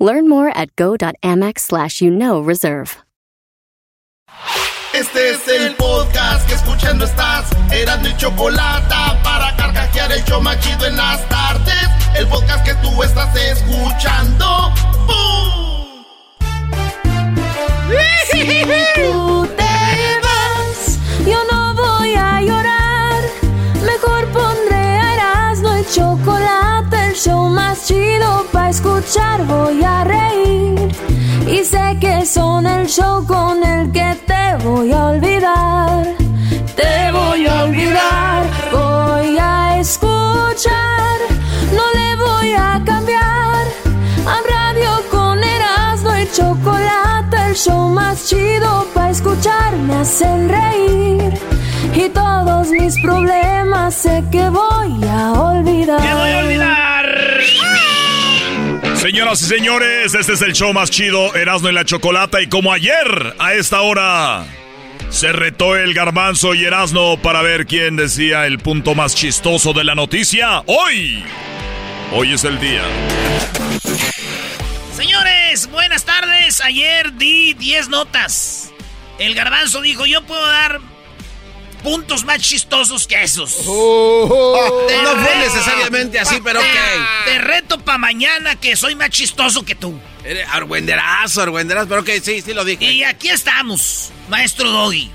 Learn more at go.amex slash you know reserve. Este es el podcast que escuchando estás. Eran mi chocolate para carcajear el show machido en las tardes. El podcast que tú estás escuchando. ¡Bum! Si tú te vas, yo no voy a llorar. Mejor pondré a Erasmo y chocolate, el show más chido para escuchar. Voy a reír y sé que son el show con el que te voy a olvidar. Te voy a olvidar, voy a escuchar, no le voy a cambiar. A radio con Erasmo y chocolate, show más chido para escuchar me hacen reír. Y todos mis problemas sé que voy a olvidar. ¡Me voy a olvidar! Señoras y señores, este es el show más chido, Erasmo y la Chocolata. Y como ayer, a esta hora, se retó el garbanzo y Erasmo para ver quién decía el punto más chistoso de la noticia. Hoy, hoy es el día. Señores, buenas tardes. Ayer di 10 notas. El garbanzo dijo, yo puedo dar puntos más chistosos que esos. Te no fue necesariamente así, pero ok. Te reto para mañana que soy más chistoso que tú. Eres Argüenderazo, argüenderazo, pero ok, sí, sí lo dije. Y aquí estamos, maestro Doggy.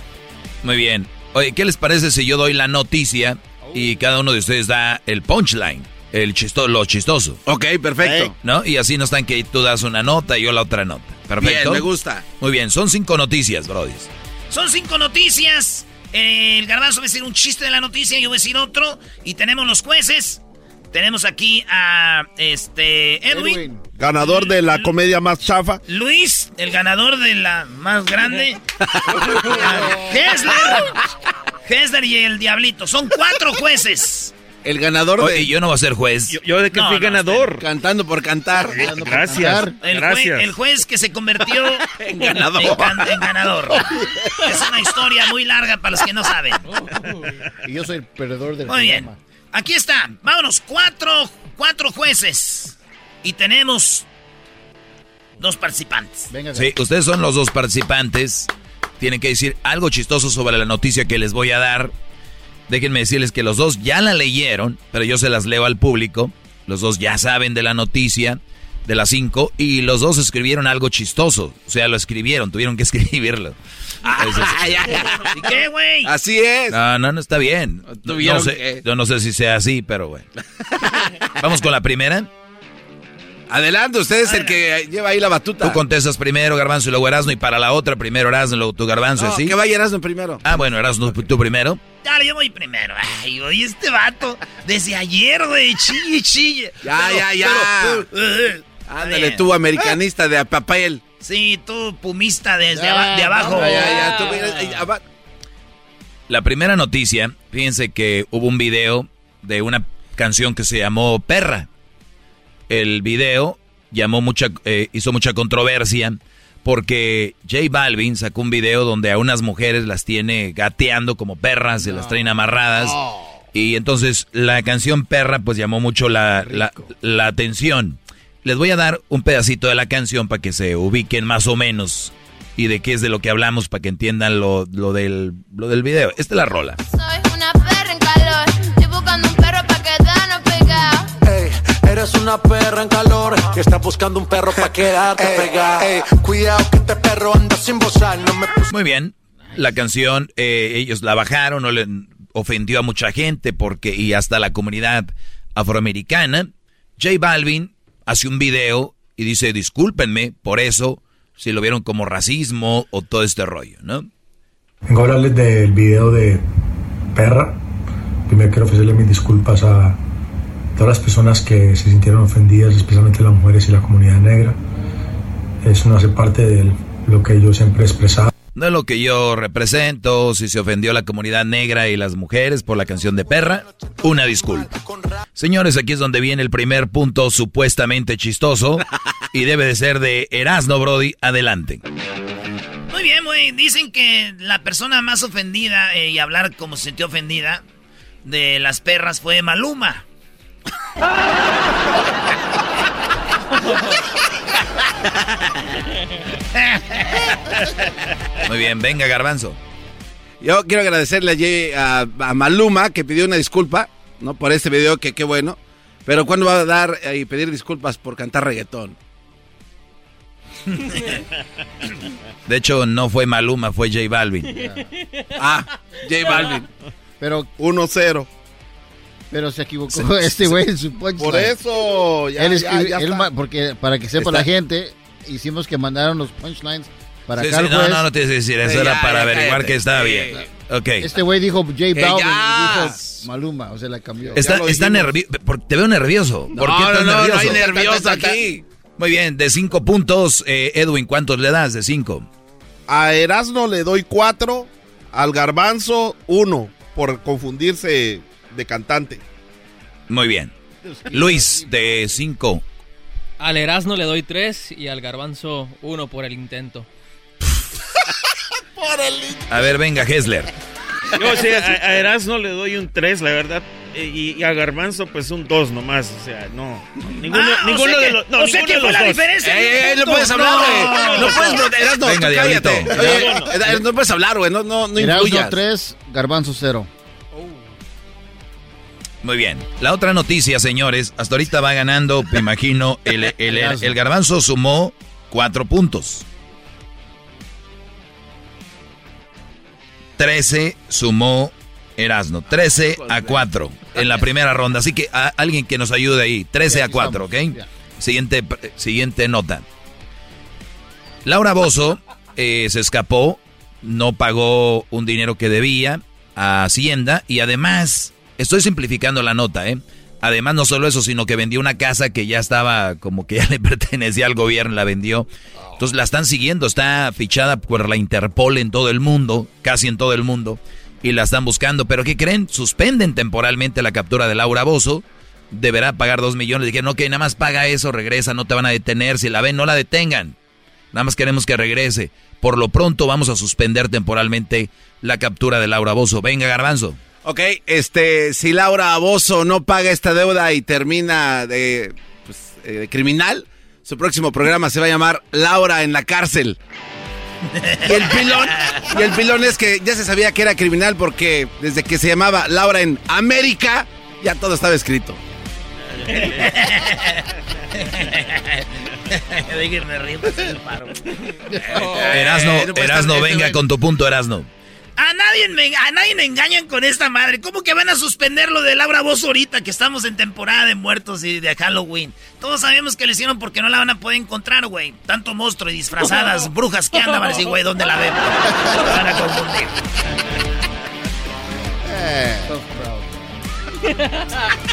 Muy bien. Oye, ¿qué les parece si yo doy la noticia y cada uno de ustedes da el punchline? El chisto lo chistoso. Ok, perfecto. ¿No? Y así no están que tú das una nota y yo la otra nota. Perfecto. Bien, me gusta. Muy bien, son cinco noticias, Brody. Son cinco noticias. El garbanzo va a decir un chiste de la noticia, yo voy a decir otro. Y tenemos los jueces. Tenemos aquí a este Edwin. Ganador de la comedia más chafa. Luis, el ganador de la más grande. a Hessler. Hessler y el Diablito. Son cuatro jueces. El ganador Oye, de. yo no voy a ser juez. Yo de que No, fui no, ganador. Cantando por cantar. Gracias. El, jue- Gracias. el juez que se convirtió En ganador. En, can- en ganador. Es una historia muy larga para los que no saben. Y yo soy el perdedor del Muy bien. programa. Aquí está. Vámonos. Cuatro, cuatro jueces. Y tenemos dos participantes. Venga, Sí, ustedes son los dos participantes. Tienen que decir algo chistoso sobre la noticia que les voy a dar. Déjenme decirles que los dos ya la leyeron, pero yo se las leo al público. Los dos ya saben de la noticia de las cinco y los dos escribieron algo chistoso. O sea, lo escribieron, tuvieron que escribirlo. Entonces, ¿Y qué, güey? Así es. no, no, no está bien. No, Tuvieron sé, que- yo no sé si sea así, pero bueno. Vamos con la primera. Adelante, usted es el que lleva ahí la batuta. Tú contestas primero, Garbanzo, y luego Erasmo, y para la otra primero Erasmo, y luego tu Garbanzo, No, ¿así? que vaya Erasmo primero. Ah, bueno, Erasmo, tú primero. Dale, yo voy primero. Ay, oye, este vato. Desde ayer, güey. Chille, chille. Ya, Pero- ya, ya. pero- Ándale, tú, americanista de papel. Sí, tú, pumista desde Ya, aba- de abajo. Ya, ya, ya. Tú, mira, eh, aba- La primera noticia, fíjense que hubo un video de una canción que se llamó Perra. El video llamó mucha, eh, hizo mucha controversia porque J Balvin sacó un video donde a unas mujeres las tiene gateando como perras, se las traen amarradas. Y entonces la canción Perra pues llamó mucho la, la, la atención. Les voy a dar un pedacito de la canción para que se ubiquen más o menos y de qué es de lo que hablamos para que entiendan lo, lo, del, lo del video. Esta es la rola. Soy eres una perra en calor y estás buscando un perro para quedarte pegado. cuidado que este perro anda sin bozar, no me puse Muy bien. La canción, eh, ellos la bajaron, no le ofendió a mucha gente porque, y hasta la comunidad afroamericana. J Balvin hace un video y dice, discúlpenme por eso, si lo vieron como racismo o todo este rollo, ¿no? Vengo a hablarles del video de Perra. Primero quiero ofrecerle mis disculpas a todas las personas que se sintieron ofendidas, especialmente las mujeres y la comunidad negra. Eso no hace parte del lo que yo siempre he expresado. No es lo que yo represento, si se ofendió la comunidad negra y las mujeres por la canción de perra, una disculpa. Señores, aquí es donde viene el primer punto supuestamente chistoso y debe de ser de Erasno Brody. Adelante. Muy bien, güey. Dicen que la persona más ofendida eh, y hablar como se sintió ofendida de las perras fue Maluma. Muy bien, venga, Garbanzo. Yo quiero agradecerle a, a, Maluma que pidió una disculpa, ¿no? Por este video, que qué bueno. Pero ¿cuándo va a dar y pedir disculpas por cantar reggaetón? De hecho, no fue Maluma, fue J Balvin. ah, J Balvin. Pero 1-0. Pero se equivocó este güey en su punchline. Por eso, ya, él ya, ya él, porque para que sepa está. la gente, hicimos que mandaron los punchlines para sí, acá. Sí, no, no, no tienes que decir eso, era para averiguar que estaba bien. Okay. Este güey dijo J Balvin y dijo Maluma, o sea, la cambió. Está, está nervioso, te veo nervioso. ¿Por no, qué estás no, nervioso? No, hay nervioso aquí. Muy bien, de cinco puntos, eh, Edwin, ¿cuántos le das de cinco? A Erasno le doy cuatro, al Garbanzo uno, por confundirse de cantante. Muy bien. Luis, de cinco. Al Erasno le doy tres y al Garbanzo uno por el intento. por el intento. A ver, venga, Hessler. Yo sí, a, a Erasno le doy un 3, la verdad. Y, y, a Garbanzo, pues un 2 nomás. O sea, no. Ninguno, Ah, o ninguno sea de los. No, o sea que fue la dos. diferencia. Eh, eh, no puedes hablar, güey. No, puedes, Erasno, Venga, tú cállate. Diablito. Oye, eh, no puedes hablar, güey. No, no, no Erasmo influyas. 3, Garbanzo 0. Muy bien. La otra noticia, señores, hasta ahorita va ganando, me imagino, el, el, el, el garbanzo sumó cuatro puntos. 13 sumó Erasno. 13 a 4 en la primera ronda. Así que a, alguien que nos ayude ahí. 13 a 4, ¿ok? Siguiente, siguiente nota. Laura Bozo eh, se escapó, no pagó un dinero que debía a Hacienda y además, estoy simplificando la nota, ¿eh? Además, no solo eso, sino que vendió una casa que ya estaba como que ya le pertenecía al gobierno, la vendió. Entonces la están siguiendo, está fichada por la Interpol en todo el mundo, casi en todo el mundo, y la están buscando. Pero ¿qué creen? Suspenden temporalmente la captura de Laura Bozo. Deberá pagar dos millones. Dijeron, ok, nada más paga eso, regresa, no te van a detener. Si la ven, no la detengan. Nada más queremos que regrese. Por lo pronto vamos a suspender temporalmente la captura de Laura Bozo. Venga, Garbanzo. Ok, este, si Laura Bozo no paga esta deuda y termina de, pues, eh, de criminal, su próximo programa se va a llamar Laura en la cárcel. Y el pilón, y el pilón es que ya se sabía que era criminal porque desde que se llamaba Laura en América, ya todo estaba escrito. Déjenme reír, pues. Erasno, no puede Erasno, estar- venga con tu punto, Erasno. A nadie, me, a nadie me engañan con esta madre. ¿Cómo que van a suspender lo de Laura Bozo ahorita que estamos en temporada de muertos y de Halloween? Todos sabemos que le hicieron porque no la van a poder encontrar, güey. Tanto monstruo y disfrazadas brujas que andan, van a decir, güey, ¿dónde la vemos? Van a confundir.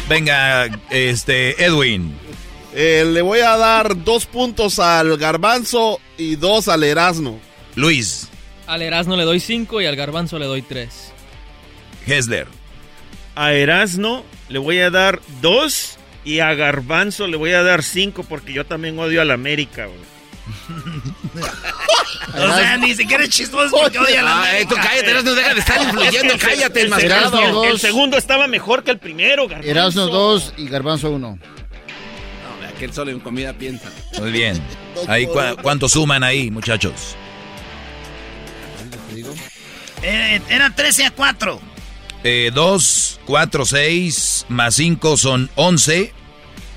Venga, este, Edwin. Eh, le voy a dar dos puntos al Garbanzo y dos al Erasno. Luis. Al Erasno le doy cinco y al Garbanzo le doy tres. Hessler. A Erasno le voy a dar 2 y a Garbanzo le voy a dar 5 porque yo también odio a la América, güey. O sea, ni siquiera es chistoso porque odia a la Ah, eh, tú América. cállate, Erasno, deja de estar influyendo, cállate, el, el dos. segundo estaba mejor que el primero, Garbanzo. Erasmo 2 y Garbanzo 1. No, aquel solo en comida piensa. Muy bien. Ahí, ¿cu- ¿Cuánto suman ahí, muchachos? Eh, era 13 a 4. Eh, 2, 4, 6, más 5 son 11.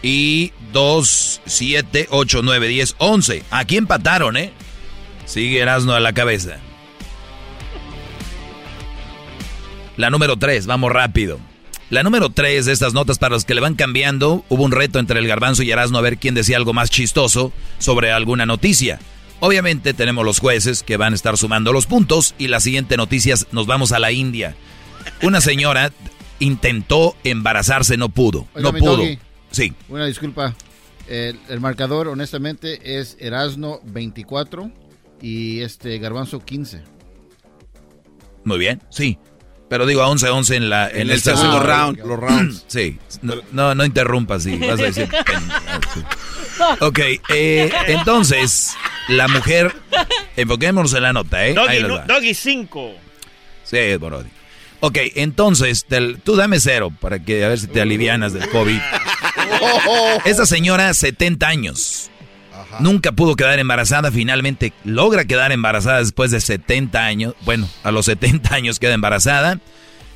Y 2, 7, 8, 9, 10, 11. Aquí empataron, ¿eh? Sigue Erasno a la cabeza. La número 3, vamos rápido. La número 3 de estas notas para los que le van cambiando, hubo un reto entre el garbanzo y Erasno a ver quién decía algo más chistoso sobre alguna noticia. Obviamente tenemos los jueces que van a estar sumando los puntos y la siguiente noticia es, nos vamos a la India. Una señora intentó embarazarse, no pudo. Oiga, no pudo. doggy. Sí. Una disculpa. El, el marcador, honestamente, es Erasno 24, y este Garbanzo 15. Muy bien, sí. Pero digo a 11-11 en, la, en, En el segundo round. Los rounds. Sí, no, no, no interrumpas, sí, vas a decir. Ok, eh, entonces, la mujer, enfoquémonos en la nota, ¿eh? Doggy, les no- va. Doggy 5. Sí, Brody. Ok, entonces, te- tú dame cero para que a ver si te alivianas del COVID. Esta señora, 70 años. Nunca pudo quedar embarazada, finalmente logra quedar embarazada después de 70 años. Bueno, a los 70 años queda embarazada.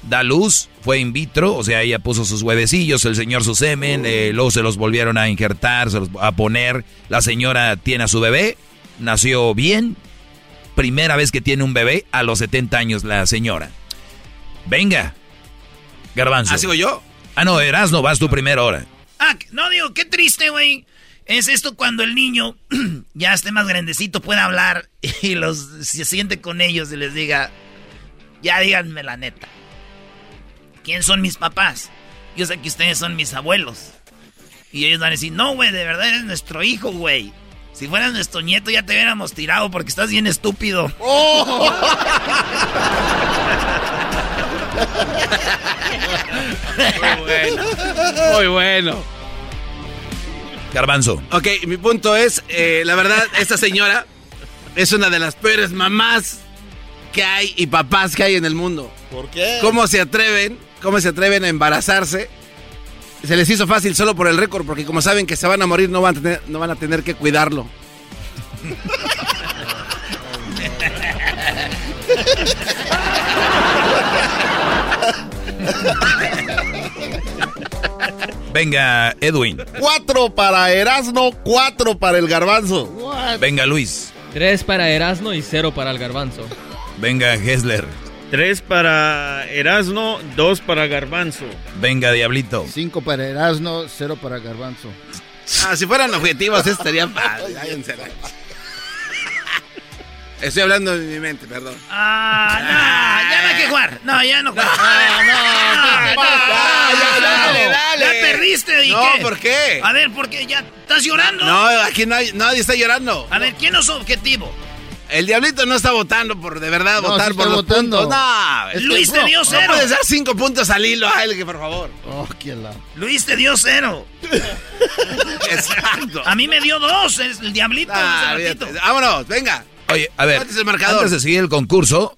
Da luz, fue in vitro, o sea, ella puso sus huevecillos, el señor su semen, eh, luego se los volvieron a injertar, se los a poner. La señora tiene a su bebé, nació bien. Primera vez que tiene un bebé a los 70 años la señora. Venga, Garbanzo. ¿Ah, sigo yo? Ah, no, Erasno, vas tú primero ahora. Ah, no digo, qué triste, güey. Es esto cuando el niño ya esté más grandecito, pueda hablar y los se siente con ellos y les diga, ya díganme la neta. ¿Quién son mis papás? Yo sé que ustedes son mis abuelos. Y ellos van a decir, no, güey, de verdad eres nuestro hijo, güey. Si fueras nuestro nieto ya te hubiéramos tirado porque estás bien estúpido. Muy bueno. Muy bueno. Garbanzo. Ok, mi punto es, eh, la verdad, esta señora es una de las peores mamás que hay y papás que hay en el mundo. ¿Por qué? ¿Cómo se atreven? ¿Cómo se atreven a embarazarse? Se les hizo fácil solo por el récord, porque como saben que se van a morir, no van a tener, no van a tener que cuidarlo. Venga, Edwin. Cuatro para Erasno, cuatro para el garbanzo. Venga, Luis. Tres para Erasmo y cero para el garbanzo. Venga, Hessler. Tres para Erasno, dos para Garbanzo. Venga, Diablito. Cinco para Erasno, cero para Garbanzo. Ah, si fueran objetivos, estaría padre. Estoy hablando de mi mente, perdón. Ah, no, ya no hay que jugar. No, ya no jugar. Ah, no, ya, dale, dale. Ya perdiste, ¿y No, qué? ¿por qué? A ver, ¿por qué? ¿Ya estás llorando? No, aquí nadie, nadie está llorando. A ver, ¿quién es su objetivo? El diablito no está votando por de verdad No, votar sí por está los votando. puntos. No, es Luis que- te dio no cero. puedes dar cinco puntos al hilo a él, por favor. Oh, quién la. Luis te dio cero. Exacto. A mí me dio dos, es el diablito. Ah. Vámonos, venga. Oye, a ver, ¿Cuánto es el marcador? antes de seguir el concurso,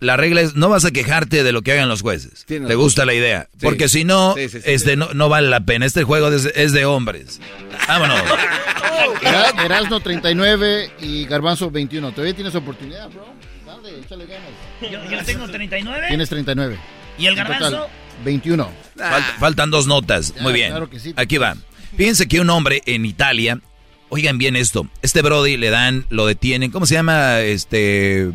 la regla es no vas a quejarte de lo que hagan los jueces. Tienes ¿Te gusta la idea? Sí. Porque si no, Sí, sí, sí. este no, no vale la pena. Este juego es, es de hombres. Vámonos. Era- Erasno 39 y Garbanzo 21. Todavía tienes oportunidad, bro. Dale, échale ganas. Yo, yo tengo 39. Tienes 39. ¿Y el garbanzo? 21. Falt- faltan dos notas. Ya, Muy bien. claro que sí. Aquí va. Fíjense que un hombre en Italia, oigan bien esto, este Brody le dan, lo detienen, ¿cómo se llama? Este,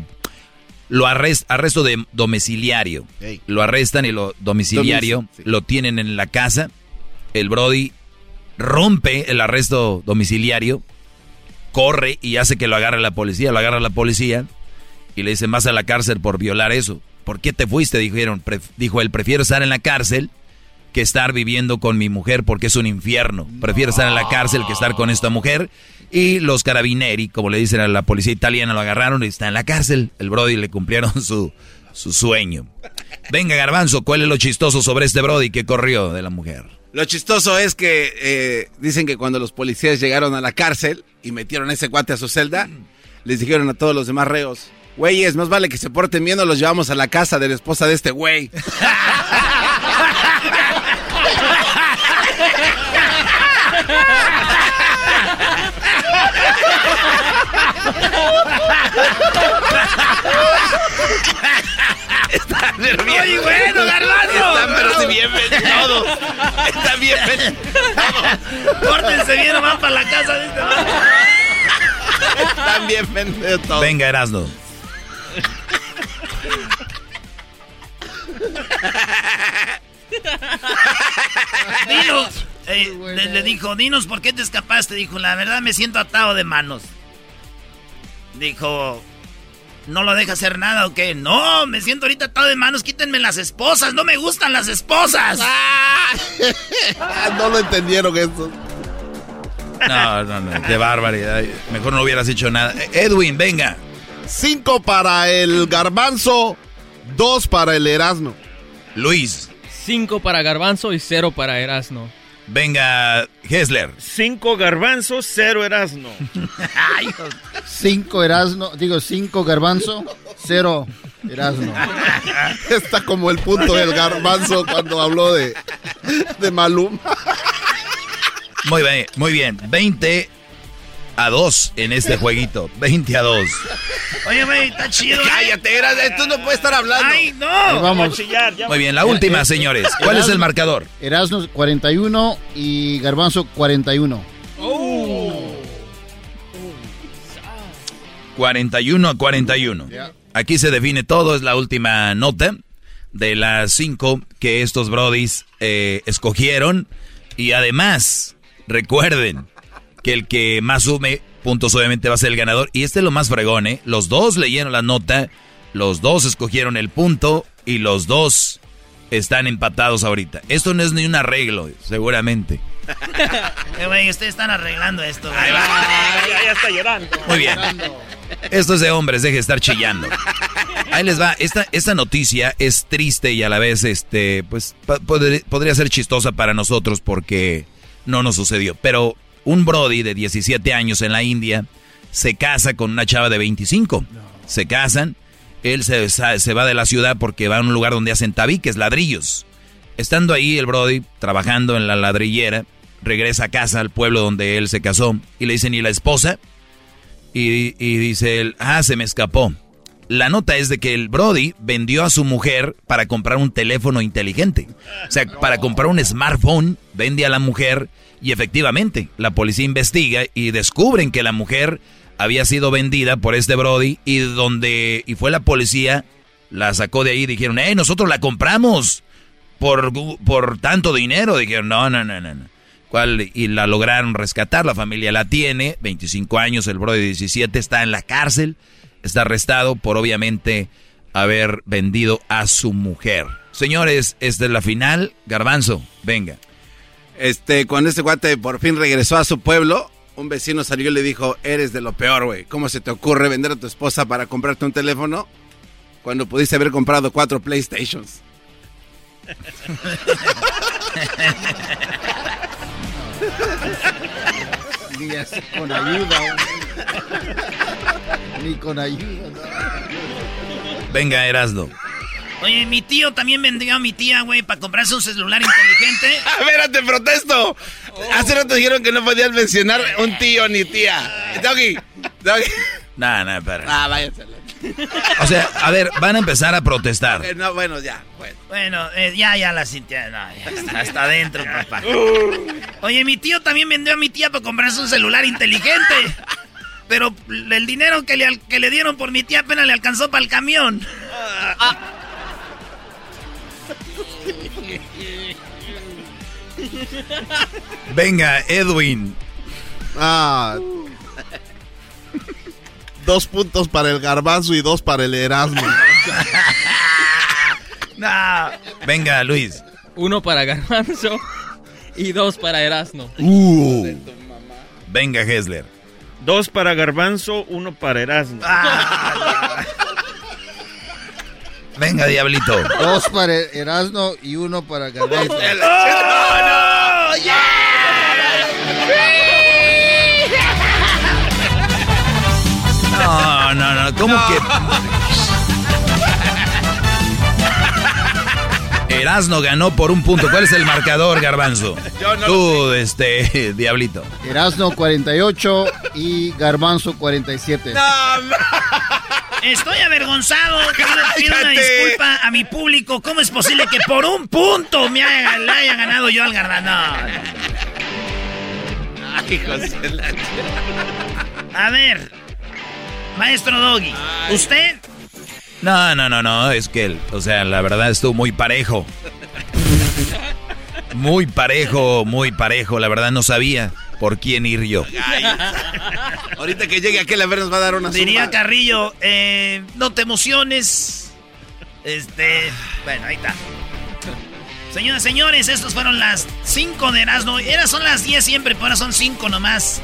lo arrest, arresto de domiciliario. Lo arrestan y lo domiciliario, sí. lo tienen en la casa. El Brody rompe el arresto domiciliario, corre y hace que lo agarre la policía, lo agarra la policía y le dicen vas a la cárcel por violar eso. ¿Por qué te fuiste? Dijeron, "Pref- dijo él, prefiero estar en la cárcel que estar viviendo con mi mujer porque es un infierno. Prefiero estar en la cárcel que estar con esta mujer. Y los carabineri, como le dicen a la policía italiana, lo agarraron y está en la cárcel. El Brody le cumplieron su, su sueño. Venga, Garbanzo, ¿cuál es lo chistoso sobre este Brody que corrió de la mujer? Lo chistoso es que eh, dicen que cuando los policías llegaron a la cárcel y metieron a ese cuate a su celda, les dijeron a todos los demás reos, güeyes, más vale que se porten bien o los llevamos a la casa de la esposa de este güey. Están pero bien. Muy bueno, garbanzo. Están pero sí bien todos. Están bien ven- Pórtense bien, no van para la casa de este. Están bien vendidos todos. Venga, Erasno. Dinos. eh, le, le dijo, dinos por qué te escapaste. Dijo, la verdad me siento atado de manos. Dijo, ¿no lo deja hacer nada o qué? No, me siento ahorita atado de manos. Quítenme las esposas. No me gustan las esposas. Ah, no lo entendieron eso. No, no, no, qué barbaridad. Mejor no hubieras hecho nada. Edwin, venga. Cinco para el garbanzo, dos para el Erasmo. Luis. Cinco para Garbanzo y cero para Erasno. Venga, Hessler. Cinco garbanzos, cero Erasno. Cinco Erasno, digo cinco Garbanzo, cero Erasno. Está como el punto del garbanzo cuando habló de, de Maluma. Muy bien, muy bien. 20 a 2 en este jueguito. 20 a 2. Oye, güey, está chido. ¿eh? Cállate, tú no puedes estar hablando. ¡Ay, no! Ahí vamos. Muy bien, la última, señores. ¿Cuál es el marcador? Erasno 41 y Garbanzo 41. 41 a 41. Aquí se define todo, es la última nota de las cinco que estos brodis eh, escogieron. Y además, recuerden que el que más sume puntos obviamente va a ser el ganador. Y este es lo más fregón, ¿eh? Los dos leyeron la nota, los dos escogieron el punto y los dos están empatados ahorita. Esto no es ni un arreglo, seguramente. Eh, güey, ustedes están arreglando esto, güey. ya, ya está llorando. Muy bien. Esto es de hombres, deje de estar chillando. Ahí les va. Esta, esta noticia es triste y a la vez, este, pues, pa- podri- podría ser chistosa para nosotros porque no nos sucedió. Pero un Brody de 17 años en la India se casa con una chava de 25. Se casan. Él se, va de la ciudad porque va a un lugar donde hacen tabiques, ladrillos. Estando ahí el Brody, trabajando en la ladrillera, regresa a casa, al pueblo donde él se casó, y le dicen, ¿y la esposa? Y, y dice él, ah, se me escapó. La nota es de que el Brody vendió a su mujer para comprar un teléfono inteligente. O sea, para comprar un smartphone, vende a la mujer y efectivamente la policía investiga y descubren que la mujer había sido vendida por este Brody y donde y fue la policía la sacó de ahí y dijeron, "Eh, nosotros la compramos por por tanto dinero." Dijeron, "No, no, no, no." no. ¿Cuál? Y la lograron rescatar, la familia la tiene, 25 años, el Brody de 17 está en la cárcel, está arrestado por obviamente haber vendido a su mujer. Señores, esta es la final, Garbanzo, venga. Este, cuando este cuate por fin regresó a su pueblo, un vecino salió y le dijo, eres de lo peor, güey. ¿Cómo se te ocurre vender a tu esposa para comprarte un teléfono cuando pudiste haber comprado cuatro PlayStations? Ni así con ayuda. Ni con ayuda. Venga, Erasdo. Oye, mi tío también vendió a mi tía, güey, para comprarse un celular inteligente. Espérate, protesto. Hace rato dijeron que no podías mencionar un tío ni tía. Doggy, Doggy. Nah, nah, para. Ah, váyanse. O sea, a ver, van a empezar a protestar. Eh, No, bueno, ya. Bueno. Bueno, eh, ya, ya la sintió. No, ya está, hasta adentro, papá. Oye, mi tío también vendió a mi tía para comprarse un celular inteligente. Pero el dinero que le, que le dieron por mi tía apenas le alcanzó para el camión. Venga, Edwin. Ah. Dos puntos para el garbanzo y dos para el Erasmo. No. Venga, Luis. Uno para Garbanzo y dos para Erasno. Uh. Venga, Hessler. Dos para garbanzo, uno para Erasmo. Venga, Diablito. Dos para Erasno y uno para Garbanzo. No, no, no. ¿Cómo que? Erasno ganó por un punto. ¿Cuál es el marcador, Garbanzo? Yo no Tú, este, Diablito. Erasno 48 y Garbanzo 47. Estoy avergonzado. Pido una disculpa a mi público. ¿Cómo es posible que por un punto me haya, le haya ganado yo al Garbanzo? Ay, José la- A ver, maestro Doggy, usted No, no, no, no. Es que, o sea, la verdad estuvo muy parejo. Muy parejo, muy parejo. La verdad no sabía por quién ir yo. Ay. Ahorita que llegue aquel a ver nos va a dar una diría zumba. Carrillo, eh, no te emociones. Este, bueno, ahí está. Señoras, señores, estos fueron las 5 de Erasmo. Eras son las 10 siempre, pero ahora son 5 nomás.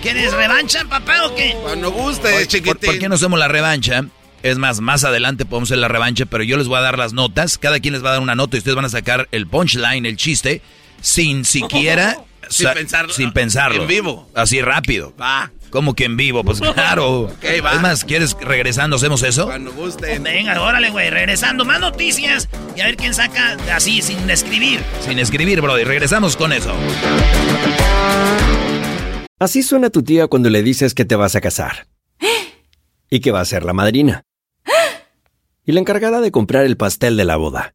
¿Quieres revancha, papá, o qué? Cuando guste, chiquitín. ¿Por, por qué no hacemos la revancha? Es más, más adelante podemos hacer la revancha, pero yo les voy a dar las notas. Cada quien les va a dar una nota y ustedes van a sacar el punchline, el chiste, sin siquiera... Sin sa- pensarlo. Sin pensarlo. En vivo. Así rápido. Va. ¿Cómo que en vivo? Pues claro. Ok, va. Es más, ¿quieres regresando hacemos eso? Cuando guste. Venga, órale, güey. Regresando, más noticias y a ver quién saca así, sin escribir. Sin escribir, brother. Regresamos con eso. Así suena tu tía cuando le dices que te vas a casar. Y que va a ser la madrina. Y la encargada de comprar el pastel de la boda.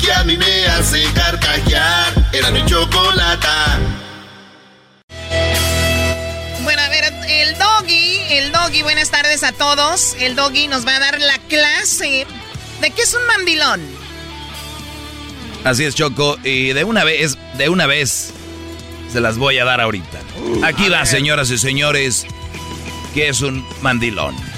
que a mí me hace carcajear. Era mi chocolata. Bueno, a ver, el doggy, el doggy, buenas tardes a todos. El doggy nos va a dar la clase de qué es un mandilón. Así es, Choco. Y de una vez, de una vez, se las voy a dar ahorita. Aquí va, señoras y señores, que es un mandilón.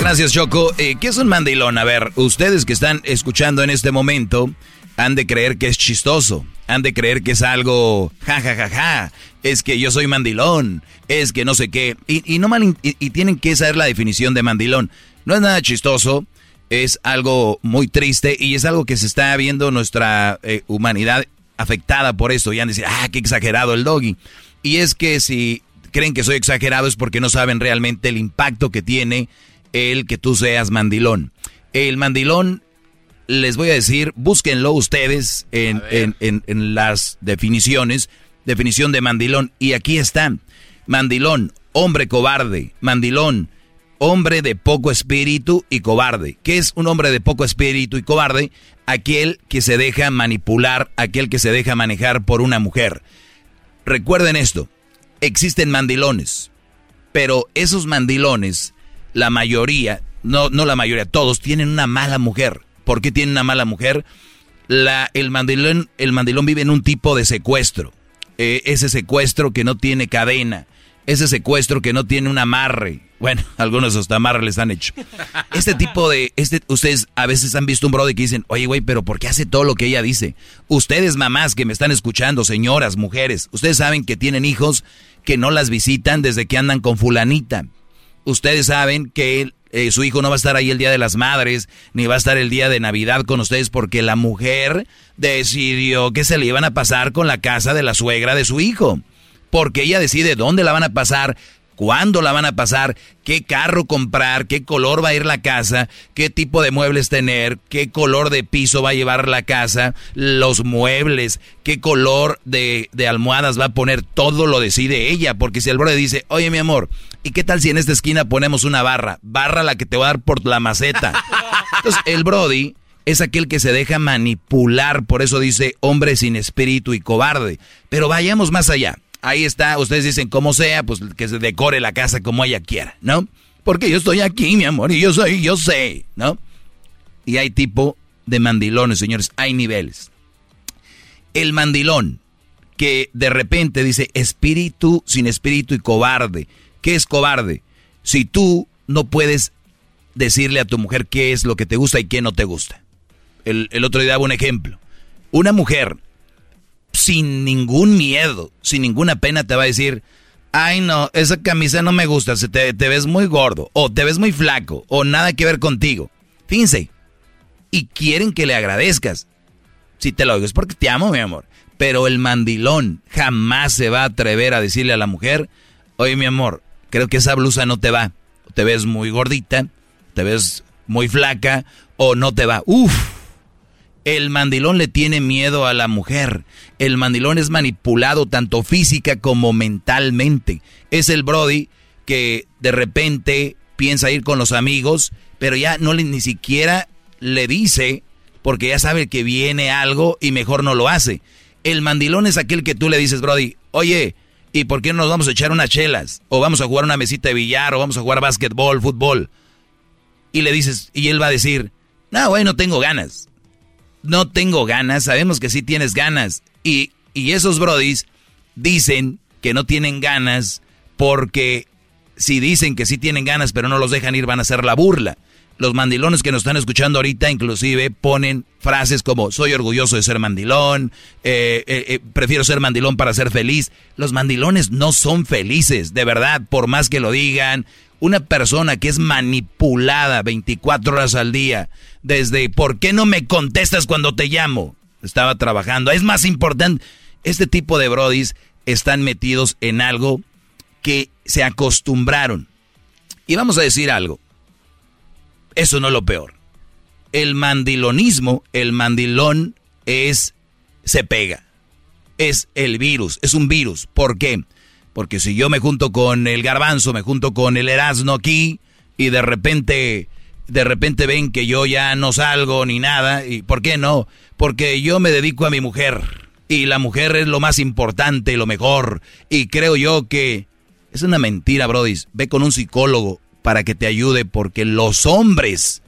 Gracias, Choco. Eh, ¿Qué es un mandilón? A ver, ustedes que están escuchando en este momento han de creer que es chistoso. Han de creer que es algo ja, ja, ja, ja. Es que yo soy mandilón. Es que no sé qué. Y, y no mal, y, tienen que saber la definición de mandilón. No es nada chistoso. Es algo muy triste y es algo que se está viendo nuestra eh, humanidad afectada por esto. Y han de decir, ah, qué exagerado el doggy. Y es que si creen que soy exagerado es porque no saben realmente el impacto que tiene el que tú seas mandilón. El mandilón, les voy a decir, búsquenlo ustedes en, en, en, en las definiciones. Definición de mandilón. Y aquí está. Mandilón, hombre cobarde. Mandilón, hombre de poco espíritu y cobarde. ¿Qué es un hombre de poco espíritu y cobarde? Aquel que se deja manipular, aquel que se deja manejar por una mujer. Recuerden esto, existen mandilones, pero esos mandilones, la mayoría, no, no la mayoría, todos tienen una mala mujer. ¿Por qué tienen una mala mujer? La, el, mandilón, el vive en un tipo de secuestro. Eh, ese secuestro que no tiene cadena, ese secuestro que no tiene un amarre. Bueno, algunos hasta amarre les han hecho. Este tipo de, este, ustedes a veces han visto un brother que dicen, oye güey, pero ¿por qué hace todo lo que ella dice? Ustedes mamás que me están escuchando, señoras, mujeres, ustedes saben que tienen hijos que no las visitan desde que andan con fulanita. Ustedes saben que eh, su hijo no va a estar ahí el día de las madres, ni va a estar el día de Navidad con ustedes porque la mujer decidió que se le iban a pasar con la casa de la suegra de su hijo. Porque ella decide dónde la van a pasar, cuándo la van a pasar, qué carro comprar, qué color va a ir la casa, qué tipo de muebles tener, qué color de piso va a llevar la casa, los muebles, qué color de, de almohadas va a poner, todo lo decide ella, porque si el brother dice, oye mi amor, ¿y qué tal si en esta esquina ponemos una barra? Barra la que te va a dar por la maceta. Entonces el Brody es aquel que se deja manipular, por eso dice hombre sin espíritu y cobarde. Pero vayamos más allá. Ahí está, ustedes dicen como sea, pues que se decore la casa como ella quiera, ¿no? Porque yo estoy aquí, mi amor, y yo soy, yo sé, ¿no? Y hay tipo de mandilones, señores, hay niveles. El mandilón, que de repente dice espíritu sin espíritu y cobarde. ¿Qué es cobarde? Si tú no puedes decirle a tu mujer qué es lo que te gusta y qué no te gusta. El, el otro día daba un ejemplo. Una mujer sin ningún miedo, sin ninguna pena te va a decir, ay no, esa camisa no me gusta, se te, ves muy gordo, o te ves muy flaco, o nada que ver contigo. Fíjense, y quieren que le agradezcas. Si te lo digo es porque te amo, mi amor. Pero el mandilón jamás se va a atrever a decirle a la mujer, oye mi amor, creo que esa blusa no te va. Te ves muy gordita, te ves muy flaca, o no te va. Uf, el mandilón le tiene miedo a la mujer. El mandilón es manipulado tanto física como mentalmente. Es el Brody que de repente piensa ir con los amigos, pero ya no le, ni siquiera le dice porque ya sabe que viene algo y mejor no lo hace. El mandilón es aquel que tú le dices, Brody, oye, ¿y por qué no nos vamos a echar unas chelas? O vamos a jugar una mesita de billar, o vamos a jugar básquetbol, fútbol. Y le dices, y él va a decir, no, güey, no tengo ganas no tengo ganas, sabemos que sí tienes ganas. Y, y esos brodis dicen que no tienen ganas porque si dicen que sí tienen ganas pero no los dejan ir van a hacer la burla. Los mandilones que nos están escuchando ahorita inclusive ponen frases como soy orgulloso de ser mandilón, eh, eh, eh, prefiero ser mandilón para ser feliz. Los mandilones no son felices, de verdad, por más que lo digan. Una persona que es manipulada 24 horas al día, desde ¿por qué no me contestas cuando te llamo? Estaba trabajando. Es más importante, este tipo de brodis están metidos en algo que se acostumbraron. Y vamos a decir algo. Eso no es lo peor. El mandilonismo, el mandilón es se pega. Es el virus, es un virus. ¿Por qué? Porque si yo me junto con el garbanzo, me junto con el Erasmo aquí y de repente, de repente ven que yo ya no salgo ni nada, ¿y por qué no? Porque yo me dedico a mi mujer y la mujer es lo más importante, lo mejor y creo yo que es una mentira, Brody. Ve con un psicólogo para que te ayude porque los hombres,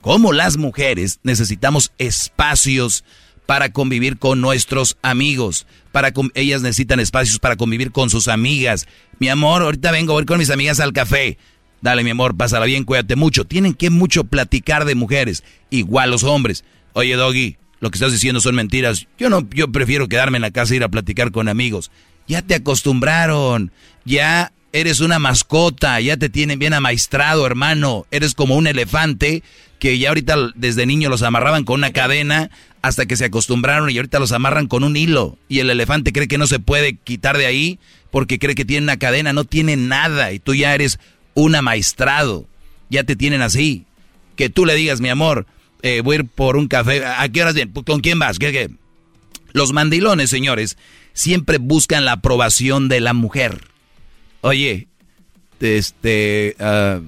como las mujeres, necesitamos espacios para convivir con nuestros amigos. Para ellas necesitan espacios para convivir con sus amigas. Mi amor, ahorita vengo a ir con mis amigas al café. Dale, mi amor, pásala bien, cuídate mucho. Tienen que mucho platicar de mujeres. Igual los hombres. Oye, Doggy, lo que estás diciendo son mentiras. Yo no, yo prefiero quedarme en la casa e ir a platicar con amigos. Ya te acostumbraron. Ya eres una mascota. Ya te tienen bien amaestrado, hermano. Eres como un elefante que ya ahorita desde niño los amarraban con una cadena hasta que se acostumbraron y ahorita los amarran con un hilo. Y el elefante cree que no se puede quitar de ahí porque cree que tiene una cadena, no tiene nada y tú ya eres un amaestrado, ya te tienen así. Que tú le digas, mi amor, eh, voy a ir por un café, ¿a qué horas bien? ¿Con quién vas? ¿Qué, qué? Los mandilones, señores, siempre buscan la aprobación de la mujer. Oye, este, uh,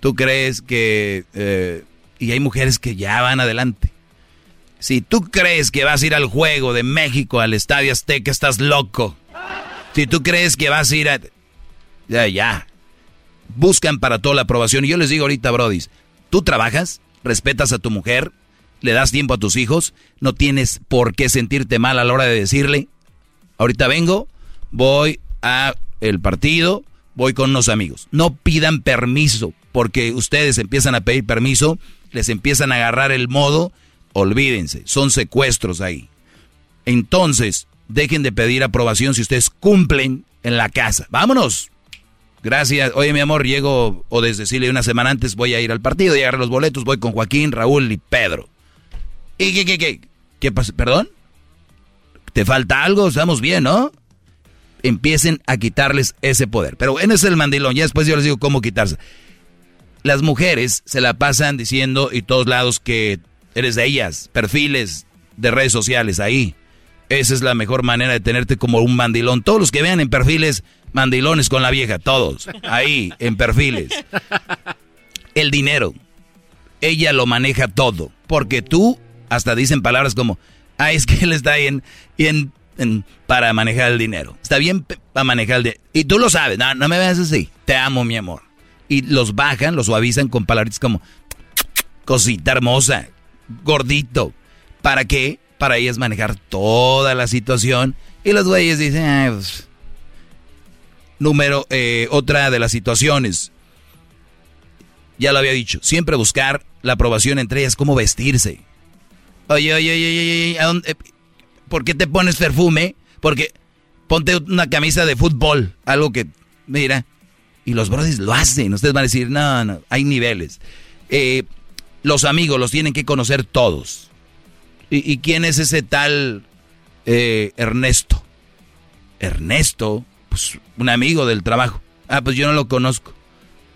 tú crees que... Eh, y hay mujeres que ya van adelante. Si tú crees que vas a ir al juego de México, al Estadio Azteca, estás loco. Si tú crees que vas a ir a... Ya, ya. Buscan para toda la aprobación. Y yo les digo ahorita, Brody, tú trabajas, respetas a tu mujer, le das tiempo a tus hijos, no tienes por qué sentirte mal a la hora de decirle, ahorita vengo, voy a el partido, voy con unos amigos. No pidan permiso, porque ustedes empiezan a pedir permiso les empiezan a agarrar el modo, olvídense, son secuestros ahí. Entonces, dejen de pedir aprobación si ustedes cumplen en la casa. Vámonos. Gracias. Oye, mi amor, llego, o desde Chile una semana antes voy a ir al partido y agarrar los boletos. Voy con Joaquín, Raúl y Pedro. ¿Y qué, qué, qué? ¿Qué pasa? ¿Perdón? ¿Te falta algo? Estamos bien, ¿no? empiecen a quitarles ese poder. Pero bueno, ese es el mandilón. Ya después yo les digo cómo quitarse. Las mujeres se la pasan diciendo y todos lados que eres de ellas, perfiles de redes sociales ahí. Esa es la mejor manera de tenerte como un mandilón. Todos los que vean en perfiles, mandilones con la vieja, todos. Ahí, en perfiles. El dinero. Ella lo maneja todo. Porque tú, hasta dicen palabras como, ah, es que él está ahí en, para manejar el dinero. Está bien para manejar el dinero. Y tú lo sabes, no, no me veas así. Te amo, mi amor. Y los bajan, los suavizan con palabras como, cosita hermosa, gordito. ¿Para qué? Para ellas manejar toda la situación. Y los güeyes dicen, pues". Número, eh, otra de las situaciones. Ya lo había dicho, siempre buscar la aprobación entre ellas, cómo vestirse. Oye, oye, oye, oye, ¿a dónde? ¿por qué te pones perfume? Porque ponte una camisa de fútbol, algo que, mira, y los brothers lo hacen. Ustedes van a decir, no, no, hay niveles. Eh, los amigos los tienen que conocer todos. ¿Y, quién es ese tal eh, Ernesto? Ernesto, pues un amigo del trabajo. Ah, pues yo no lo conozco.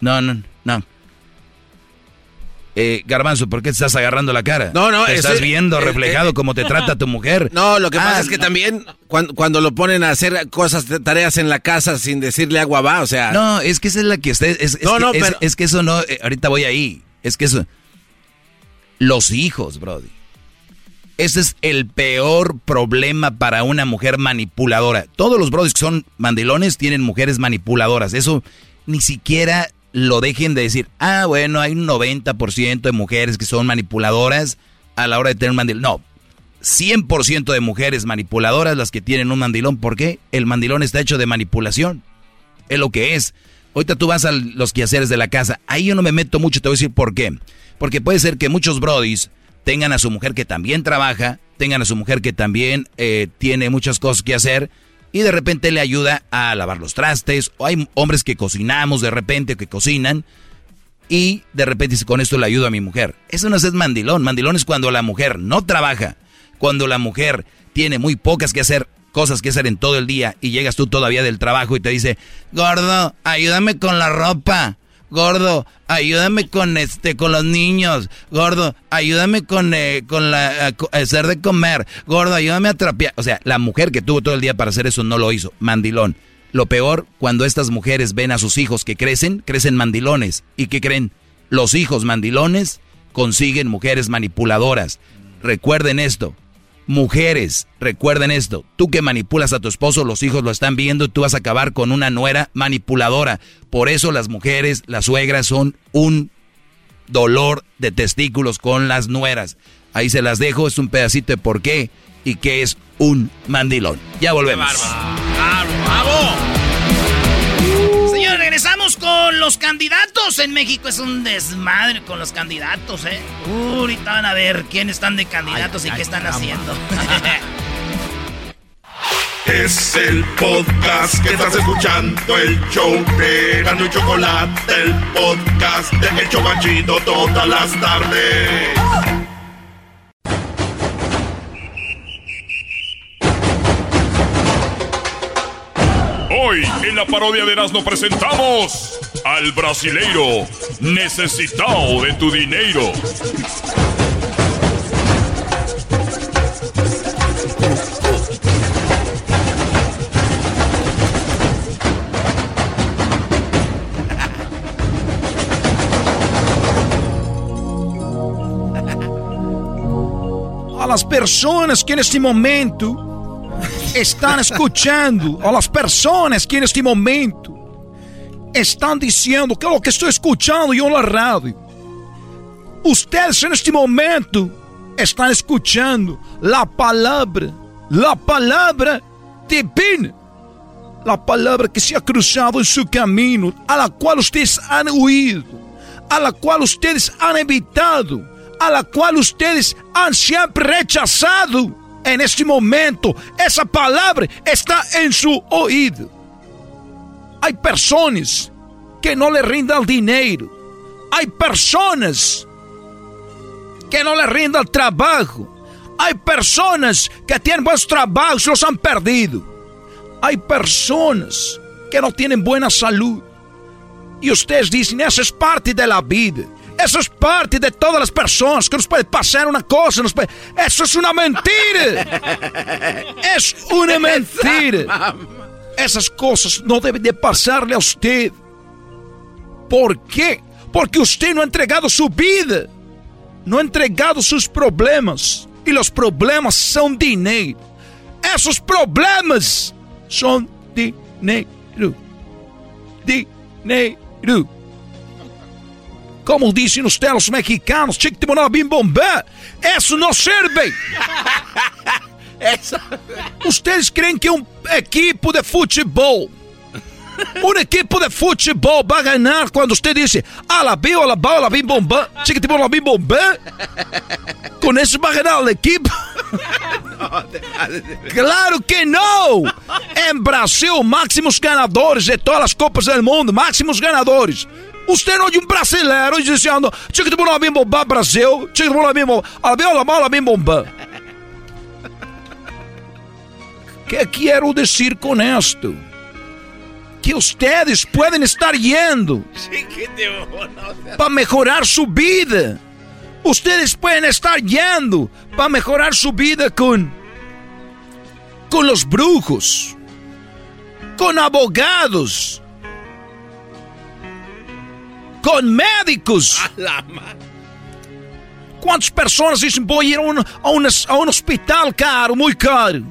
No, no, no. Eh, Garbanzo, ¿por qué te estás agarrando la cara? No, no, te estás viendo reflejado cómo te trata tu mujer. No, lo que pasa ah, es que también cuando, lo ponen a hacer cosas, tareas en la casa sin decirle agua va, o sea. No, es que esa es la que usted. Es, no, no, pero... es, que eso no. ahorita voy ahí. Es que eso. Los hijos, Brody. Ese es el peor problema para una mujer manipuladora. Todos los brodis que son mandilones tienen mujeres manipuladoras. Eso ni siquiera lo dejen de decir. Ah, bueno, hay un 90% de mujeres que son manipuladoras a la hora de tener un mandilón. No, 100% de mujeres manipuladoras las que tienen un mandilón. ¿Por qué? El mandilón está hecho de manipulación. Es lo que es. Ahorita tú vas a los quehaceres de la casa. Ahí yo no me meto mucho, te voy a decir por qué. Porque puede ser que muchos brodis tengan a su mujer que también trabaja, tengan a su mujer que también eh, tiene muchas cosas que hacer y de repente le ayuda a lavar los trastes. O hay hombres que cocinamos de repente, que cocinan y de repente dice, con esto le ayudo a mi mujer. Eso no es mandilón. Mandilón es cuando la mujer no trabaja, cuando la mujer tiene muy pocas que hacer, cosas que hacer en todo el día y llegas tú todavía del trabajo y te dice, gordo, ayúdame con la ropa gordo, ayúdame con este, con los niños, gordo, ayúdame con, eh, con la, hacer de comer, gordo, ayúdame a trapear. O sea, la mujer que tuvo todo el día para hacer eso no lo hizo, mandilón. Lo peor, cuando estas mujeres ven a sus hijos que crecen, crecen mandilones. ¿Y qué creen? Los hijos mandilones consiguen mujeres manipuladoras. Recuerden esto, Mujeres, recuerden esto, tú que manipulas a tu esposo, los hijos lo están viendo y tú vas a acabar con una nuera manipuladora. Por eso las mujeres, las suegras son un dolor de testículos con las nueras. Ahí se las dejo, es un pedacito de por qué y qué es un mandilón. Ya volvemos. Con los candidatos. En México es un desmadre con los candidatos, ¿eh? ahorita van a ver quiénes están de candidatos y qué están haciendo. Es el podcast que estás escuchando, el show de Gano y Chocolate, el podcast de El Chocachito todas las tardes. Hoy en la parodia de Erasmo presentamos al brasileiro necesitado de tu dinero. A las personas que en este momento están escuchando, a las personas que en este momento están diciendo que lo que estoy escuchando yo en la radio. Ustedes en este momento están escuchando la palabra, la palabra divina, la palabra que se ha cruzado en su camino, a la cual ustedes han huido, a la cual ustedes han evitado, a la cual ustedes han siempre rechazado en este momento, esa palabra está en su oído. Hay personas que no le rindan dinero. Hay personas que no le rindan trabajo. Hay personas que tienen buenos trabajos y los han perdido. Hay personas que no tienen buena salud. Y ustedes dicen, eso es parte de la vida. Eso es parte de todas las personas que nos puede pasar una cosa. Nos puede... Eso es una mentira. es una mentira. Esas cosas no deben de pasarle a usted. ¿Por qué? Porque usted no ha entregado su vida. No ha entregado sus problemas. Y los problemas son dinero. Esos problemas son dinero. Dinero. Como dicen ustedes los mexicanos, chiquitimona bim bombé. Eso no sirve. Ustedes creen que un equipo de fútbol un equipo de futebol va a ganar cuando usted dice, a la B, a la B, a la bim bomba, chiquitimo la bim bomba. Con eso va a ganar el equipo. claro que no. En Brasil, máximos ganadores de todas las copas del mundo, máximos ganadores. Usted no oye un brasileiro diciendo, chiquitimo la bim bomba, Brasil, chiquitimo la bim bomba, a la B, a la B, a la bim bomba. ¿Qué quiero decir con esto? que ustedes pueden estar yendo para mejorar su vida. Ustedes pueden estar yendo para mejorar su vida con con los brujos, con abogados, con médicos. ¿Cuántas personas dicen voy a ir a un, a un, a un hospital caro, muy caro?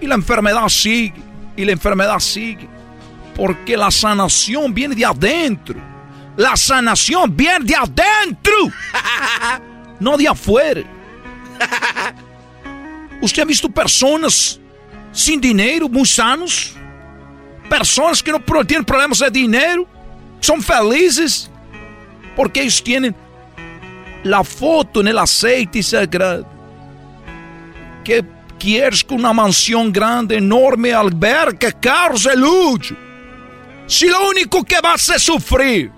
Y la enfermedad sigue y la enfermedad sigue. Porque la sanación viene de adentro. La sanación viene de adentro. No de afuera. ¿Usted ha visto personas sin dinero, muy sanos? Personas que no tienen problemas de dinero, son felices porque ellos tienen la foto el aceite sagrado. Que quieres con una mansión grande, enorme, alberca, carros de lujo. Si lo único que vas a sufrir.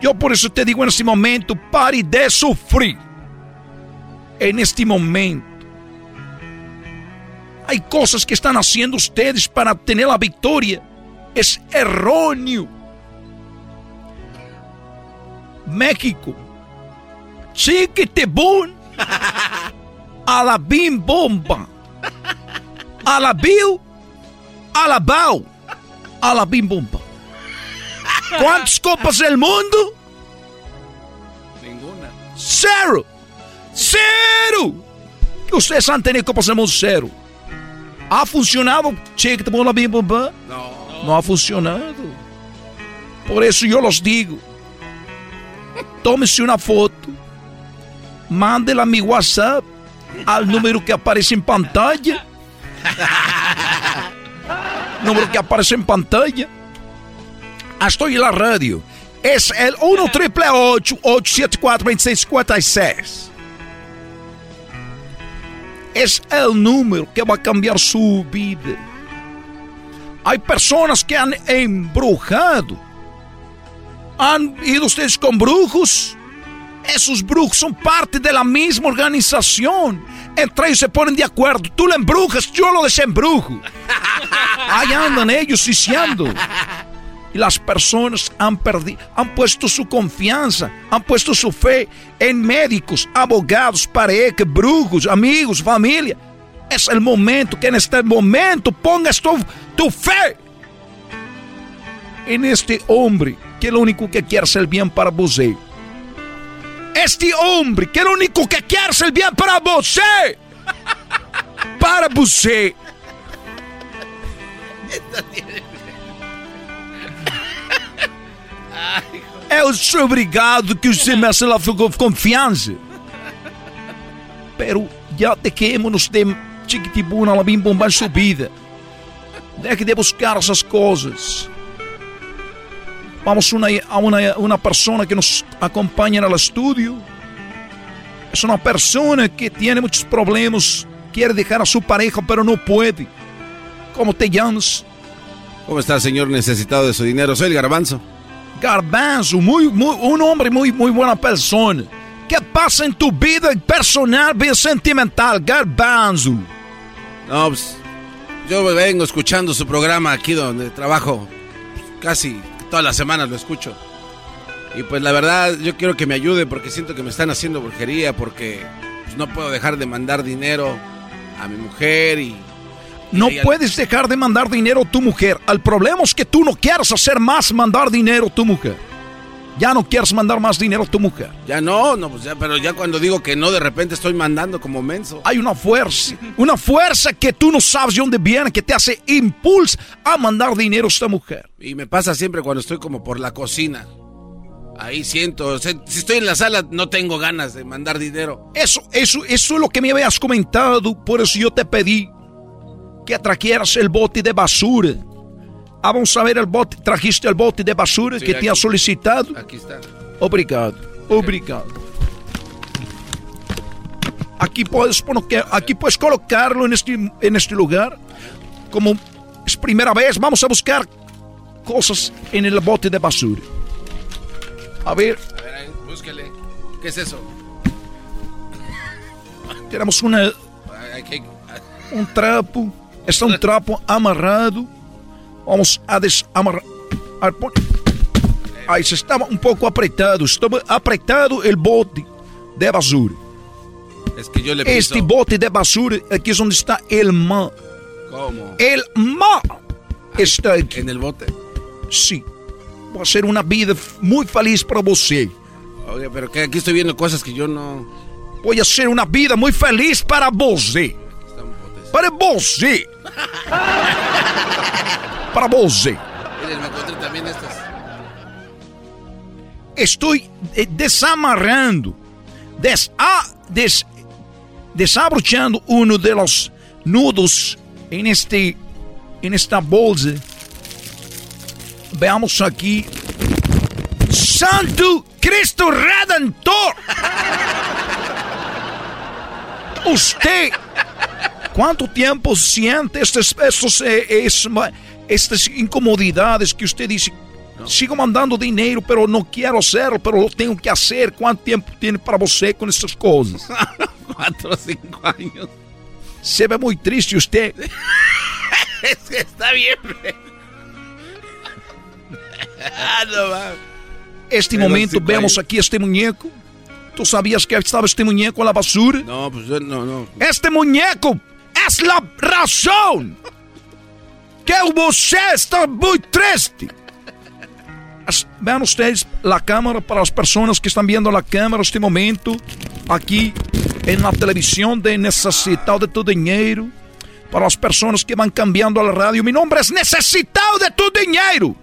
Yo por eso te digo en este momento, pare de sufrir. En este momento. Hay cosas que están haciendo ustedes para obtener la victoria. Es erróneo. México. Chiquitibún. a la bim bomba. A la bill, a la bau, a la bim bomba. ¿Cuántas copas del mundo? Ninguna. Cero. Cero. Ustedes han tenido copas del mundo cero. ¿Ha funcionado? Bim bomba? No. No ha funcionado. Por eso yo los digo. Tómese una foto. Mándela a mi WhatsApp al número que aparece en pantalla. número que aparece en pantalla. Estoy en la radio. Es el 1 triple 874 2656. Es el número que va a cambiar su vida. Hay personas que han embrujado. ¿Han ido ustedes con brujos? Esos brujos son parte de la misma organización. Entre ellos se ponen de acuerdo. Tú lo embrujas, yo lo desembrujo. Ahí andan ellos. Y las personas han perdido, han puesto su confianza, han puesto su fe en médicos, abogados, parejas, brujos, amigos, familia. Es el momento que en este momento pongas tu, tu fe en este hombre que lo único que quiere es el bien para você. Este hombre que lo único que quiere es el bien para você. Para você. Eu sou obrigado que você me hace la confiança. Pero ya dejémonos de chiquitibuna, la bim bomba subida. Deje de buscar essas coisas. Vamos una, a una, una persona que nos acompaña en el estudio. Es una persona que tiene muchos problemas. Quiere dejar a su pareja, pero no puede. ¿Cómo te llamas? ¿Cómo está, señor necesitado de su dinero? Soy el garbanzo. Garbanzo, muy, muy, un hombre muy, muy buena persona. ¿Qué pasa en tu vida personal, vida sentimental, Garbanzo? No, pues yo vengo escuchando su programa aquí donde trabajo. Casi todas las semanas lo escucho. Y pues la verdad, yo quiero que me ayude porque siento que me están haciendo brujería, porque pues, no puedo dejar de mandar dinero a mi mujer y... No puedes dejar de mandar dinero a tu mujer. El problema es que tú no quieres hacer más mandar dinero a tu mujer. Ya no quieres mandar más dinero a tu mujer. Ya no, no, pues ya, pero ya cuando digo que no, de repente estoy mandando como menso. Hay una fuerza, una fuerza que tú no sabes de dónde viene, que te hace impulso a mandar dinero a esta mujer. Y me pasa siempre cuando estoy como por la cocina. Ahí siento, si estoy en la sala no tengo ganas de mandar dinero. Eso, eso, eso es lo que me habías comentado, por eso yo te pedí que trajeras el bote de basura. Ah, vamos a ver el bote, trajiste el bote de basura que te ha solicitado. Aquí está. Obrigado, obrigado. Aquí puedes, aquí puedes colocarlo en este, en este lugar. Como es primera vez, vamos a buscar cosas en el bote de basura. A ver. A ver, ahí, búsquele. ¿Qué es eso? Tenemos una. Un trapo. Está un trapo amarrado. Vamos a desamarrar. Ahí se estaba un poco apretado. Estaba apretado el bote de basura. Es que yo le piso. Este bote de basura aquí es donde está el ma. ¿Cómo? El ma está aquí. ¿En el bote? Sí. Va a ser una vida muy feliz para você. Oye, pero que aquí estoy viendo cosas que yo no. Voy a hacer una vida muy feliz para você. Para você. para você. Miren, me encontré también estas. Estoy eh, desamarrando, des, ah, des, desabrochando uno de los nudos en este, en esta bolsa. Veamos aquí. Santo Cristo Redentor. Usted, ¿cuánto tiempo siente estos, estos, eh, es, estas incomodidades que usted dice? Sigo mandando dinero, pero no quiero hacerlo, pero lo tengo que hacer. ¿Cuánto tiempo tiene para você con estas cosas? Cuatro o cinco años. Se ve muy triste usted. es que está bien. ah, no, va. Este momento vemos aquí este muñeco. ¿Tú sabías que estaba este muñeco en la basura? No, pues yo no, no. Este muñeco es la razón que você está muy triste. Vean ustedes la cámara para las personas que están viendo la cámara este momento aquí en la televisión de Necesitado de tu Dinero. Para las personas que van cambiando a la radio, mi nombre es Necesitado de tu Dinero.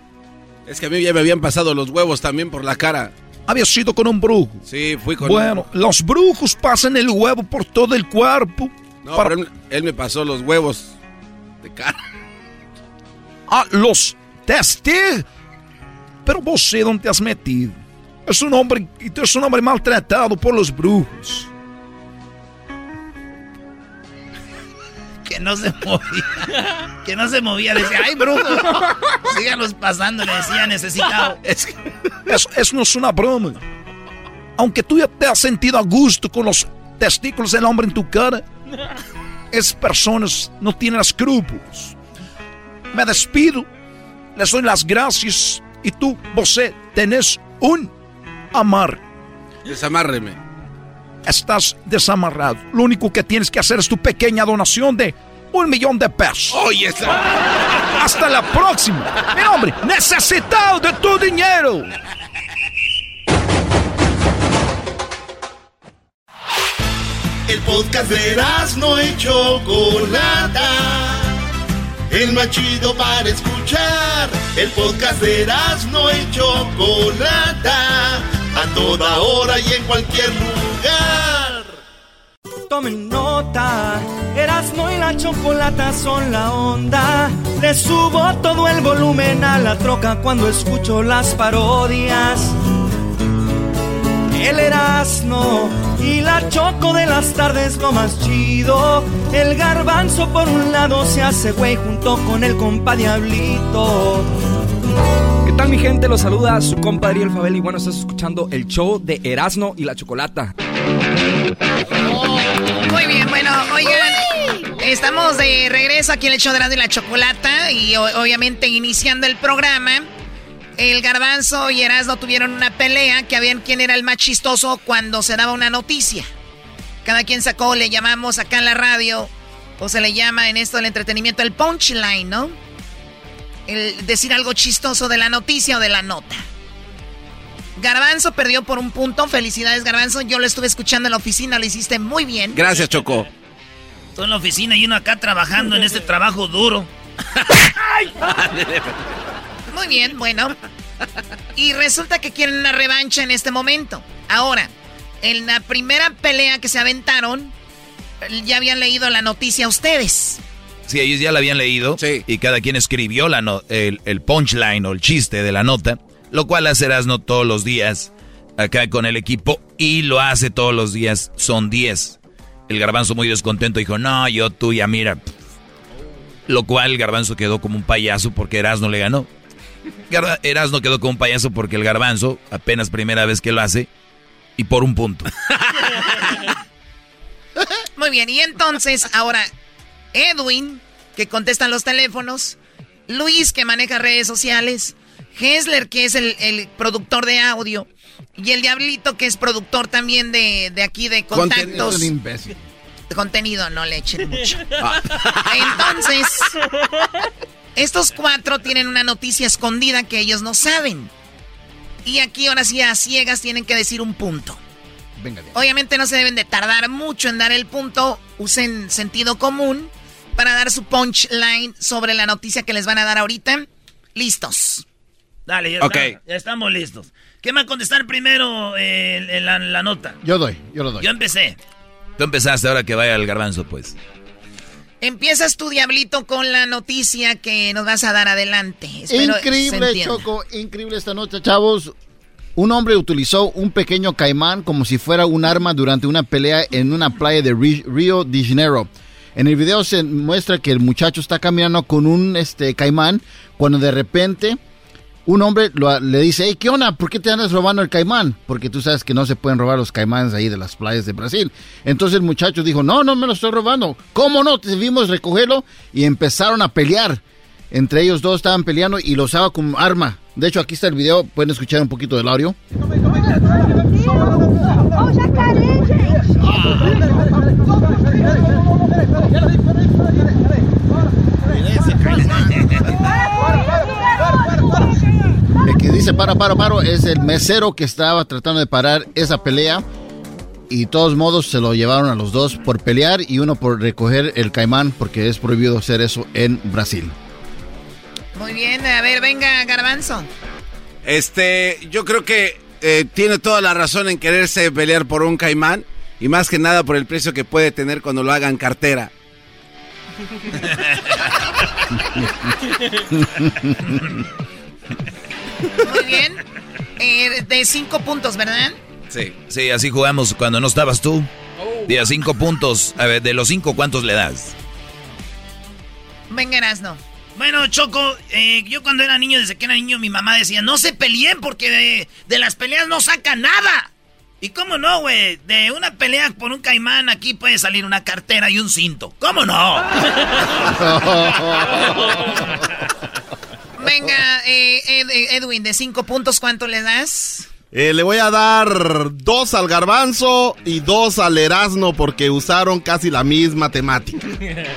Es que a mí ya me habían pasado los huevos también por la cara. Había sido con un brujo. Sí, fui con Bueno, los brujos pasan el huevo por todo el cuerpo. No, pero él, él me pasó los huevos de cara. Ah, los testigos. Pero você não te has metido. Es un hombre, es un hombre maltratado por los brujos. Que no se movía. Que no se movía. Decía, ay, brujo. Síganos pasando. Le decía, necesitado. Es eso, eso no es una broma. Aunque tú ya te has sentido a gusto con los testículos del hombre en tu cara, esas personas no tienen escrúpulos. Me despido. Les doy las gracias. Y tú, você, tenés un amar. Desamárreme. Estás desamarrado. Lo único que tienes que hacer es tu pequeña donación de un millón de pesos. Oye, esa. Hasta la próxima. Mi hombre, necesitado de tu dinero. El podcast de no y Chocolata. El más chido para escuchar. El podcast de no y Chocolata. A toda hora y en cualquier lugar. Tomen nota, Erasmo y la chocolata son la onda. Le subo todo el volumen a la troca cuando escucho las parodias. El Erasmo y la choco de las tardes lo más chido. El garbanzo por un lado se hace güey junto con el compa Diablito. ¿Qué tal mi gente? Los saluda su compa Ariel Fabel y bueno, estás escuchando el show de Erasmo y la Chocolata. Muy bien, bueno, oigan, estamos de regreso aquí en el show de la, de la chocolata y obviamente iniciando el programa. El garbanzo y Erasmo tuvieron una pelea que habían quién era el más chistoso cuando se daba una noticia. Cada quien sacó, le llamamos acá en la radio, o se le llama en esto del entretenimiento el punchline, ¿no? El decir algo chistoso de la noticia o de la nota. Garbanzo perdió por un punto. Felicidades, Garbanzo. Yo lo estuve escuchando en la oficina, lo hiciste muy bien. Gracias, Choco. Tú en la oficina y uno acá trabajando en este trabajo duro. Muy bien, bueno. Y resulta que quieren una revancha en este momento. Ahora, en la primera pelea que se aventaron, ya habían leído la noticia ustedes. Sí, ellos ya la habían leído y cada quien escribió la no- el, el punchline o el chiste de la nota, lo cual hace Erasmo todos los días acá con el equipo y lo hace todos los días, son 10. El garbanzo muy descontento dijo, no, yo tú ya mira. Lo cual el garbanzo quedó como un payaso porque Erasmo le ganó. Erasmo quedó como un payaso porque el garbanzo, apenas primera vez que lo hace, y por un punto. Muy bien, y entonces ahora Edwin, que contesta los teléfonos, Luis, que maneja redes sociales, Hessler, que es el, el productor de audio, y el Diablito, que es productor también de, de aquí de contactos. Es un imbécil. De contenido, no le echen mucho. Entonces, estos cuatro tienen una noticia escondida que ellos no saben. Y aquí ahora sí a ciegas tienen que decir un punto. Venga, bien. Obviamente no se deben de tardar mucho en dar el punto. Usen sentido común para dar su punchline sobre la noticia que les van a dar ahorita. Listos. Dale, ya, Ok. está- ya estamos listos. ¿Quién va a contestar primero eh, la, la nota? Yo doy, yo lo doy. Yo empecé. Tú empezaste ahora que vaya el garbanzo, pues. Empiezas tu diablito con la noticia que nos vas a dar adelante. Espero increíble. Choco, increíble esta nota, chavos. Un hombre utilizó un pequeño caimán como si fuera un arma durante una pelea en una playa de Río de Janeiro. En el video se muestra que el muchacho está caminando con un este caimán cuando de repente un hombre lo- le dice, hey, ¿qué onda? ¿Por qué te andas robando el caimán? Porque tú sabes que no se pueden robar los caimanes ahí de las playas de Brasil. Entonces el muchacho dijo, no, no me lo estoy robando. ¿Cómo no? Debimos recogerlo y empezaron a pelear. Entre ellos dos estaban peleando y lo usaba como arma. De hecho, aquí está el video. Pueden escuchar un poquito del audio. El que dice para, para, paro es el mesero que estaba tratando de parar esa pelea. Y de todos modos se lo llevaron a los dos por pelear y uno por recoger el caimán porque es prohibido hacer eso en Brasil. Muy bien, a ver, venga, Garbanzo. Este, yo creo que eh, tiene toda la razón en quererse pelear por un caimán y más que nada por el precio que puede tener cuando lo hagan cartera. Muy bien. Eh, de cinco puntos, ¿verdad? Sí. Sí, así jugamos cuando no estabas tú. De a cinco puntos. A ver, de los cinco, ¿cuántos le das? Venga, Erasno. Bueno, Choco, eh, yo cuando era niño, desde que era niño, mi mamá decía, no se peleen porque de, de las peleas no saca nada. ¿Y cómo no, güey? De una pelea por un caimán aquí puede salir una cartera y un cinto. ¿Cómo no? Venga, eh, Ed- Edwin, de cinco puntos, ¿cuánto le das? Eh, le voy a dar dos al garbanzo y dos al erasno porque usaron casi la misma temática.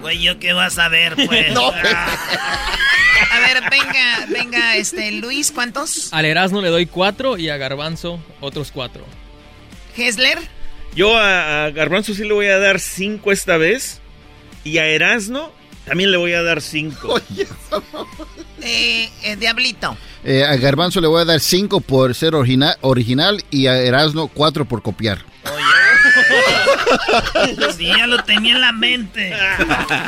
Güey, ¿yo qué vas a ver, pues? No. A ver, venga, venga, este, Luis, ¿cuántos? Al Erasmo le doy cuatro y a Garbanzo otros cuatro. Hesler, Yo a, a Garbanzo sí le voy a dar cinco esta vez. Y a Erasno también le voy a dar cinco. eh, eh, Diablito. Eh, a Garbanzo le voy a dar 5 por ser origina- original y a Erasmo 4 por copiar. Sí, ya lo tenía en la mente.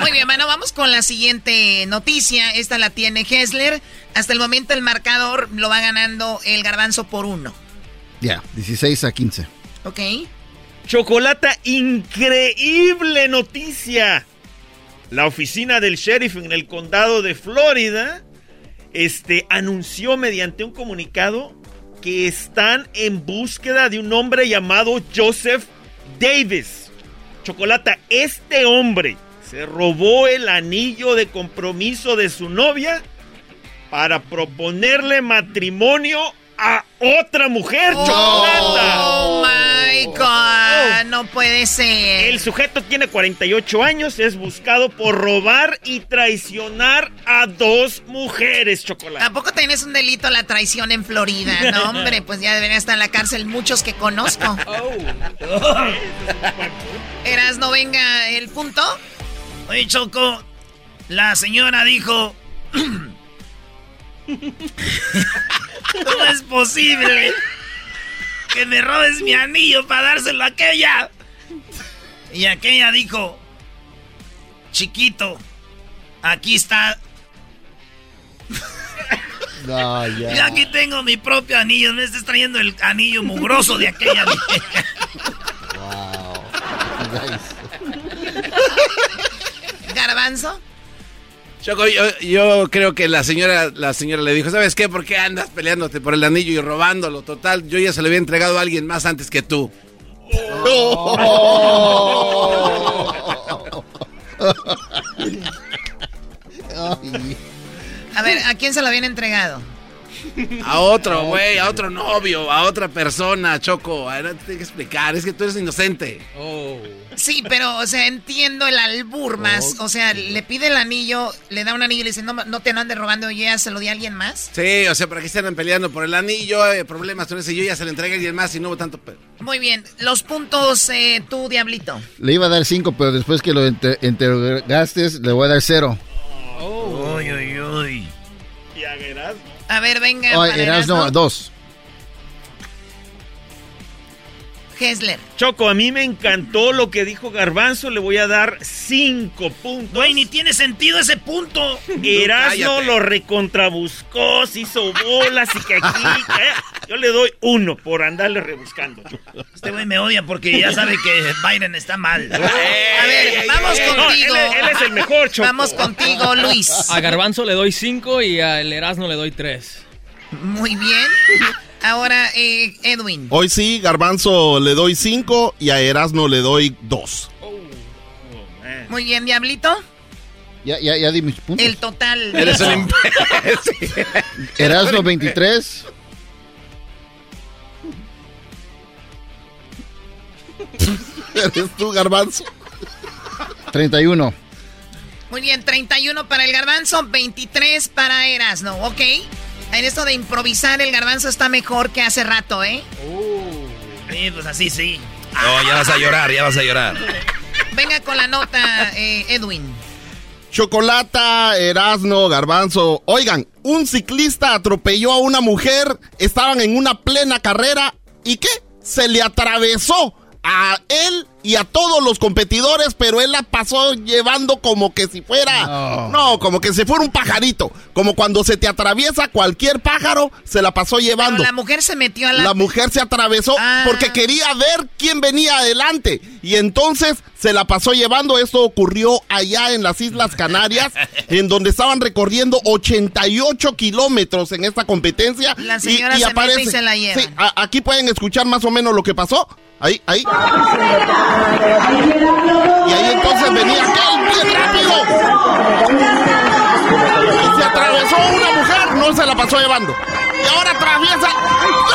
Muy bien, bueno, vamos con la siguiente noticia. Esta la tiene Hesler. Hasta el momento el marcador lo va ganando el garbanzo por uno. Ya, 16 a 15. ¿Ok? Chocolata, increíble noticia. La oficina del sheriff en el condado de Florida este, anunció mediante un comunicado que están en búsqueda de un hombre llamado Joseph Davis. Chocolata, este hombre se robó el anillo de compromiso de su novia para proponerle matrimonio a otra mujer, Chocolata. Oh my God, no puede ser. El sujeto tiene 48 años, es buscado por robar y traicionar a dos mujeres, Chocolata. ¿Tampoco tenés un delito la traición en Florida? No, hombre, pues ya deberían estar en la cárcel muchos que conozco. Eras, no venga el punto. Oye, Choco, la señora dijo... ¿Cómo es posible que me robes mi anillo para dárselo a aquella? Y aquella dijo, chiquito, aquí está. No, ya. Yo aquí tengo mi propio anillo, me estás trayendo el anillo mugroso de aquella. Wow. ¿Garbanzo? Choco, yo, yo creo que la señora, la señora le dijo, ¿sabes qué? ¿Por qué andas peleándote por el anillo y robándolo? Total, yo ya se lo había entregado a alguien más antes que tú. A ver, ¿a quién se lo habían entregado? A otro, güey, a otro novio, a otra persona, Choco. A ver, No te tengo que explicar, es que tú eres inocente. Sí, pero, o sea, entiendo el albur más. O sea, le pide el anillo, le da un anillo y le dice, no, no te andes robando, yo ya se lo di a alguien más. Sí, o sea, para que estén peleando por el anillo, hay problemas con ese, yo ya se lo entregué a alguien más y no hubo tanto... pe- Muy bien, los puntos, eh, tú, Diablito. Le iba a dar cinco, pero después que lo inter- interrogaste, le voy a dar cero. A ver, venga. Dos. Hessler. Choco, a mí me encantó lo que dijo Garbanzo, le voy a dar cinco puntos. Güey, ni tiene sentido ese punto. Erasno Cállate. lo recontrabuscó, se hizo bolas y que aquí. que- Yo le doy uno por andarle rebuscando. Este güey me odia porque ya sabe que Biden está mal. A ver, vamos No, contigo. él, él es el mejor, Choco. Vamos contigo, Luis. A Garbanzo le doy 5 y al Erasmo le doy 3. Muy bien. Ahora, eh, Edwin. Hoy sí, Garbanzo le doy 5 y a Erasno le doy 2. Muy bien, Diablito. Ya, ya, ya di mis puntos. El total. Eres un Erasno 23. Eres tú, Garbanzo. 31. Muy bien, 31 para el garbanzo, 23 para Erasno, ¿ok? En esto de improvisar, el garbanzo está mejor que hace rato, ¿eh? Sí, pues así sí. No, ya vas a llorar, ya vas a llorar. Venga con la nota, eh, Edwin. Chocolata, Erasno, Garbanzo. Oigan, un ciclista atropelló a una mujer, estaban en una plena carrera y ¿qué? Se le atravesó a él y a todos los competidores, pero él la pasó llevando como que si fuera, No. no, como que si fuera un pajarito, como cuando se te atraviesa cualquier pájaro, se la pasó Pero llevando. la mujer se metió a la... La mujer se atravesó Ah. porque quería ver quién venía adelante. Y entonces se la pasó llevando. Esto ocurrió allá en las Islas Canarias, en donde estaban recorriendo 88 kilómetros en esta competencia. La señora se mete y se la lleva. Sí, a- aquí pueden escuchar más o menos lo que pasó. Ahí, ahí. Y ahí entonces venía aquel bien rápido. Y se atravesó una mujer, no se la pasó llevando. Y ahora atraviesa.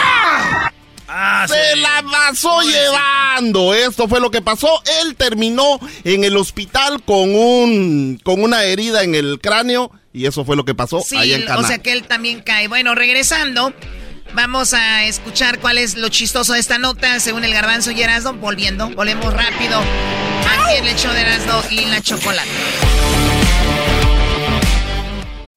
¡Ah! Ah, se sí. la pasó llevando. Esto fue lo que pasó. Él terminó en el hospital con un con una herida en el cráneo y eso fue lo que pasó Sí, ahí en o Canadá. sea que él también cae. Bueno, regresando, vamos a escuchar cuál es lo chistoso de esta nota según el garbanzo y Erasmo. Volviendo, volvemos rápido. Aquí el show de Erasmo y la chocolate.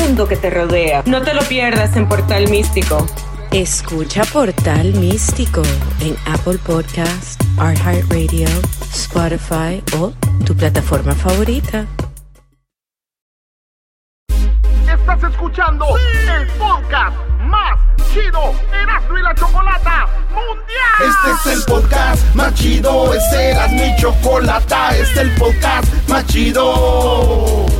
que te rodea. No te lo pierdas en Portal Místico. Escucha Portal Místico en Apple Podcast, iHeartRadio, Spotify o tu plataforma favorita. Estás escuchando el podcast más chido Erasmo y la Chocolata Mundial. Este es el podcast más chido, es Erasmo y Chocolata, este es el podcast más chido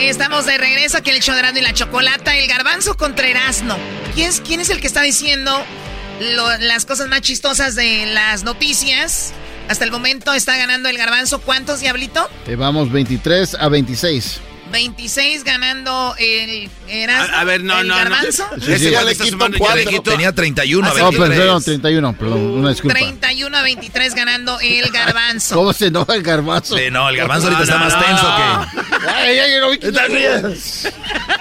Estamos de regreso aquí en el show de y la Chocolata. El garbanzo contra Erasno. ¿Quién es, quién es el que está diciendo las cosas más chistosas de las noticias? Hasta el momento está ganando el garbanzo. ¿Cuántos, Diablito? Eh, vamos 23 a 26. 26 ganando el Erasmo. A, ver, no, el no, garbanzo. no. Ese ya le quito cuatro. Tenía 31 a 23. No, perdón, 31, perdón, una disculpa. 31 a 23 ganando el garbanzo. ¿Cómo se enoja el garbanzo? Sí, no, el garbanzo ahorita está más tenso que... Ay, ay, no,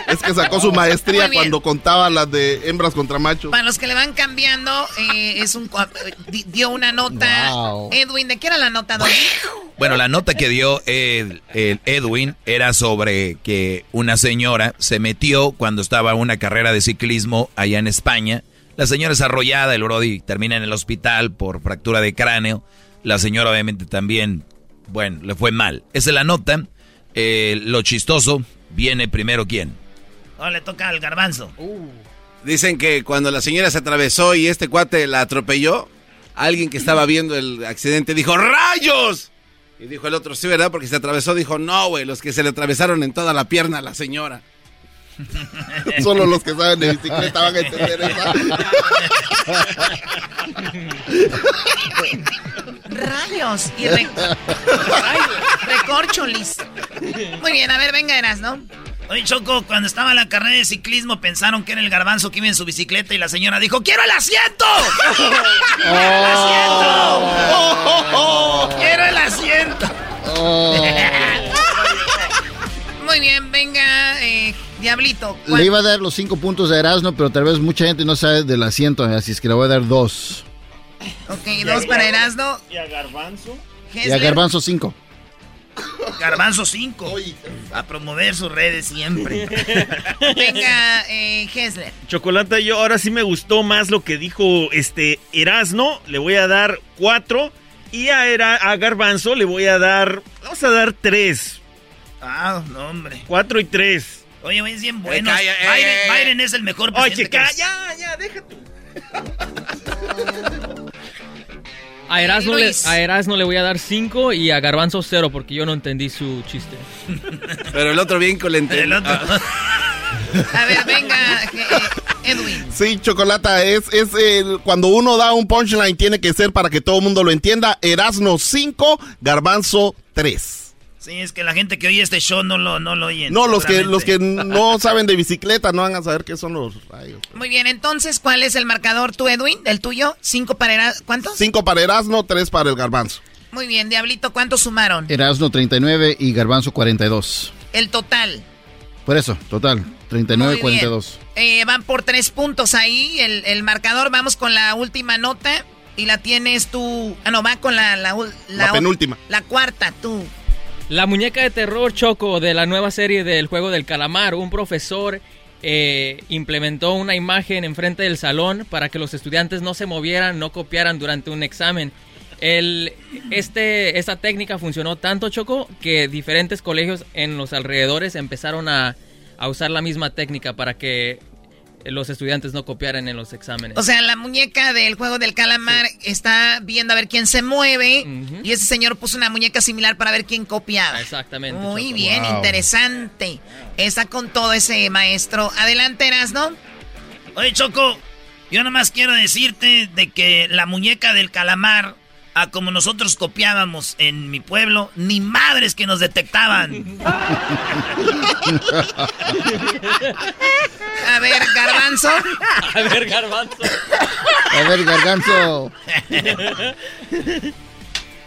es que sacó su maestría cuando contaba las de hembras contra machos. Para los que le van cambiando, eh, es un dio una nota. Edwin, ¿de qué era la nota, Bueno, la nota que dio el, el Edwin era sobre que una señora se metió cuando estaba en una carrera de ciclismo allá en España. La señora es arrollada, el Brody termina en el hospital por fractura de cráneo. La señora obviamente también, bueno, le fue mal. Esa es la nota. Eh, lo chistoso, viene primero quién. Oh, le toca al garbanzo. Uh. Dicen que cuando la señora se atravesó y este cuate la atropelló, alguien que estaba viendo el accidente dijo, ¡rayos! Y dijo el otro, sí, ¿verdad? Porque se atravesó, dijo, no, güey, los que se le atravesaron en toda la pierna a la señora. Solo los que saben de bicicleta van a entender eso. Rayos y recorcholis. Muy bien, a ver, venga, Eras, ¿no? Oye, Choco, cuando estaba en la carrera de ciclismo pensaron que era el garbanzo que iba en su bicicleta y la señora dijo, ¡Quiero el asiento! ¡Quiero el asiento! ¡Quiero el asiento! Muy bien, venga, eh, Diablito. Le iba a dar los cinco puntos de Erasmo, pero tal vez mucha gente no sabe del asiento, así es que le voy a dar dos. Ok, dos para Erasmo. ¿Y a Garbanzo? Y a Garbanzo cinco. Garbanzo 5. A promover sus redes siempre. Venga, eh, Hessler. Chocolata, yo ahora sí me gustó más lo que dijo este Erasno. Le voy a dar 4. Y a, a Garbanzo le voy a dar. Vamos a dar 3. Ah, no, hombre. 4 y 3. Oye, es bien bueno. Byron, es el mejor presidente. Oye, ya, ya, déjate. A Erasmo, le, a le voy a dar 5 y a Garbanzo 0 porque yo no entendí su chiste. Pero el otro bien con el A ver, venga, Edwin. Sí, Chocolata, es, es el, cuando uno da un punchline tiene que ser para que todo el mundo lo entienda. Erasno 5, Garbanzo 3. Sí, es que la gente que oye este show no lo, no lo oye. No, los que, los que no saben de bicicleta no van a saber qué son los rayos. Muy bien, entonces, ¿cuál es el marcador tú, Edwin? ¿El tuyo? ¿Cinco para Erasno? ¿Cuántos? 5 para Erasno, 3 para el Garbanzo. Muy bien, Diablito, ¿cuántos sumaron? Erasno 39 y Garbanzo 42. El total. Por eso, total, 39 Muy 42. Eh, van por tres puntos ahí el, el marcador. Vamos con la última nota. Y la tienes tú. Ah, no, va con la, la, ul- La penúltima. La cuarta, tú. La muñeca de terror Choco de la nueva serie del juego del calamar. Un profesor eh, implementó una imagen enfrente del salón para que los estudiantes no se movieran, no copiaran durante un examen. El, este, esta técnica funcionó tanto Choco que diferentes colegios en los alrededores empezaron a, a usar la misma técnica para que los estudiantes no copiaran en los exámenes. O sea, la muñeca del juego del calamar está viendo a ver quién se mueve. Y ese señor puso una muñeca similar para ver quién copiaba. Exactamente. Muy Choco. bien, Wow. interesante. Está con todo ese maestro. Adelante, ¿no? Oye, Choco, yo nomás quiero decirte de que la muñeca del calamar, a como nosotros copiábamos en mi pueblo, ni madres que nos detectaban. A ver, Garbanzo. A ver, Garbanzo. A ver, Garbanzo.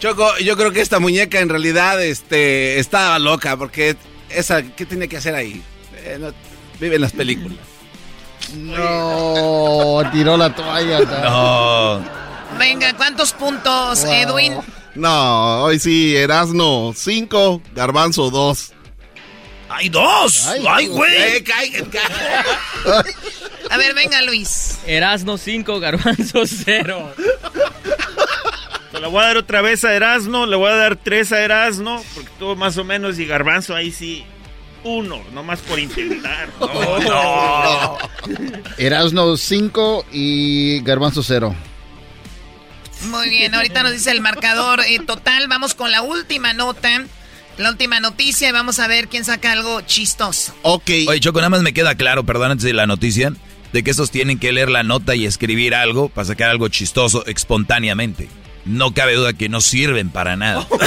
Choco, yo creo que esta muñeca en realidad este, estaba loca porque esa, ¿qué tiene que hacer ahí? Eh, no- vive en las películas. No, tiró la toalla. No. Venga, ¿cuántos puntos, Wow. Edwin? No, hoy sí, Erasno 5, Garbanzo 2. ¡Hay dos! ¡Ay, güey! Eh, A ver, venga, Luis. Erasno 5, Garbanzo 0. Le voy a dar otra vez a Erasno, le voy a dar tres a Erasno, porque tuvo más o menos, y Garbanzo ahí sí, uno, nomás por intentar. No, no. Erasno 5 y Garbanzo 0. Muy bien, ahorita nos dice el marcador eh, total. Vamos con la última nota, la última noticia y vamos a ver quién saca algo chistoso. Ok. Oye, Choco, nada más me queda claro, perdón, antes de la noticia, de que estos tienen que leer la nota y escribir algo para sacar algo chistoso espontáneamente. No cabe duda que no sirven para nada.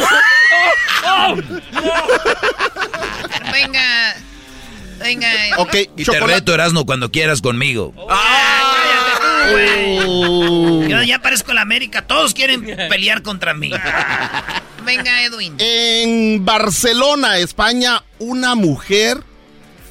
Venga, venga. Ok, Y te reto, Erasno, cuando quieras conmigo. Yo ya parezco la América, todos quieren pelear contra mí. Venga, Edwin. En Barcelona, España, una mujer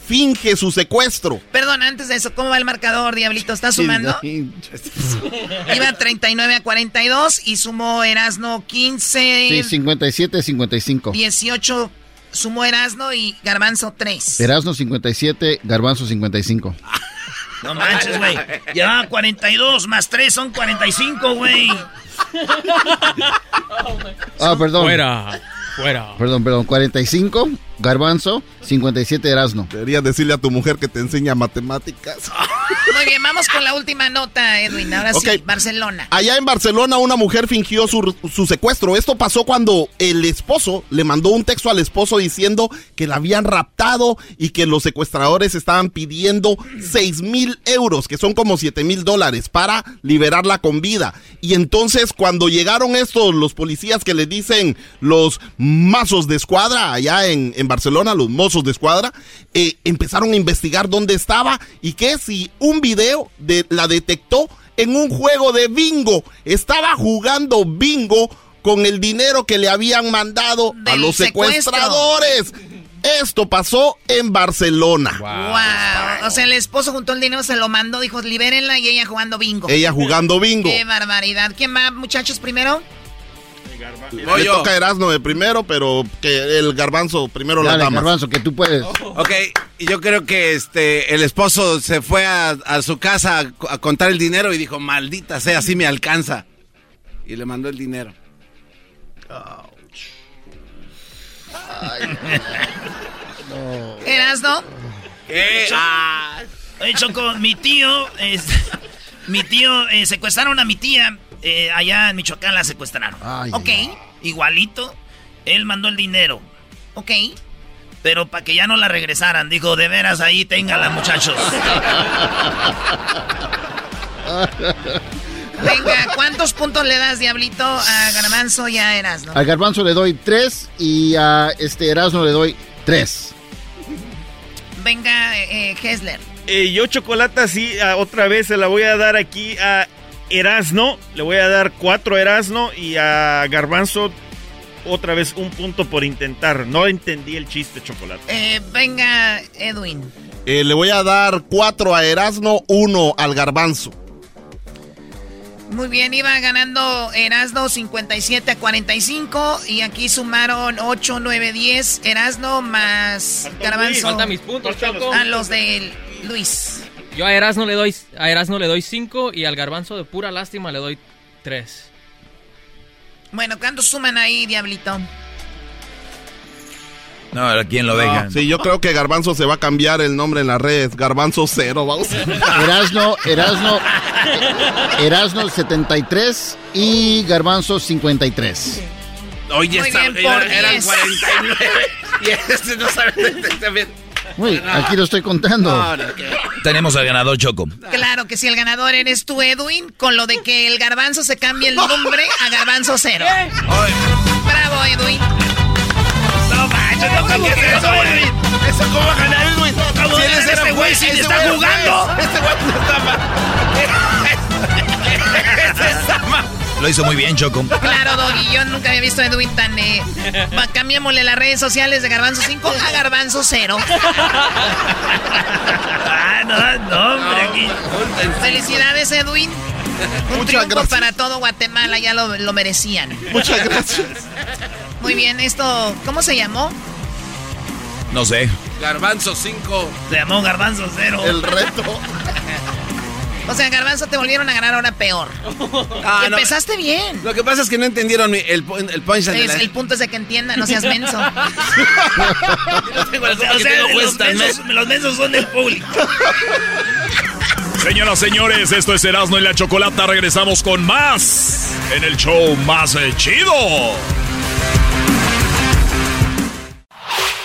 finge su secuestro. Perdón, antes de eso, ¿cómo va el marcador, Diablito? ¿Está sumando? Iba 39 a 42 y sumó Erasno 15. Sí, 57, 55. 18 sumó Erasno y Garbanzo 3. Erasno 57, Garbanzo 55. No manches, güey. Llevaba 42 más 3 son 45, güey. Ah, perdón. Fuera, fuera. Perdón, perdón. 45, Garbanzo, 57, Erasno. Deberías decirle a tu mujer que te enseña matemáticas. Muy bien, vamos con la última nota, Edwin. Ahora sí. Barcelona. Allá en Barcelona una mujer fingió su, su secuestro. Esto pasó cuando el esposo le mandó un texto al esposo diciendo que la habían raptado y que los secuestradores estaban pidiendo 6 mil euros, que son como 7 mil dólares, para liberarla con vida. Y entonces cuando llegaron estos, los policías que le dicen los mazos de escuadra, allá en, en Barcelona, los mozos de escuadra, eh, empezaron a investigar dónde estaba y que si un video de, la detectó en un juego de bingo. Estaba jugando bingo con el dinero que le habían mandado a los secuestro. secuestradores. Esto pasó en Barcelona. Wow. O sea, el esposo juntó el dinero, se lo mandó, dijo, libérenla y ella jugando bingo. Ella jugando bingo. Qué barbaridad. ¿Quién va, muchachos, primero? Le toca a Erasmo de primero, pero que el garbanzo primero la Dale, dama. Garbanzo, que tú puedes. Ok, y yo creo que este el esposo se fue a, a su casa a, co- a contar el dinero y dijo, maldita sea, así me alcanza. Y le mandó el dinero. ¿Erasno? ¿Qué? Oye, Choco, mi tío, es- mi tío, eh, secuestraron a mi tía, eh, allá en Michoacán la secuestraron. Ay, ok, igualito, él mandó el dinero. Ok, pero para que ya no la regresaran. Dijo, de veras, ahí téngala, muchachos. Venga, ¿cuántos puntos le das, Diablito, a Garbanzo y a Erasno? Al Garbanzo le doy tres y a este Erasmo le doy tres. Venga, eh, Hessler. Eh, yo chocolate sí, otra vez se la voy a dar aquí a Erasno. Le voy a dar cuatro a Erasno y a Garbanzo otra vez un punto por intentar. No entendí el chiste, chocolate. Eh, venga, Edwin. Eh, le voy a dar cuatro a Erasno, uno al Garbanzo. Muy bien, iba ganando Erasno 57 a 45 y aquí sumaron 8, 9, 10. Erasno más Garbanzo. Falta mis puntos, Choco. A los de Luis. Yo a Erasno le doy a Erasno le doy 5 y al Garbanzo de pura lástima le doy 3. Bueno, ¿cuántos suman ahí, Diablito? No, ¿a quién lo venga? Sí, yo creo que Garbanzo se va a cambiar el nombre en las redes. Garbanzo cero, vamos. Erasno, Erasno, Erasno 73 y Garbanzo 53. Oye, Muy esta- bien, era- por eran 10. 49. Y este no sabe también. Uy, aquí lo estoy contando. No, no, que- Tenemos al ganador Choco. Claro que si el ganador eres tú, Edwin, con lo de que el garbanzo se cambie el nombre a garbanzo cero. Bravo, Edwin. No manches, no cambies eso, Edwin. ¿Eso cómo va a ganar Edwin? ¿Cómo Si él ganar es este güey si está jugando? Este güey no está ma- Ese está ma- Lo hizo muy bien, Choco. Claro, Doggy, yo nunca había visto a Edwin tan... Eh, cambiémosle las redes sociales de garbanzo 5 a garbanzo 0. Ah, no, no, hombre, aquí. Felicidades, Edwin. Un Muchas triunfo gracias. para todo Guatemala, ya lo, lo merecían. Muchas gracias. Muy bien, esto, ¿cómo se llamó? No sé. Garbanzo 5. Se llamó Garbanzo Cero. El reto. O sea, Garbanzo te volvieron a ganar ahora peor. Ah, Y no. Empezaste bien. Lo que pasa es que no entendieron mi- el, el punchline de Es- la- el punto es de que entienda, no seas menso. No tengo O sea, o los, puesta en mensos, los mensos son del público. Señoras, señores, esto es Erasmo y la Chocolata. Regresamos con más en el show más eh, chido.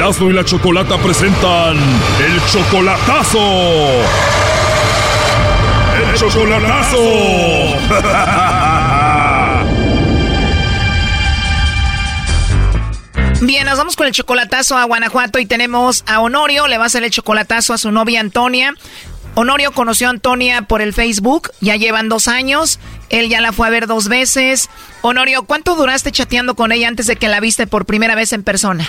Erasmo y la Chocolata presentan el chocolatazo. El chocolatazo. Bien, nos vamos con el chocolatazo a Guanajuato y tenemos a Honorio, le va a hacer el chocolatazo a su novia Antonia. Honorio conoció a Antonia por el Facebook, ya llevan dos años, él ya la fue a ver dos veces. Honorio, ¿cuánto duraste chateando con ella antes de que la viste por primera vez en persona?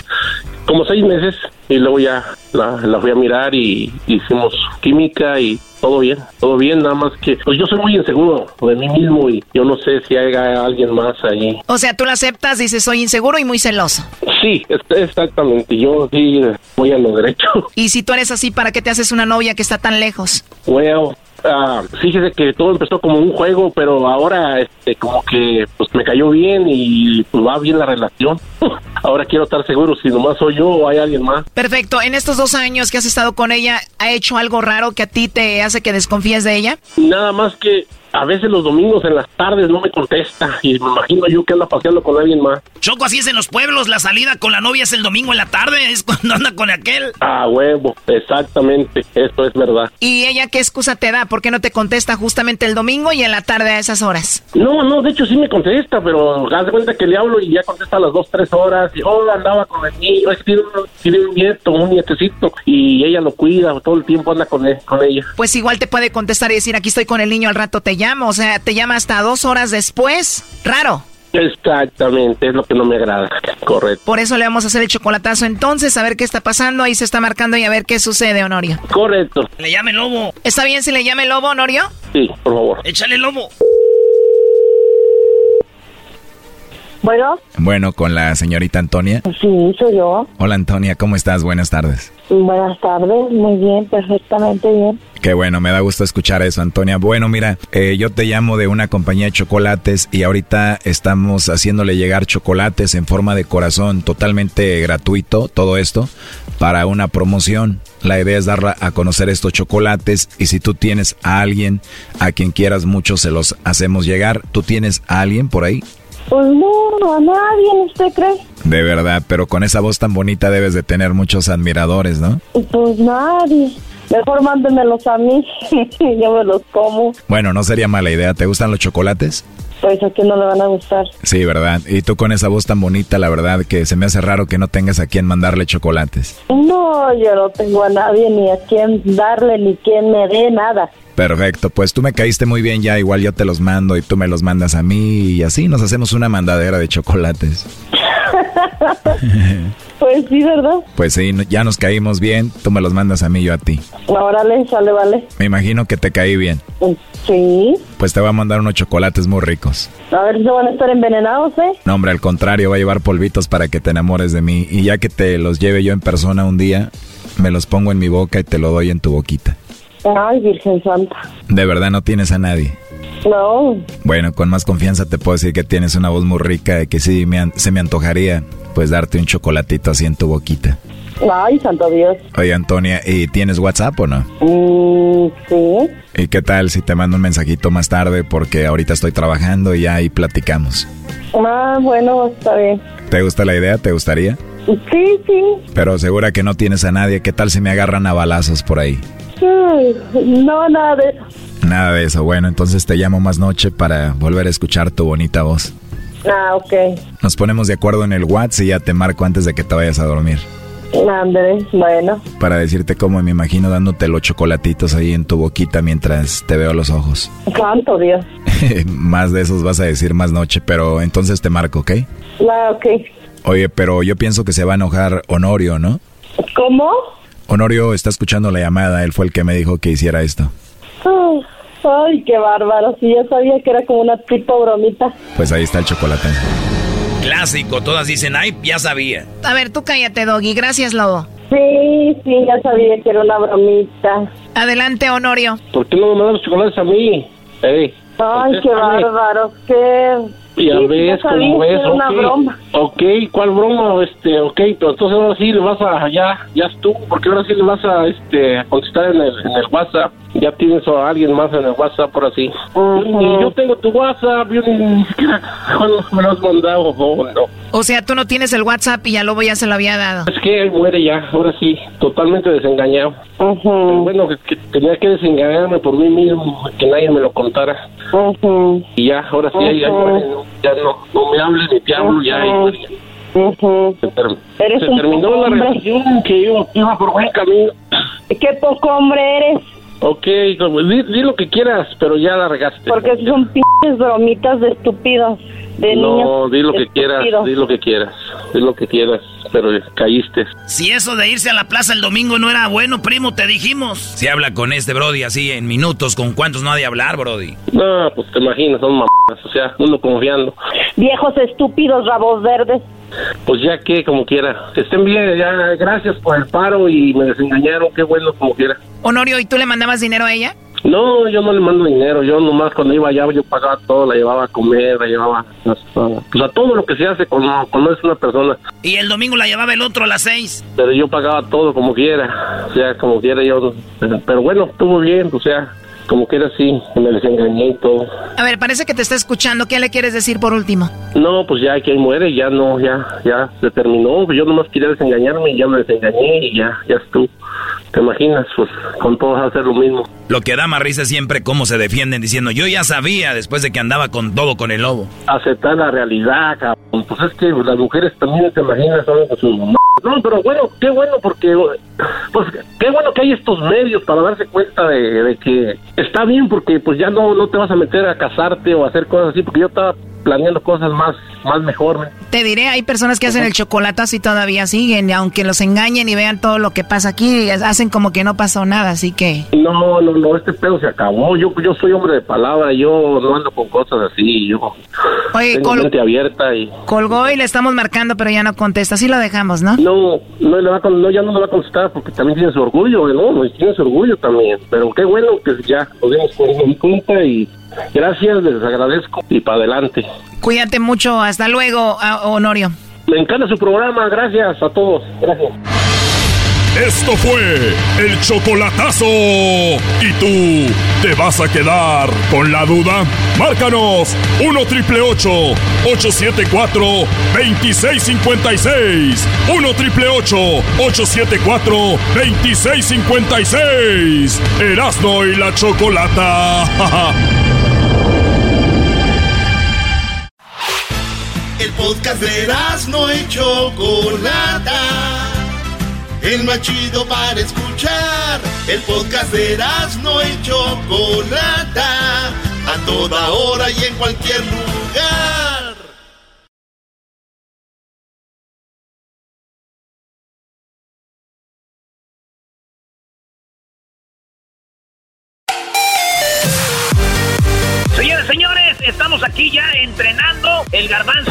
como seis meses y luego ya la, la fui a mirar y hicimos química y todo bien, todo bien, nada más que pues yo soy muy inseguro de mí mismo y yo no sé si hay alguien más ahí. O sea, tú la aceptas, dices, soy inseguro y muy celoso. Sí, exactamente, yo sí voy a lo derecho. Y si tú eres así, ¿para qué te haces una novia que está tan lejos? Well, ah, fíjese que todo empezó como un juego, pero ahora este como que pues me cayó bien y pues va bien la relación. ahora quiero estar seguro si nomás soy yo o hay alguien más. Perfecto, en estos dos años que has estado con ella, ¿ha hecho algo raro que a ti te hace que desconfíes de ella? Nada más que a veces los domingos en las tardes no me contesta y me imagino yo que anda paseando con alguien más. Choco, así es en los pueblos. La salida con la novia es el domingo en la tarde. Es cuando anda con aquel. Ah, huevo, exactamente, eso es verdad. ¿Y ella qué excusa te da? ¿Por qué no te contesta justamente el domingo y en la tarde a esas horas? No, no, de hecho sí me contesta, pero haz de cuenta que le hablo y ya contesta a las dos, tres horas. Y, oh, andaba con el niño, es que tiene un, tiene un nieto, un nietecito, y ella lo cuida, todo el tiempo anda con, él- con ella. Pues igual te puede contestar y decir, aquí estoy con el niño, al rato te llamo. O sea, te llama hasta dos horas después. Raro. Exactamente, es lo que no me agrada, correcto. Por eso le vamos a hacer el chocolatazo entonces, a ver qué está pasando. Ahí se está marcando y a ver qué sucede, Honorio. Correcto. Le llame lobo. ¿Está bien si le llame lobo, Honorio? Sí, por favor. Échale lobo. Bueno. Bueno, con la señorita Antonia. Sí, soy yo. Hola Antonia, ¿cómo estás? Buenas tardes. Buenas tardes, muy bien, perfectamente bien. Qué bueno, me da gusto escuchar eso, Antonia. Bueno, mira, eh, yo te llamo de una compañía de chocolates y ahorita estamos haciéndole llegar chocolates en forma de corazón, totalmente gratuito, todo esto, para una promoción. La idea es darla a conocer estos chocolates y si tú tienes a alguien a quien quieras mucho, se los hacemos llegar. ¿Tú tienes a alguien por ahí? Pues no, a nadie, ¿usted cree? De verdad, pero con esa voz tan bonita debes de tener muchos admiradores, ¿no? Pues nadie. Mejor mándenmelos a mí, yo me los como. Bueno, no sería mala idea. ¿Te gustan los chocolates? Pues a quién no le van a gustar. Sí, ¿verdad? Y tú con esa voz tan bonita, la verdad que se me hace raro que no tengas a quien mandarle chocolates. No, yo no tengo a nadie ni a quien darle ni quien me dé nada. Perfecto, pues tú me caíste muy bien ya, igual yo te los mando y tú me los mandas a mí y así nos hacemos una mandadera de chocolates. pues sí, ¿verdad? Pues sí, ya nos caímos bien, tú me los mandas a mí, yo a ti. Órale, sale, vale. Me imagino que te caí bien. Sí. Pues te voy a mandar unos chocolates muy ricos. A ver si van a estar envenenados, ¿eh? No, hombre, al contrario, va a llevar polvitos para que te enamores de mí y ya que te los lleve yo en persona un día, me los pongo en mi boca y te lo doy en tu boquita. Ay, Virgen Santa. ¿De verdad no tienes a nadie? No. Bueno, con más confianza te puedo decir que tienes una voz muy rica y que sí me se me antojaría pues darte un chocolatito así en tu boquita. Ay, santo Dios. Oye, Antonia, ¿y tienes WhatsApp o no? Mm, sí. ¿Y qué tal si te mando un mensajito más tarde? Porque ahorita estoy trabajando y ahí platicamos. Ah, bueno, está bien. ¿Te gusta la idea? ¿Te gustaría? Sí, sí. Pero segura que no tienes a nadie. ¿Qué tal si me agarran a balazos por ahí? no, nada de eso. Nada de eso. Bueno, entonces te llamo más noche para volver a escuchar tu bonita voz. Ah, ok. Nos ponemos de acuerdo en el WhatsApp y ya te marco antes de que te vayas a dormir. Andrés, bueno. Para decirte cómo me imagino dándote los chocolatitos ahí en tu boquita mientras te veo los ojos. Santo Dios. más de esos vas a decir más noche, pero entonces te marco, ¿ok? Ah, ok. Oye, pero yo pienso que se va a enojar Honorio, ¿no? ¿Cómo? Honorio está escuchando la llamada, él fue el que me dijo que hiciera esto. Ay, qué bárbaro, sí, yo sabía que era como una tipo bromita. Pues ahí está el chocolate. Clásico, todas dicen, ay, ya sabía. A ver, tú cállate, Doggy, gracias, Lobo. Sí, sí, ya sabía que era una bromita. Adelante, Honorio. ¿Por qué no me mandan los chocolates a mí? Ey, Ay, qué bárbaro, qué... Sí, ves, ya sabía como ves, era una broma. Ok, ¿cuál broma? Este, ok, pero entonces ahora sí le vas a, ya, ya estuvo, porque ahora sí le vas a, este, a contestar en el, en el WhatsApp. Ya tienes a alguien más en el WhatsApp por así. Y yo tengo tu WhatsApp, yo ni, ni siquiera cuando me lo has mandado, oh, no. O sea, tú no tienes el WhatsApp y ya Lobo ya se lo había dado. Es que él muere ya, ahora sí, totalmente desengañado. Pero bueno, que, que tenía que desengañarme por mí mismo, que nadie me lo contara. Y ya, ahora sí, ahí- ahí muere, ¿no? ya no, no me hables ni te hablo, ya. ahí muere. Se, ter- Eres se terminó la relación que iba, iba por buen camino. Qué poco hombre eres, Ok, di, di lo que quieras, pero ya la regaste. porque son pinches bromitas de estúpidos, de niños. no, di lo que quieras, di lo que quieras, di lo que quieras, pero caíste. Si eso de irse a la plaza el domingo no era bueno, primo, te dijimos. Si habla con este Brody así en minutos, ¿con cuántos no ha de hablar, Brody? No, pues te imaginas, son mamadas, o sea, uno confiando. Viejos estúpidos, rabos verdes. Pues ya que, como quiera. Que estén bien, ya, gracias por el paro y me desengañaron, qué bueno, como quiera. Honorio, ¿y tú le mandabas dinero a ella? No, yo no le mando dinero, yo nomás cuando iba allá yo pagaba todo, la llevaba a comer, la llevaba hasta, pues a todo lo que se hace cuando, cuando es una persona, Y el domingo la llevaba el otro a las seis. pero yo pagaba todo como quiera, o sea, como quiera yo, pero bueno, estuvo bien, o sea, como quiera sí, me desengañé y todo. A ver, parece que te está escuchando. ¿Qué le quieres decir por último? No, pues ya que ahí muere, ya no, ya, ya se terminó, yo nomás quería desengañarme y ya me desengañé y ya, ya estuvo. ¿Te imaginas? Pues con todos hacer lo mismo. Lo que da más risa es siempre cómo se defienden diciendo, yo ya sabía después de que andaba con todo con el lobo. aceptar la realidad, cabrón. Pues es que las mujeres también, te imaginas, son con sus mamás. No, pero bueno, qué bueno porque, pues, qué bueno que hay estos medios para darse cuenta de, de que está bien porque, pues, ya no, no te vas a meter a casarte o a hacer cosas así, porque yo estaba planeando cosas más, más mejor. ¿me? Te diré, hay personas que hacen el chocolatazo y todavía siguen, y aunque los engañen y vean todo lo que pasa aquí, hacen como que no pasó nada, así que... No, no, no, este pedo se acabó. Yo, yo soy hombre de palabra, yo no ando con cosas así. Yo Oye, tengo mente abierta y colgó y le estamos marcando, pero ya no contesta, así lo dejamos, ¿no? no, no, le va a no, ya no le va a contestar porque también tiene su orgullo, ¿no? Tiene su orgullo también. Pero qué bueno que ya nos dimos cuenta y gracias, les agradezco y para adelante. Cuídate mucho, hasta luego, a- Honorio. Me encanta su programa, gracias a todos. Gracias. Esto fue el chocolatazo. ¿Y tú te vas a quedar con la duda? Márcanos 1 triple 874 2656. 1 triple 874 2656. Erasno y la chocolata. podcast de no y Chocolata. El más chido para escuchar. El podcast de no y Chocolata. A toda hora y en cualquier lugar. Señores, señores, estamos aquí ya entrenando. El garbanzo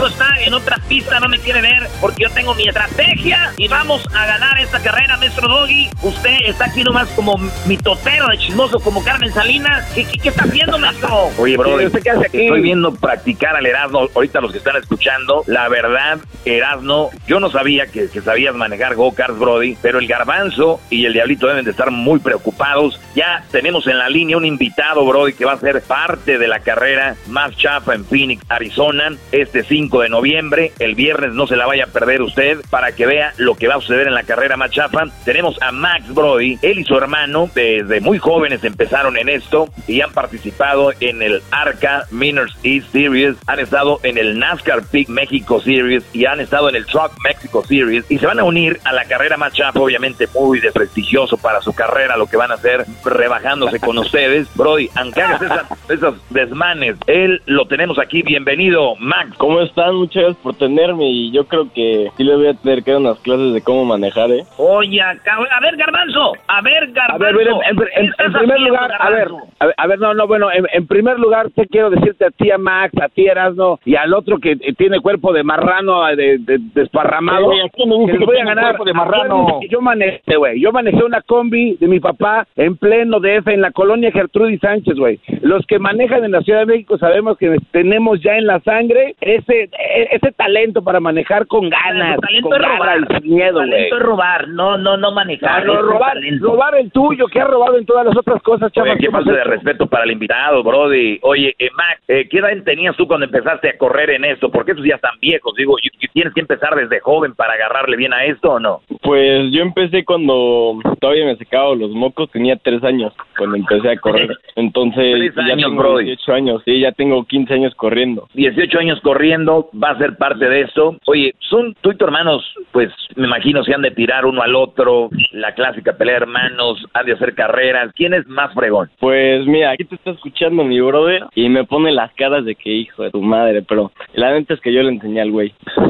quiere ver porque yo tengo mi estrategia y vamos a ganar esta carrera, maestro Doggy. Usted está aquí nomás como mi totero de chismoso, como Carmen Salinas. ¿Qué, qué, qué está haciendo, maestro? Oye, bro, ¿Usted qué hace aquí? estoy viendo practicar al Erasmo. Ahorita los que están escuchando, la verdad, Erasmo, yo no sabía que, que sabías manejar go-karts, Brody, pero el Garbanzo y el Diablito deben de estar muy preocupados. Ya tenemos en la línea un invitado, Brody, que va a ser parte de la carrera más chapa en Phoenix, Arizona, este 5 de noviembre. El viernes no se la vaya a perder usted para que vea lo que va a suceder en la carrera más chapa. Tenemos a Max Brody, él y su hermano, desde muy jóvenes empezaron en esto y han participado en el ARCA Miners East Series, han estado en el NASCAR Peak México Series y han estado en el Truck Mexico Series y se van a unir a la carrera más chapa, obviamente muy desprestigioso para su carrera, lo que van a hacer rebajándose con ustedes. Brody, aunque hagas esas- esos desmanes, él lo tenemos aquí. Bienvenido, Max. ¿Cómo están? Muchas gracias por tenerme y yo creo que sí le voy a tener que dar unas clases de cómo manejar, ¿eh? Oye, a ver, Garbanzo, a ver, A Garbanzo. ver, ver, en, en- en- en primer lugar, a ver, a ver, a ver, no, no, bueno, en, en primer lugar te quiero decirte a ti, a Max, a ti, Erasno, y al otro que eh, tiene cuerpo de marrano, eh, de, de- desparramado, ¿a dice que les que voy a ganar. cuerpo de marrano? Que Yo manejé, güey, yo manejé una combi de mi papá en pleno DF, en la colonia Gertrudis Sánchez, güey. Los que manejan en la Ciudad de México sabemos que tenemos ya en la sangre ese, e- ese talento para manejar con ganas, Tu talento con es robar. y sin miedo, Tu talento es robar, no, no, no manejar. No, no, robar, robar el tuyo, que has robado en todas las otras cosas, chaval. qué falta de respeto para el invitado, Brody. Oye, eh, Max, eh, ¿qué edad tenías tú cuando empezaste a correr en esto? Porque estos ya están viejos. Digo, y- y ¿tienes que empezar desde joven para agarrarle bien a esto o no? Pues yo empecé cuando todavía me secaba los mocos, tenía tres años cuando empecé a correr. Entonces, Tres ya años, tengo Brody. 18 años, sí, ya tengo 15 años corriendo. 18 años corriendo, va a ser parte de esto. Oye, son tú y hermanos, pues me imagino se han de tirar uno al otro, la clásica pelea de hermanos, han de hacer carreras. ¿Quién es más fregón? Pues mira, aquí te está escuchando mi brother y me pone las caras de que hijo de tu madre, pero la neta es que yo le enseñé al güey.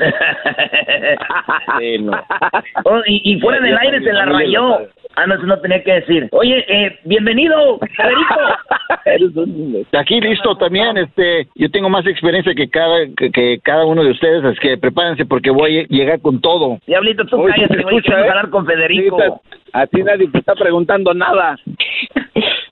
Sí, no. Oh, y, y fuera del aire se la rayó. Ah, no, eso no tenía que decir. Oye, eh, bienvenido, Federico. Aquí listo también, este, yo tengo más experiencia que cada que, que cada uno de ustedes, es que prepárense porque voy a llegar con todo. Diablito, tú Oye, cállate, ¿se güey, escucha, queremos eh? hablar con Federico. Sí, a ti nadie te está preguntando nada.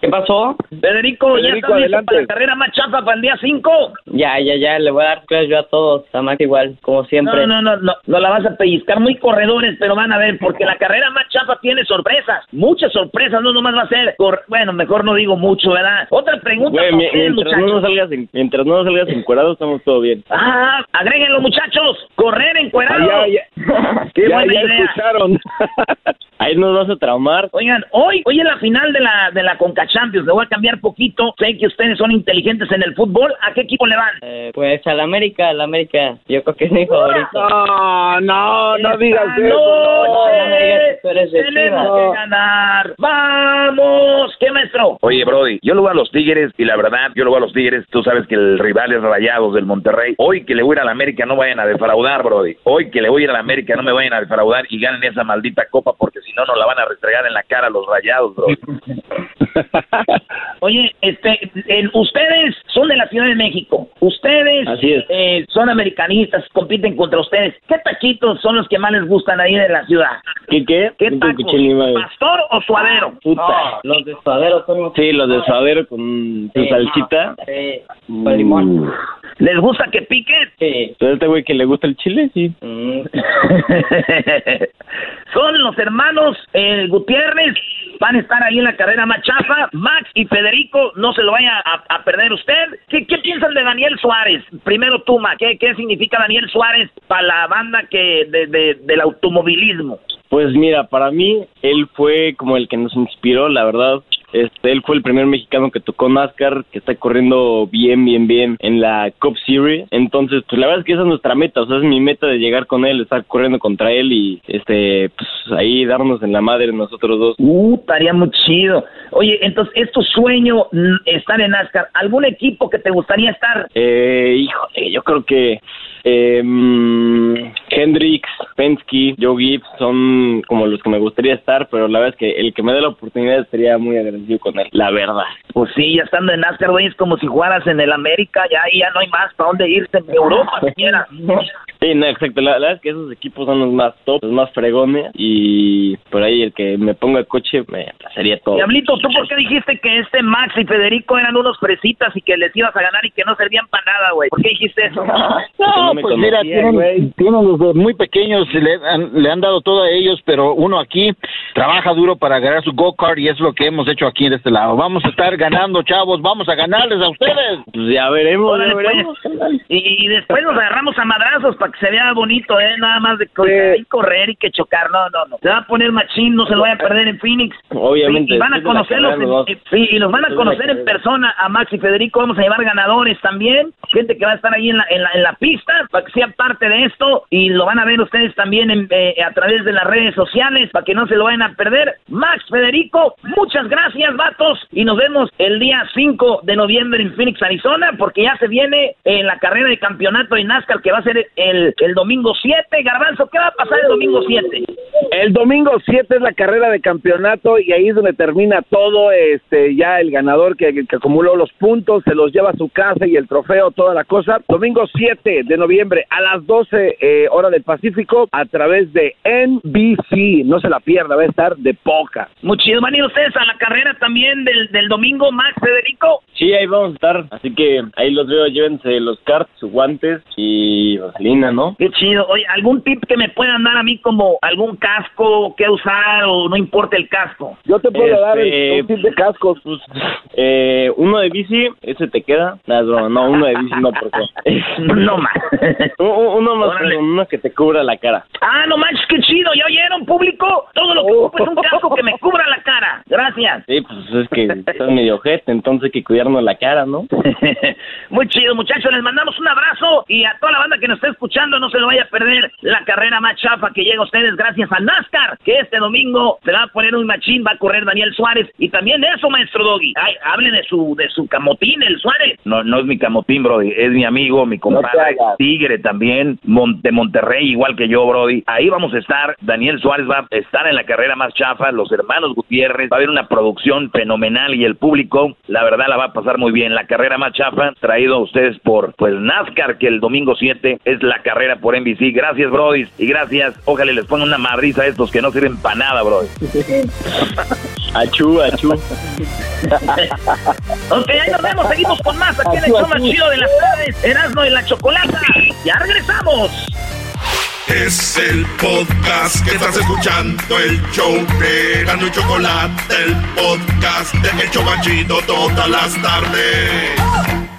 ¿Qué pasó? Federico, ¿ya estás listo para la carrera más chapa para el día 5? Ya, ya, ya, le voy a dar clases yo a todos, a Max igual, como siempre. No, no, no, no, no la vas a pellizcar muy corredores, pero van a ver, porque la carrera más chapa tiene sorpresas, muchas sorpresas, no nomás va a ser, cor- bueno, mejor no digo mucho, ¿verdad? Otra pregunta Güey, para mi- ustedes, mientras no salgas en, mientras no salgas estamos todo bien. Ah, agréguenlo, muchachos, correr encuerado. Ah, ya, ya. Qué Ya, buena ya idea. escucharon. Ahí nos vas a traumar. Oigan, hoy, hoy es la final de la, de la Conca Champions. Le voy a cambiar poquito. Sé que ustedes son inteligentes en el fútbol. ¿A qué equipo le van? Eh, pues al América, al América. Yo creo que es mi favorito. No, no, no digas eso. noche tú eres de tenemos Chivas. que ganar. ¡Vamos! ¿Qué, maestro? Oye, Brody, yo lo voy a los Tigres y la verdad, yo lo voy a los Tigres. Tú sabes que el rival es Rayados del Monterrey. Hoy que le voy a ir a la América no vayan a defraudar, Brody. Hoy que le voy a ir a la América no me vayan a defraudar y ganen esa maldita copa porque si no nos la van a restregar en la cara a los Rayados, Brody. Oye, este, en- ustedes son de la Ciudad de México. Ustedes Así es. eh, son americanistas, compiten contra ustedes. ¿Qué taquitos son los que más les gustan ahí de la ciudad? ¿Qué qué? ¿Qué tacos? ¿Pastor o suadero? Puta. Los de suadero son los Sí, los de suadero con Sí. salsita. Sí, con limón. ¿Les gusta que pique? Sí. ¿Pero este güey que le gusta el chile? Sí. Mm. Son los hermanos eh, Gutiérrez. Van a estar ahí en la carrera más chafa. Max y Federico, no se lo vaya a, perder usted. ¿Qué, qué piensan de Daniel Suárez? Primero tú, Max. ¿Qué, qué significa Daniel Suárez para la banda que de, de- del automovilismo? Pues mira, para mí, él fue como el que nos inspiró, la verdad. Este, él fue el primer mexicano que tocó NASCAR, que está corriendo bien, bien, bien en la Cup Series. Entonces, pues la verdad es que esa es nuestra meta, o sea, es mi meta de llegar con él, estar corriendo contra él y, este, pues ahí darnos en la madre nosotros dos. Uh, estaría muy chido. Oye, entonces, ¿es tu sueño mm, estar en NASCAR? ¿Algún equipo que te gustaría estar? Eh, híjole, yo creo que eh, Hendrix, Penske, Joe Gibbs son como los que me gustaría estar, pero la verdad es que el que me dé la oportunidad estaría muy agradecido con él, la verdad. Pues sí, ya estando en NASCAR, güey, es como si jugaras en el América, ya ahí ya no hay más para dónde irse, en Europa siquiera. Sí, no, exacto. La, la verdad es que esos equipos son los más top, los más fregones. Y por ahí el que me ponga coche me sería todo. Diablito, ¿tú por qué dijiste que este Max y Federico eran unos fresitas y que les ibas a ganar y que no servían para nada, güey? ¿Por qué dijiste eso? No, pues mira, tienen, tienen desde muy pequeños, le han, le han dado todo a ellos, pero uno aquí trabaja duro para agarrar su go-kart y es lo que hemos hecho aquí de este lado. Vamos a estar ganando, chavos, vamos a ganarles a ustedes. Pues ya veremos, Órale, ya veremos. pues. Y, y después nos agarramos a madrazos para que se vea bonito, ¿eh? Nada más de correr y correr y que chocar. No, no, no. Se va a poner machín, no se lo vaya a perder en Phoenix. Obviamente, Y, y van a conocerlos, en- y los van a conocer en persona a Max y Federico. Vamos a llevar ganadores también. Gente que va a estar ahí en la, en la, en la pista para que sean parte de esto. Y lo van a ver ustedes también en, eh, a través de las redes sociales para que no se lo vayan a perder. Max, Federico, muchas gracias, vatos. Y nos vemos el día 5 de noviembre en Phoenix, Arizona, porque ya se viene en la carrera de campeonato de NASCAR que va a ser el, el domingo 7. Garbanzo, ¿qué va a pasar el domingo 7? El domingo 7 es la carrera de campeonato y ahí es donde termina todo. Este, ya el ganador que, que acumuló los puntos se los lleva a su casa y el trofeo, toda la cosa. Domingo 7 de noviembre a las 12 eh, hora del Pacífico a través de NBC. No se la pierda, va a estar de poca. Muy chido. ¿Van a ir ustedes a la carrera también del, del domingo, Max, Federico? Sí, ahí vamos a estar. Así que ahí los veo, llévense los carts, sus guantes y vaselina, ¿no? Qué chido. Oye, ¿algún tip que me puedan dar a mí como algún casco que usar o no importa el casco? Yo te puedo dar el, Este, un tip de cascos. Pues, eh, uno de bici, ese te queda. Broma. No, uno de bici no, porque. no más. uno más, uno que te cubra la cara. Ah, no manches, qué chido. ¿Ya oyeron, público? Todo lo que ocupo es un casco que me cubra la cara. Gracias. Sí, pues es que estás medio ojete, entonces hay que cuidarnos la cara, ¿no? Muy chido, muchachos. Les mandamos un abrazo y a toda la banda que nos está escuchando, no se lo vaya a perder la carrera más chafa que llega a ustedes gracias a NASCAR, que este domingo se va a poner un machín, va a correr Daniel Suárez. Y también eso, maestro Doggy. Ay, hable de su, de su camotín, el Suárez. No, no es mi camotín, Brody, es mi amigo, mi compadre, Tigre también, Mon- de Monterrey, igual que yo, Brody. Ahí vamos a estar, Daniel Suárez va a estar en la carrera más chafa, los hermanos Gutiérrez, va a haber una producción fenomenal y el público, la verdad, la va a pasar muy bien. La carrera más chafa, traído a ustedes por, pues, NASCAR, que el domingo 7 es la carrera por NBC. Gracias, Brody, y gracias, ojalá les pongan una madriza a estos que no sirven para nada, Brody. Achú, achú. Ok, ahí nos vemos, seguimos con más aquí en el show más chido de las tardes, Erasmo y la Chocolata. Ya regresamos. Es el podcast que estás escuchando, el show de Gano y Chocolate, el podcast de El Chobachito todas las tardes.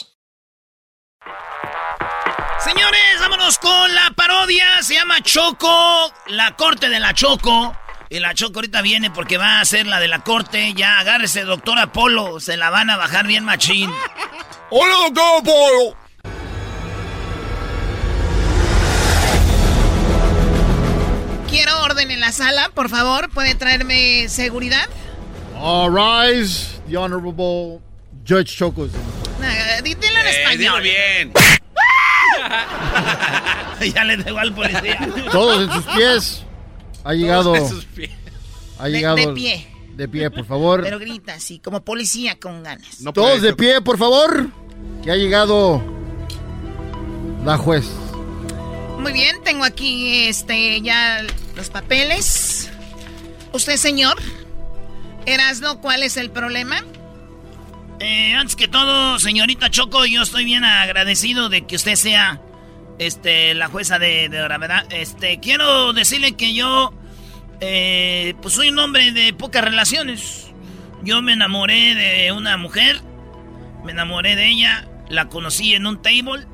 Con la parodia. Se llama Choco, la corte de la Choco. Y la Choco ahorita viene porque va a ser la de la corte. Ya agárrese, doctor Apolo. Se la van a bajar bien machín. Hola, doctor Apolo. Quiero orden en la sala, por favor. ¿Puede traerme seguridad? All rise, the honorable Judge Choco. dítelo en eh, español. bien. ya le dejo al policía. Todos en sus pies. Ha llegado. en sus pies. Ha llegado. De, pie. De pie, por favor. Pero grita así, como policía con ganas. Todos de pie, por favor. Que ha llegado la juez. Muy bien, tengo aquí este ya los papeles. Usted, señor, Erasno, ¿cuál es el problema? Eh, antes que todo, señorita Choco, yo estoy bien agradecido de que usted sea este, la jueza de, de verdad. Este, quiero decirle que yo, eh, pues soy un hombre de pocas relaciones. Yo me enamoré de una mujer, me enamoré de ella, la conocí en un table,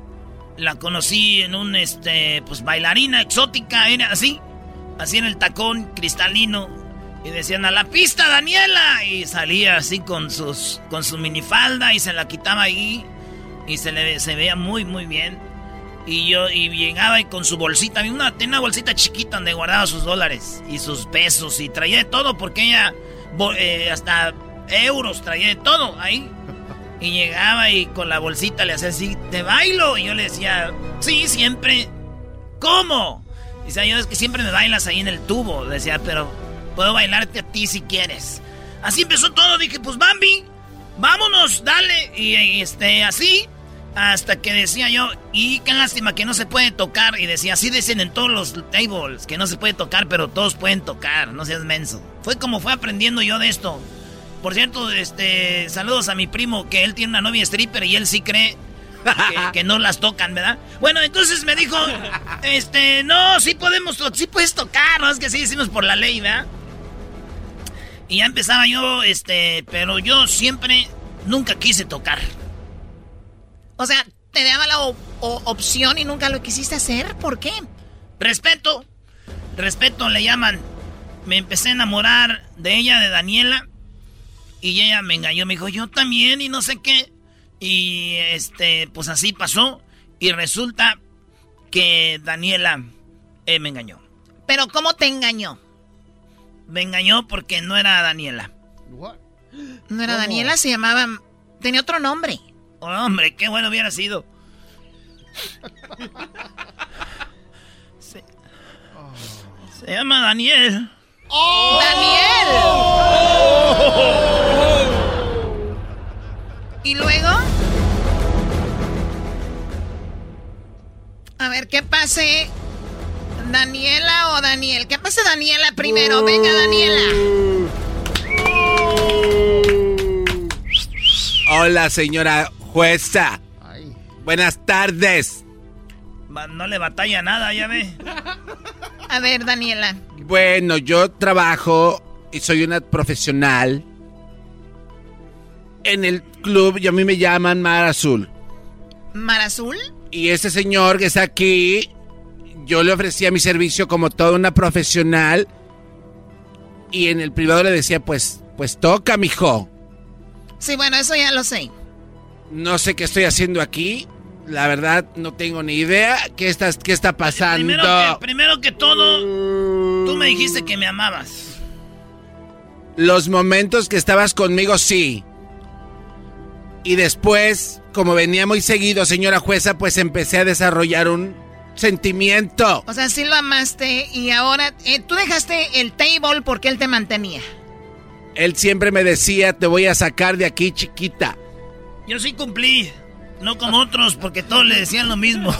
la conocí en un, este, pues bailarina exótica, era así, así en el tacón cristalino, y decían a la pista, Daniela. Y salía así con sus con su minifalda y se la quitaba ahí. Y se le se veía muy, muy bien. Y yo y llegaba y con su bolsita, una, tenía una bolsita chiquita donde guardaba sus dólares y sus pesos. Y traía de todo porque ella eh, hasta euros traía de todo ahí. Y llegaba y con la bolsita le hacía así, te bailo. Y yo le decía, sí, siempre. ¿Cómo? Dice, yo es que siempre me bailas ahí en el tubo. Decía, pero Puedo bailarte a ti si quieres. Así empezó todo. Dije, pues Bambi, vámonos, dale. Y, este, así. Hasta que decía yo, y qué lástima que no se puede tocar. Y decía, así dicen en todos los tables, que no se puede tocar, pero todos pueden tocar, no seas menso. Fue como fue aprendiendo yo de esto. Por cierto, este, saludos a mi primo, que él tiene una novia stripper y él sí cree que, no las tocan, ¿verdad? Bueno, entonces me dijo, este, no, sí podemos, sí puedes tocar, no es que sí decimos por la ley, ¿verdad? Y ya empezaba yo, este, pero yo siempre, nunca quise tocar. O sea, te daba la opción y nunca lo quisiste hacer, ¿por qué? Respeto, respeto le llaman. Me empecé a enamorar de ella, de Daniela, y ella me engañó, me dijo, yo también, y no sé qué. Y este, pues así pasó, y resulta que Daniela eh, me engañó. ¿Pero cómo te engañó? Me engañó porque no era Daniela. No era Daniela, se llamaba... Tenía otro nombre. Oh, hombre, qué bueno hubiera sido. se, llama Daniel. ¡Oh! ¡Daniel! ¿Y luego? A ver, ¿qué pase ¿Daniela o Daniel? ¿Qué pasa Daniela primero? Venga, Daniela. Hola, señora jueza. Buenas tardes. No le batalla nada, ya ve. A ver, Daniela. Bueno, yo trabajo y soy una profesional en el club y a mí me llaman Mar Azul. ¿Mar Azul? Y ese señor que está aquí yo le ofrecía mi servicio como toda una profesional y en el privado le decía, pues, pues toca, mijo. Sí, bueno, eso ya lo sé. No sé qué estoy haciendo aquí. La verdad, no tengo ni idea qué está, qué está pasando. Primero que, primero que todo, tú me dijiste que me amabas. Los momentos que estabas conmigo, sí. Y después, como venía muy seguido, señora jueza, pues empecé a desarrollar un sentimiento. O sea, sí lo amaste y ahora eh, tú dejaste el table porque él te mantenía. Él siempre me decía, te voy a sacar de aquí, chiquita. Yo sí cumplí. No como otros, porque todos le decían lo mismo.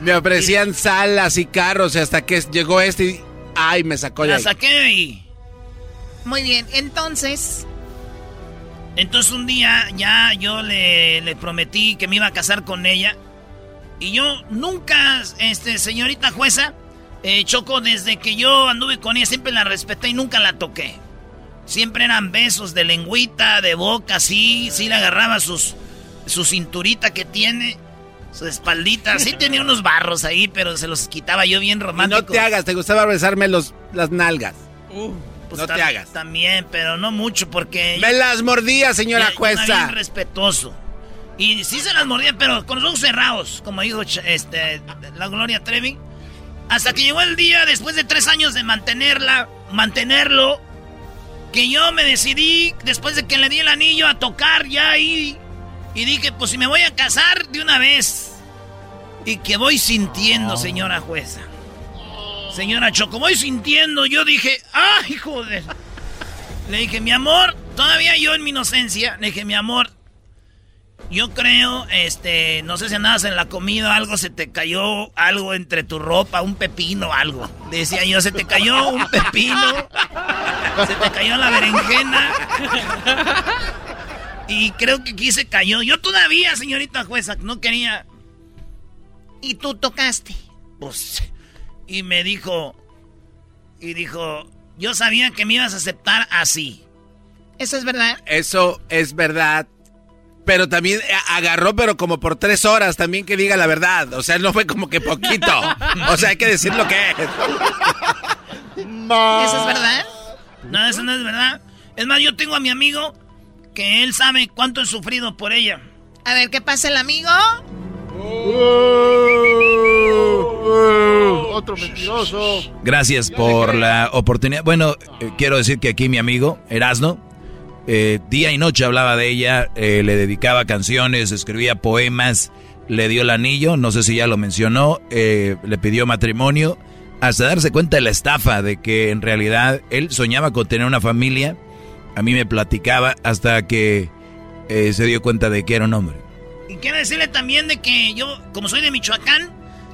Me ofrecían salas y carros hasta que llegó este y... ¡Ay, me sacó de La saqué y... Muy bien, entonces... Entonces un día ya yo le, le, prometí que me iba a casar con ella. Y yo nunca, este, señorita jueza, eh, Choco, desde que yo anduve con ella siempre la respeté y nunca la toqué. Siempre eran besos de lengüita, de boca, sí, sí le agarraba sus, su cinturita que tiene, su espaldita. Sí tenía unos barros ahí, pero se los quitaba yo bien romántico. no te hagas, te gustaba besarme los, las nalgas. Uh, pues no te hagas. También, pero no mucho porque... Me las mordía, señora jueza. Bien respetuoso. Y sí se las mordía, pero con los ojos cerrados, como dijo este, la Gloria Trevi. Hasta que llegó el día, después de tres años de mantenerla, mantenerlo, que yo me decidí, después de que le di el anillo, a tocar ya ahí. Y dije, pues si me voy a casar de una vez. Y que voy sintiendo, señora jueza. Señora Choco, voy sintiendo. Yo dije, ¡ay, joder! Le dije, mi amor, todavía yo en mi inocencia, le dije, mi amor, yo creo, este, no sé si andabas en la comida, algo se te cayó, algo entre tu ropa, un pepino, algo. Decía yo, se te cayó un pepino, se te cayó la berenjena. Y creo que aquí se cayó. Yo todavía, señorita jueza, no quería. ¿Y tú tocaste? Pues, y me dijo, y dijo, yo sabía que me ibas a aceptar así. ¿Eso es verdad? Eso es verdad pero también eh, agarró, pero como por tres horas, también que diga la verdad. O sea, no fue como que poquito. O sea, hay que decir lo que es. ¿Eso es verdad? No, eso no es verdad. Es más, yo tengo a mi amigo que él sabe cuánto he sufrido por ella. A ver, ¿qué pasa el amigo? otro mentiroso. Gracias por la oportunidad. Bueno, eh, quiero decir que aquí mi amigo, Erasno, eh, día y noche hablaba de ella, eh, le dedicaba canciones, escribía poemas, le dio el anillo, no sé si ya lo mencionó, eh, le pidió matrimonio, hasta darse cuenta de la estafa, de que en realidad él soñaba con tener una familia, a mí me platicaba hasta que se dio cuenta de que era un hombre. Y quiero decirle también de que yo, como soy de Michoacán,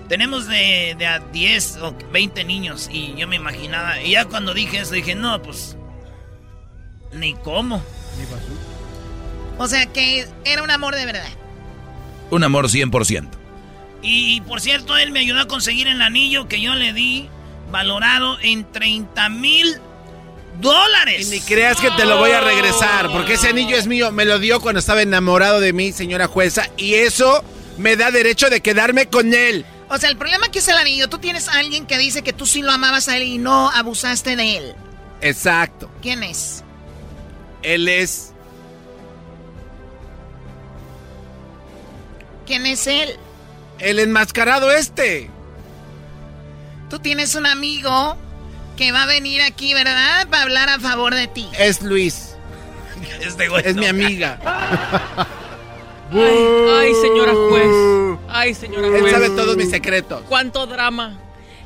tenemos de, de a 10 o 20 niños y yo me imaginaba, y ya cuando dije eso dije, no, pues ni cómo. O sea que era un amor de verdad. Un amor 100%. Y, por cierto, él me ayudó a conseguir el anillo que yo le di, valorado en 30 mil dólares. Y ni creas que te lo voy a regresar, porque ese anillo es mío. Me lo dio cuando estaba enamorado de mí, señora jueza, y eso me da derecho de quedarme con él. O sea, el problema que es el anillo. Tú tienes a alguien que dice que tú sí lo amabas a él y no abusaste de él. Exacto. ¿Quién es? Él es... ¿Quién es él? El enmascarado este. Tú tienes un amigo que va a venir aquí, ¿verdad? Para hablar a favor de ti. Es Luis. Este es mi amiga. Ay, señora juez. Ay, señora juez. Él sabe todos mis secretos. ¿Cuánto drama?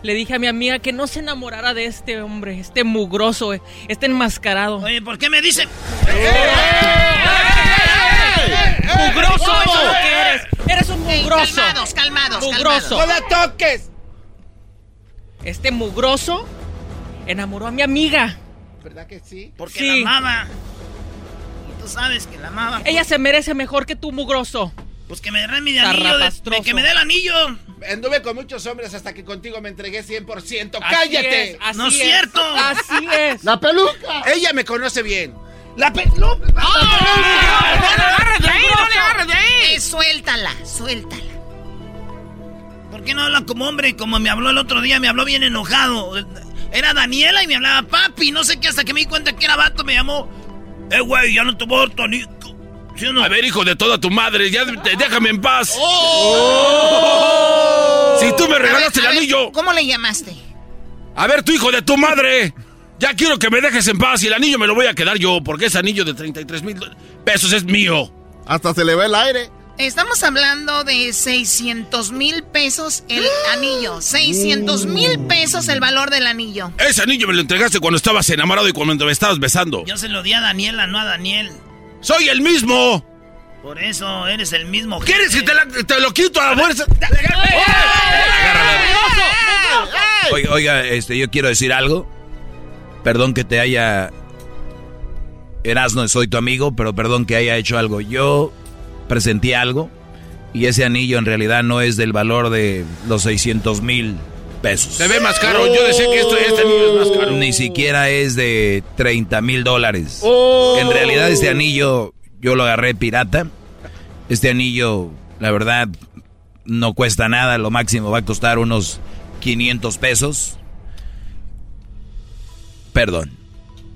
Le dije a mi amiga que no se enamorara de este hombre, este mugroso, este enmascarado. Oye, ¿por qué me dicen? ¡Mugroso! ¡Eso es lo que eres! ¡Eres un mugroso! calmados, calmados, ¡Mugroso! ¡No la toques! Este mugroso enamoró a mi amiga. ¿Verdad que sí? Porque Sí. la amaba. Y tú sabes que la amaba. Ella se merece mejor que tú, mugroso. Pues que me dé mi anillo, de- de que me dé el anillo. Anduve con muchos hombres hasta que contigo me entregué 100%. Así ¡Cállate! es, así No es cierto. Así es. ¡La peluca! Ella me conoce bien. La peluca. ¡No le agarres de ahí! ¡No le agarres de ahí! suéltala, suéltala. ¿Por qué no habla como hombre? Como me habló el otro día, me habló bien enojado. Era Daniela y me hablaba papi. No sé qué, hasta que me di cuenta que era vato, me llamó. Eh, güey, ya no te voy a dar A ver, hijo de toda tu madre, ya déjame en paz. Oh. Si tú me regalaste el anillo. ¿Cómo le llamaste? A ver, tu hijo de tu madre. Ya quiero que me dejes en paz y el anillo me lo voy a quedar yo, porque ese anillo de 33 mil pesos es mío. Hasta se le ve el aire. Estamos hablando de 600 mil pesos el anillo. 600 mil pesos el valor del anillo. Ese anillo me lo entregaste cuando estabas enamorado y cuando me estabas besando. Yo se lo di a Daniela, no a Daniel. ¡Soy el mismo! Por eso eres el mismo. ¿Quieres que te, lo quito a la fuerza? Oiga, oiga, este, yo quiero decir algo. Perdón que te haya... Erasno, soy tu amigo, pero perdón que haya hecho algo. Yo presenté algo y ese anillo en realidad no es del valor de los 600 mil pesos. Se ve más caro. Yo decía que esto, este anillo es más caro. Ni siquiera es de 30 mil dólares. Oh. En realidad este anillo yo lo agarré pirata. Este anillo, la verdad, no cuesta nada. Lo máximo va a costar unos 500 pesos. Perdón.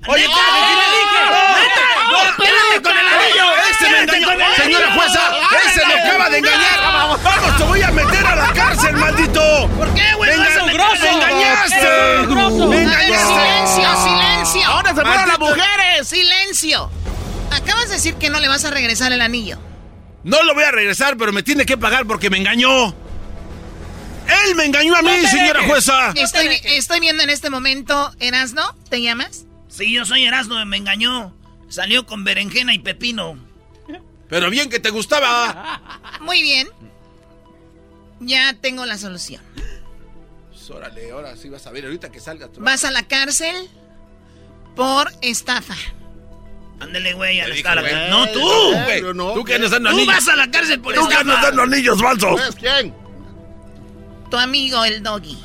Oye, ¿qué le dije? ¡No, espérame con el anillo! ¡Ese me engañó! ¡Señora jueza! ¡Ese me acaba de engañar! ¡Vamos, te voy a meter a la cárcel, maldito! ¿Por qué, güey? ¡Me engañaste! ¡Me engañaste! ¡Silencio, silencio! ¡Ahora se fueron las mujeres! ¡Silencio! Acabas de decir que no le vas a regresar el anillo. No lo voy a regresar, pero me tiene que pagar porque me engañó. Él me engañó a mí, señora jueza. Estoy, estoy, viendo en este momento, Erasno, ¿te llamas? Sí, yo soy Erasno, me engañó. Salió con berenjena y pepino. Pero bien que te gustaba. Muy bien. Ya tengo la solución. Pues órale, ahora sí vas a ver ahorita que salga. Vas a la cárcel por estafa. Ándale, güey, a la cárcel. No, tú, güey. tú que andas dando anillos. Tú vas a la cárcel por estafa. Tú que andas dando anillos falsos. ¿Quién? Tu amigo, el doggy.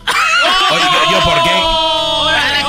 Oye, ¿yo por qué? A la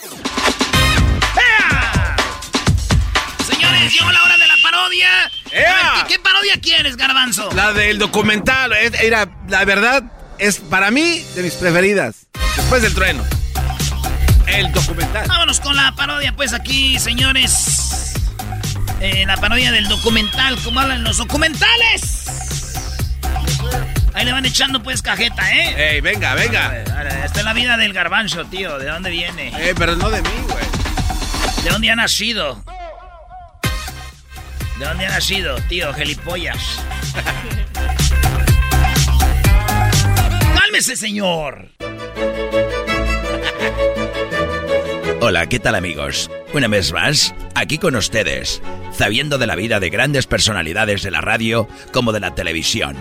chido. Señores, llegó la hora de la parodia. ¡Ea! ¿qué, ¿qué, parodia quieres, Garbanzo? La del documental. Era, la verdad, es para mí de mis preferidas. Después del trueno. El documental. Vámonos con la parodia, pues aquí, señores. Eh, la parodia del documental, como hablan los documentales. Ahí le van echando pues cajeta, ¿eh? Ey, venga, venga. Esta es la vida del garbanzo, tío. ¿De dónde viene? Eh, pero no de mí, güey. ¿De dónde ha nacido? ¿De dónde ha nacido, tío? Gelipollas. ¡Cálmese, señor! Hola, ¿qué tal amigos? Una vez más, aquí con ustedes, sabiendo de la vida de grandes personalidades de la radio como de la televisión.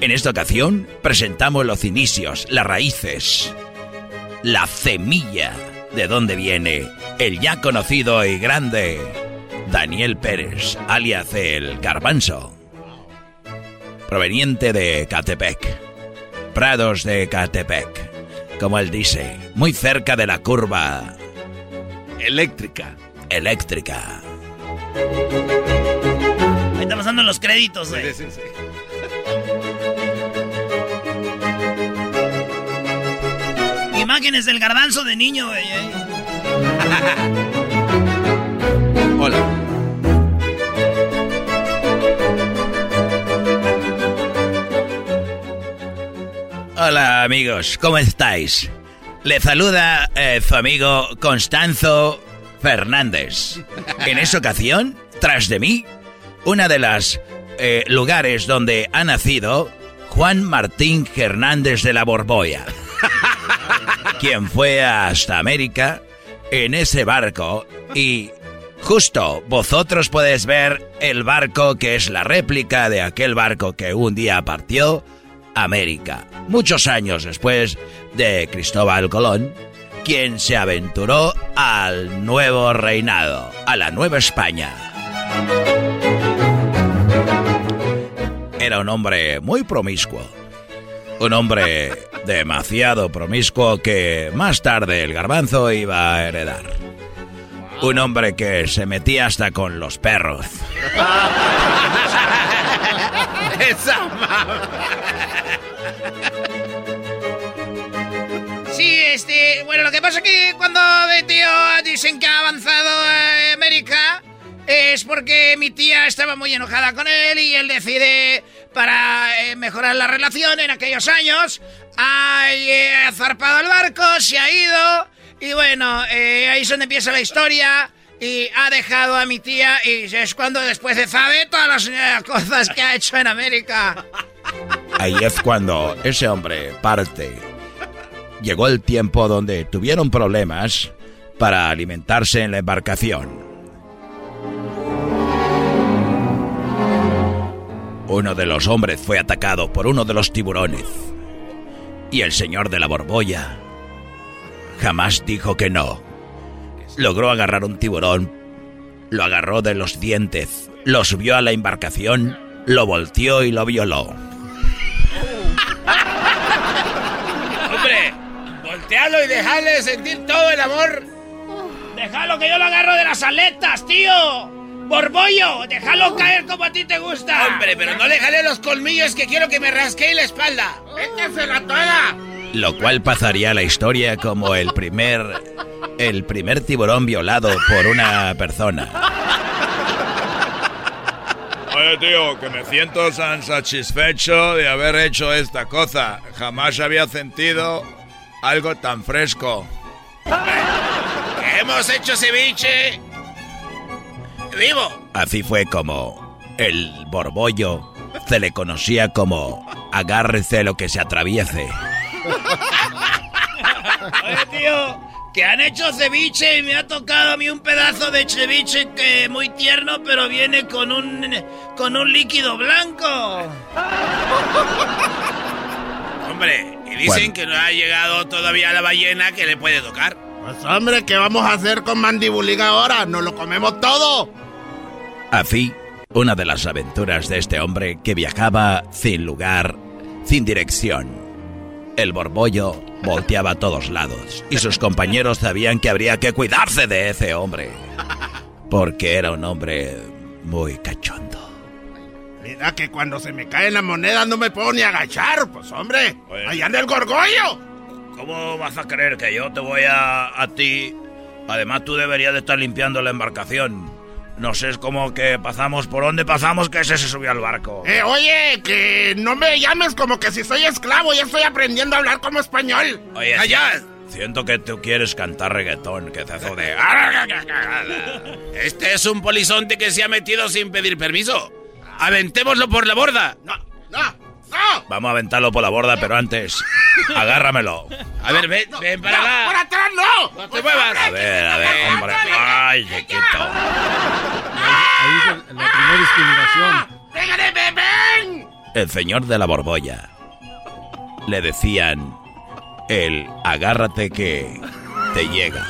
En esta ocasión presentamos los inicios, las raíces, la semilla de dónde viene el ya conocido y grande Daniel Pérez, alias el Garbanzo, proveniente de Catepec, Prados de Catepec, como él dice, muy cerca de la curva eléctrica. Eléctrica. Ahí está pasando los créditos, güey. Sí, sí, sí. Imágenes del garbanzo de niño, güey. eh. Hola. Hola amigos, ¿cómo estáis? Le saluda eh, su amigo Constanzo Fernández. En esa ocasión, tras de mí, una de las eh, lugares donde ha nacido Juan Martín Hernández de la Borboya. Quien fue hasta América en ese barco y justo vosotros podéis ver el barco que es la réplica de aquel barco que un día partió América, muchos años después de Cristóbal Colón, quien se aventuró al nuevo reinado, a la Nueva España. Era un hombre muy promiscuo, un hombre demasiado promiscuo que más tarde el garbanzo iba a heredar. Un hombre que se metía hasta con los perros. Esa Sí, este, bueno, lo que pasa es que cuando mi tío dicen que ha avanzado a América es porque mi tía estaba muy enojada con él y él decide, para eh, mejorar la relación en aquellos años, ha eh, zarpado al barco, se ha ido y bueno, eh, ahí es donde empieza la historia. Y ha dejado a mi tía y es cuando después de sabe todas las cosas que ha hecho en América. Ahí es cuando ese hombre parte. Llegó el tiempo donde tuvieron problemas para alimentarse en la embarcación. Uno de los hombres fue atacado por uno de los tiburones. Y el señor de la borbolla jamás dijo que no. Logró agarrar un tiburón, lo agarró de los dientes, lo subió a la embarcación, lo volteó y lo violó. Hombre, voltealo y dejale sentir todo el amor. Déjalo que yo lo agarro de las aletas, tío. Borbollo, déjalo caer como a ti te gusta. Hombre, pero no le jale los colmillos que quiero que me rasquee la espalda. la toda! Lo cual pasaría a la historia como el primer el primer tiburón violado por una persona. Oye, tío, que me siento tan satisfecho de haber hecho esta cosa. Jamás había sentido algo tan fresco. Hemos hecho ceviche vivo. Así fue como el borbollo se le conocía como agárrese lo que se atraviese. Oye, tío, que han hecho ceviche y me ha tocado a mí un pedazo de ceviche que muy tierno, pero viene con un con un líquido blanco. Hombre, y dicen que no ha llegado todavía la ballena que le puede tocar. Pues hombre, ¿qué vamos a hacer con mandibulín ahora? ¿Nos lo comemos todo? Así, una de las aventuras de este hombre que viajaba sin lugar, sin dirección. El borbollo volteaba a todos lados y sus compañeros sabían que habría que cuidarse de ese hombre. Porque era un hombre muy cachondo. Mira que cuando se me cae la moneda no me puedo ni agachar, pues hombre. Allá anda el gorgollo. ¿Cómo vas a creer que yo te voy a, a ti? Además, tú deberías de estar limpiando la embarcación. No sé, es como que pasamos por donde pasamos que ese se subió al barco. Eh, oye, que no me llames como que si soy esclavo, ya estoy aprendiendo a hablar como español. Oye, allá. Siento que tú quieres cantar reggaetón, que te hace de... Este es un polizonte que se ha metido sin pedir permiso. Aventémoslo por la borda. No, no. ¡No! Vamos a aventarlo por la borda, pero antes, agárramelo. A ver, ven, ven para acá. ¡Por atrás no! ¡No te muevas! A ver, a ver, hombre. ¡Ay, chiquito! Ahí es la primera discriminación. ¡Pégale, ven! El señor de la borbolla. Le decían el agárrate que te llega.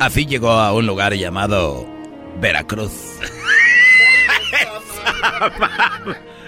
Así llegó a un lugar llamado Veracruz.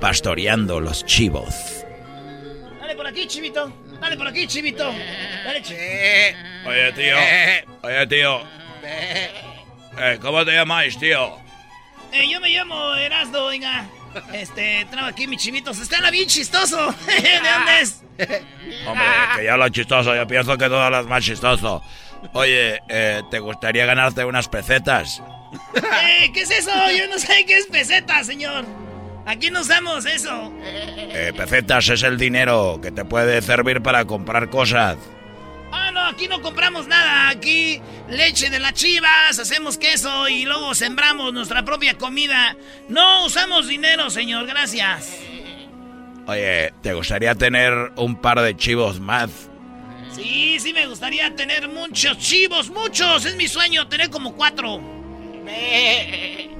pastoreando los chivos. Dale por aquí, chivito. Dale por aquí, chivito. Dale, chivito. Oye, tío. Oye, tío. Eh, ¿Cómo te llamáis, tío? Eh, yo me llamo Erasdo, venga. Este, traigo aquí mis chivitos. Está bien chistoso. ¿De dónde es? Hombre, que ya lo chistoso, yo pienso que todas las más chistoso. Oye, eh, ¿te gustaría ganarte unas pesetas? Eh, ¿Qué es eso? Yo no sé qué es peseta, señor. Aquí no usamos eso. Eh, pesetas es el dinero que te puede servir para comprar cosas. Ah, no, aquí no compramos nada. Aquí leche de las chivas, hacemos queso y luego sembramos nuestra propia comida. No usamos dinero, señor, gracias. Oye, ¿te gustaría tener un par de chivos más? Sí, sí me gustaría tener muchos chivos, muchos. Es mi sueño tener como cuatro.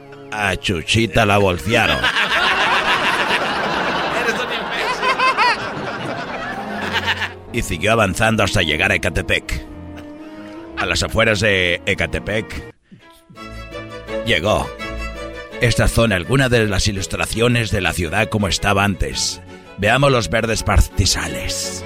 a Chuchita la bolsearon. Y siguió avanzando hasta llegar a Ecatepec. A las afueras de Ecatepec llegó. Estas son algunas de las ilustraciones de la ciudad como estaba antes. Veamos los verdes pastizales.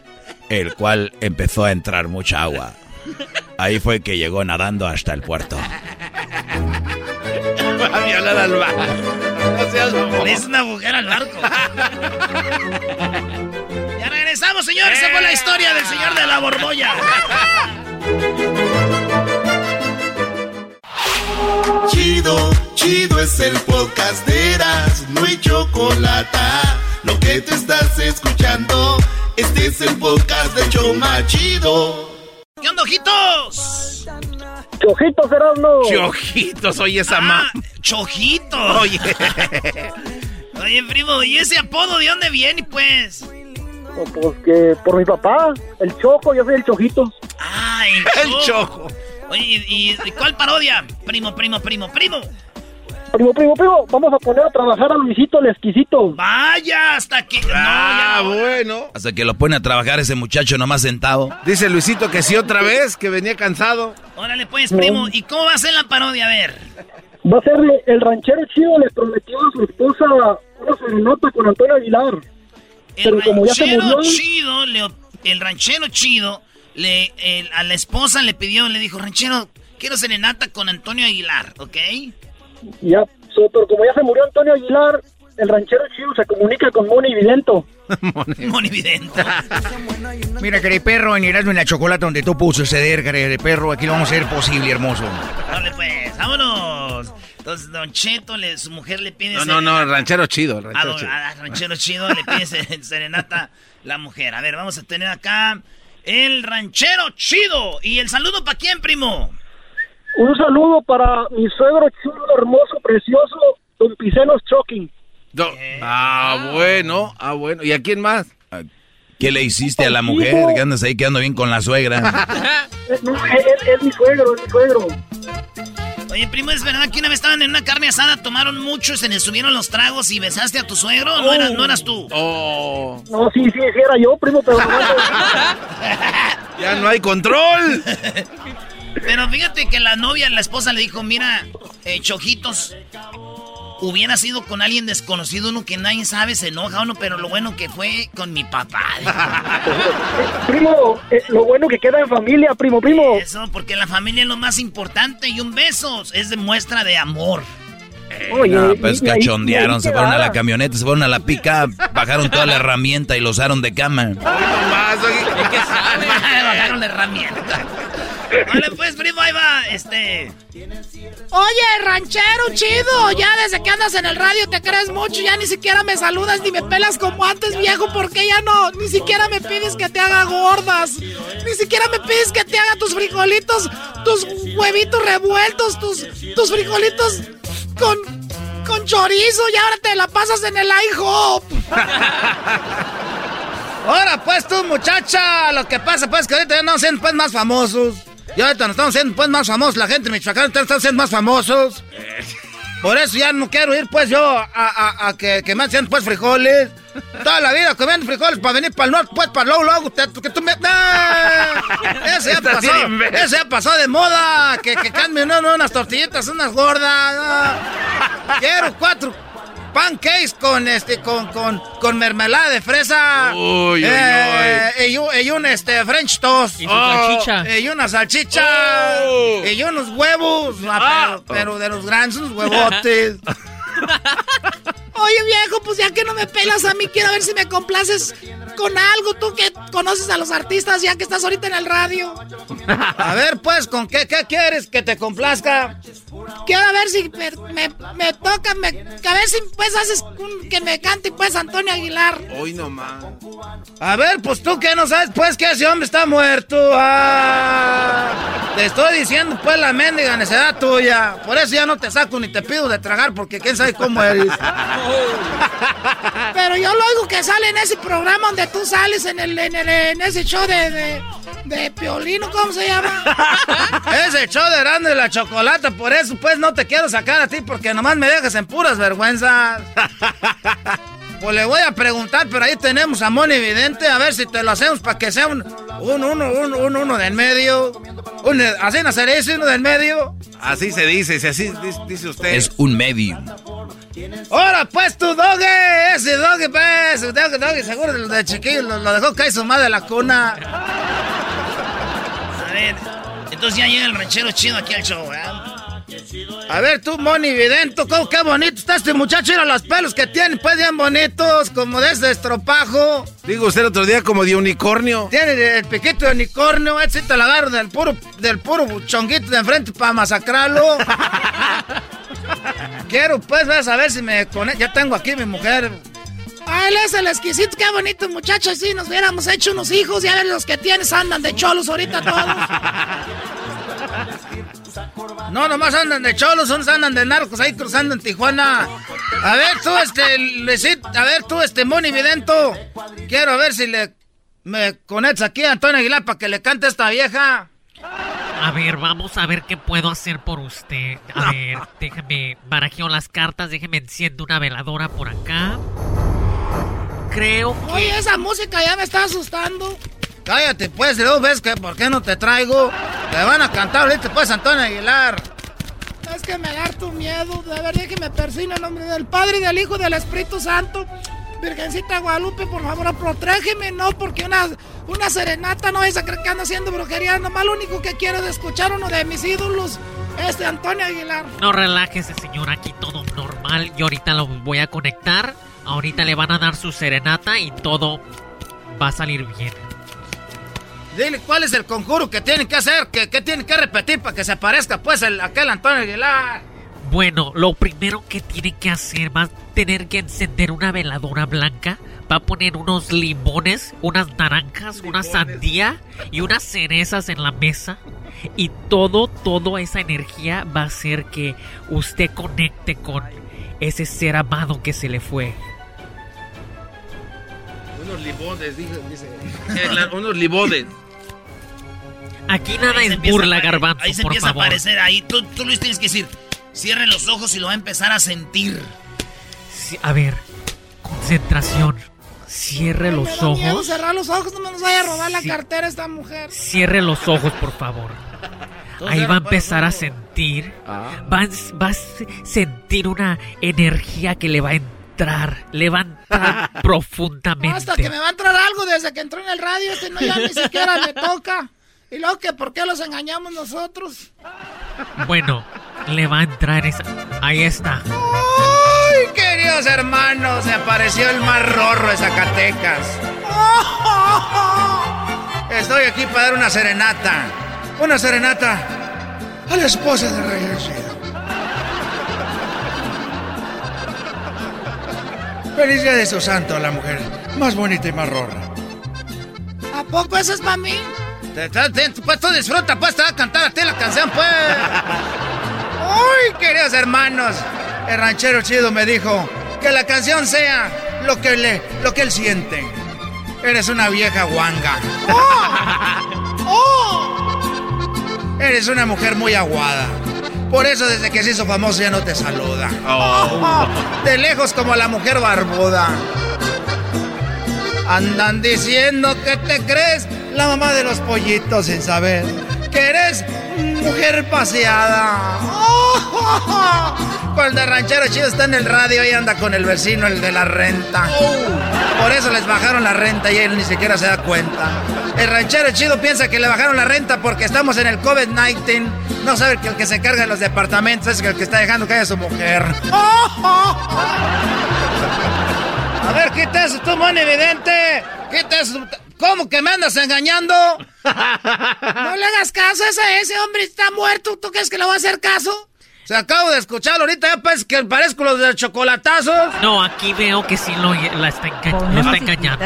el cual empezó a entrar mucha agua. Ahí fue que llegó nadando hasta el puerto. Va a violar al barco. Es una mujer al barco. ya regresamos, señores. Esa fue la historia del señor de la borbolla. Chido, chido es el podcast de Eras, no hay chocolate. Lo que te estás escuchando. Este es el podcast de Choma Chido. ¿Qué onda, ojitos? Chojitos, Gerardo. Chojitos, oye esa ma. Ah, Chojitos. Oye. Oye, primo, ¿y ese apodo de dónde viene, pues? Oh, Pues que por mi papá, el Choco, yo soy el Chojito. Ah, el El chojo. Oye, ¿y, y cuál parodia? Primo, primo, primo, primo. Primo, primo, primo, vamos a poner a trabajar a Luisito el exquisito. Vaya, hasta que... Ah, bueno. Hasta que lo pone a trabajar ese muchacho nomás sentado. Dice Luisito que sí otra vez, que venía cansado. Órale, pues, primo. ¿Y cómo va a ser la parodia? A ver. Va a ser el ranchero chido le prometió a su esposa una serenata con Antonio Aguilar. El Pero como ya se ranchero murió, chido, le- el ranchero chido, le, el- a la esposa le pidió, le dijo, ranchero, quiero serenata con Antonio Aguilar, ¿ok? Ya, so- pero como ya se murió Antonio Aguilar, el ranchero chido se comunica con Moni Vidento. Monividente. Mira, querido perro, en Erasmo en la Chocolata, donde todo pudo suceder, querido perro, aquí lo vamos a hacer posible, hermoso. Dale, pues, vámonos. Entonces, Don Cheto, le- su mujer le pide... No, no, no, el ranchero chido, el A ranchero don- chido. a ranchero chido le pide se- serenata la mujer. A ver, vamos a tener acá el ranchero chido. ¿Y el saludo para quién, primo? Un saludo para mi suegro chulo, hermoso, precioso, don Picenos Choking. Ah, bueno, ah, bueno. ¿Y a quién más? ¿Qué le hiciste a la mujer? Que andas ahí quedando bien con la suegra. no, es, mi suegro, es mi suegro. Oye, primo, ¿es verdad que una vez estaban en una carne asada, tomaron mucho, se les subieron los tragos y besaste a tu suegro? ¿No, eras, ¿no eras tú? Oh. No, sí, sí, sí, era yo, primo, pero... ya no hay control. pero fíjate que la novia, la esposa le dijo, mira, eh, chojitos, hubiera sido con alguien desconocido, uno que nadie sabe, se enoja uno, pero lo bueno que fue con mi papá. primo, eh, lo bueno que queda en familia, primo, primo. Eso, porque la familia es lo más importante y un beso es de muestra de amor. no, pues cachondearon, se fueron a la camioneta, se fueron a la pica, bajaron toda la herramienta y lo usaron de cama. Bajaron la herramienta. Vale, pues, primo, ahí va, este... Oye, ranchero chido, ya desde que andas en el radio te crees mucho, ya ni siquiera me saludas ni me pelas como antes, viejo, porque ya no, ni siquiera me pides que te haga gordas, ni siquiera me pides que te haga tus frijolitos, tus huevitos revueltos, tus, tus frijolitos con, con chorizo y ahora te la pasas en el IHOP. Ahora pues tú, muchacha, lo que pasa pues que ahorita ya no sean pues más famosos. Y ahorita nos estamos haciendo pues más famosos, la gente de Michoacán está siendo más famosos. Por eso ya no quiero ir pues yo a, que, que, me hacen pues frijoles. Toda la vida comiendo frijoles para venir para el norte, pues para luego, luego, que tú me... Ese ya pasó, ese ya pasó de moda, que, que cambien unas tortillitas, unas gordas. Quiero cuatro pancakes con este con con con mermelada de fresa. Uy, uy, eh, Y, un, este French toast. Y salchicha. Y una salchicha. Oh. Y unos huevos. Ah, pero, pero, de los grandes, unos huevotes. Oye, viejo, pues ya que no me pelas a mí, quiero ver si me complaces con algo. Tú que conoces a los artistas ya que estás ahorita en el radio. A ver, pues, ¿con qué, qué quieres que te complazca? Quiero ver si me, me, toca, me, a ver si pues haces que me cante pues Antonio Aguilar. Hoy nomás. A ver, pues tú que no sabes pues que ese hombre está muerto. Ah, te estoy diciendo pues la mendiga necedad tuya. Por eso ya no te saco ni te pido de tragar porque quién sabe cómo eres. Pero yo lo oigo que sale en ese programa donde tú sales en el en, el, en ese show de, de, Piolino, ¿cómo se llama? ese show de grande la chocolata, por eso pues no te quiero sacar a ti porque nomás me dejas en puras vergüenzas. Pues le voy a preguntar, pero ahí tenemos a Moni Evidente, a ver si te lo hacemos para que sea un, un, uno, un, un uno del medio. Un, ¿Así hacer eso, uno del medio? Así se dice, si así dice usted. Es un medio. Ahora pues tu doge, ese doge pues, doge, doge, seguro de chiquillo lo, dejó caer su madre de la cuna. A ver, entonces ya llega el ranchero chido aquí al show, ¿verdad? A ver tú, Moni Vidento, ¿cómo qué bonito está este muchacho? Mira los pelos que tiene, pues bien bonitos, como de ese estropajo. Digo usted el otro día como de unicornio. Tiene el piquito de unicornio, este te lo agarro del puro, del puro chonguito de enfrente para masacrarlo. Quiero pues, vas a ver si me conecto. Ya tengo aquí mi mujer. Ah, él es el exquisito, qué bonito muchacho. Si nos hubiéramos hecho unos hijos, ya ver los que tienes andan de cholos ahorita todos. No, nomás andan de cholos, unos andan de narcos ahí cruzando en Tijuana. A ver tú, este, Luisito, a ver tú, este, Moni Vidento. Quiero ver si le me conectas aquí a Antonio Aguilar para que le cante a esta vieja. A ver, vamos a ver qué puedo hacer por usted. A ver, déjeme barajeo las cartas, déjeme enciendo una veladora por acá. Creo que... Oye, esa música ya me está asustando. Cállate, pues, de dos veces que por qué no te traigo. Te van a cantar ahorita, pues, Antonio Aguilar. Es que me da tu miedo. De verdad que me persina el nombre del Padre, del Hijo y del Espíritu Santo. Virgencita Guadalupe, por favor, protégeme, no, porque una, una serenata no es a que anda haciendo brujería. Nomás lo único que quiero es escuchar uno de mis ídolos, este Antonio Aguilar. No relájese, señor, aquí todo normal. Yo ahorita lo voy a conectar. Ahorita le van a dar su serenata y todo va a salir bien. Dile cuál es el conjuro que tienen que hacer, que, que tienen que repetir para que se aparezca pues el, aquel Antonio Aguilar. Bueno, lo primero que tienen que hacer va a tener que encender una veladora blanca, va a poner unos limones, unas naranjas, una sandía y unas cerezas en la mesa. Y todo, toda esa energía va a hacer que usted conecte con ese ser amado que se le fue. Unos libodes, dice. dice. Eh, unos libodes. Aquí nada es burla, garbanzo, Ahí se por empieza favor. a aparecer. Ahí tú, tú Luis tienes que decir, cierre los ojos y lo va a empezar a sentir. Sí, a ver, concentración. Cierre Me los da miedo ojos. cerrar los ojos, no me nos vaya a robar la Sí. cartera esta mujer. Cierre los ojos, por favor. Ahí va a empezar a sentir. Va, a- va a se- sentir una energía que le va a entrar. Le va a entrar profundamente. Hasta que me va a entrar algo desde que entró en el radio, este no ya ni siquiera me toca. Y luego que por qué los engañamos nosotros. Bueno, le va a entrar esa. Ahí está. ¡Ay, queridos hermanos! Se apareció el más rorro de Zacatecas. Estoy aquí para dar una serenata. Una serenata a la esposa de Rey Hershey. Feliz día de su santo, la mujer más bonita y más rorra. ¿A poco eso es para mí? Pues tú disfruta, pues te va a cantar a ti la canción, pues. Ay, queridos hermanos, el ranchero chido me dijo que la canción sea lo que le, lo que él siente. Eres una vieja guanga. Eres una mujer muy aguada. Por eso desde que se hizo famoso ya no te saluda. De lejos como la mujer barbuda. Andan diciendo que te crees la mamá de los pollitos sin saber que eres mujer paseada. Cuando el ranchero chido está en el radio y anda con el vecino, el de la renta. Por eso les bajaron la renta y él ni siquiera se da cuenta. El ranchero chido piensa que le bajaron la renta porque estamos en el COVID-19. No sabe que el que se carga de los departamentos es el que está dejando caer a su mujer. A ver, quita eso, tú, mon evidente. Quita eso. ¿Cómo que me andas engañando? No le hagas caso a ese, ese hombre está muerto. ¿Tú crees que le va a hacer caso? Se acabo de escucharlo ahorita, ya parece que parezco los de chocolatazos. No, aquí veo que sí lo, la está, enga- lo está engañando.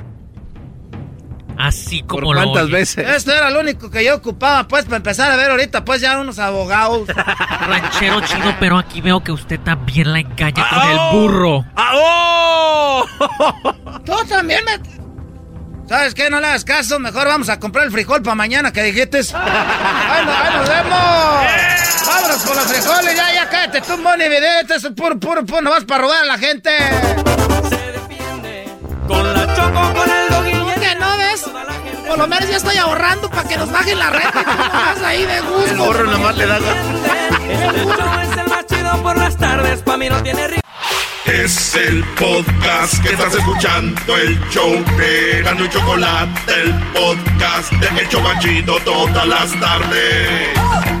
Así como lo oye. Esto era lo único que yo ocupaba, pues, para empezar a ver ahorita, pues, ya unos abogados. Ranchero chido, pero aquí veo que usted también la engaña con ¡Ah, el oh! burro. Tú también me... ¿Sabes qué? No le hagas caso, mejor vamos a comprar el frijol para mañana que dijiste. ¡Ay, no, ay, nos vemos! ¡Vámonos con los frijoles! Ya, ya, cállate tú, Moni Vidente, eso es puro, puro, puro, no vas para robar a la gente. Por lo menos ya estoy ahorrando para que nos bajen la renta nomás ahí de gusto. El burro nomás le da es el más chido por las tardes, pa' mí no tiene ritmo. Es el podcast que estás escuchando, el show de Gano y Chocolate, el podcast de El Chobachito todas las tardes.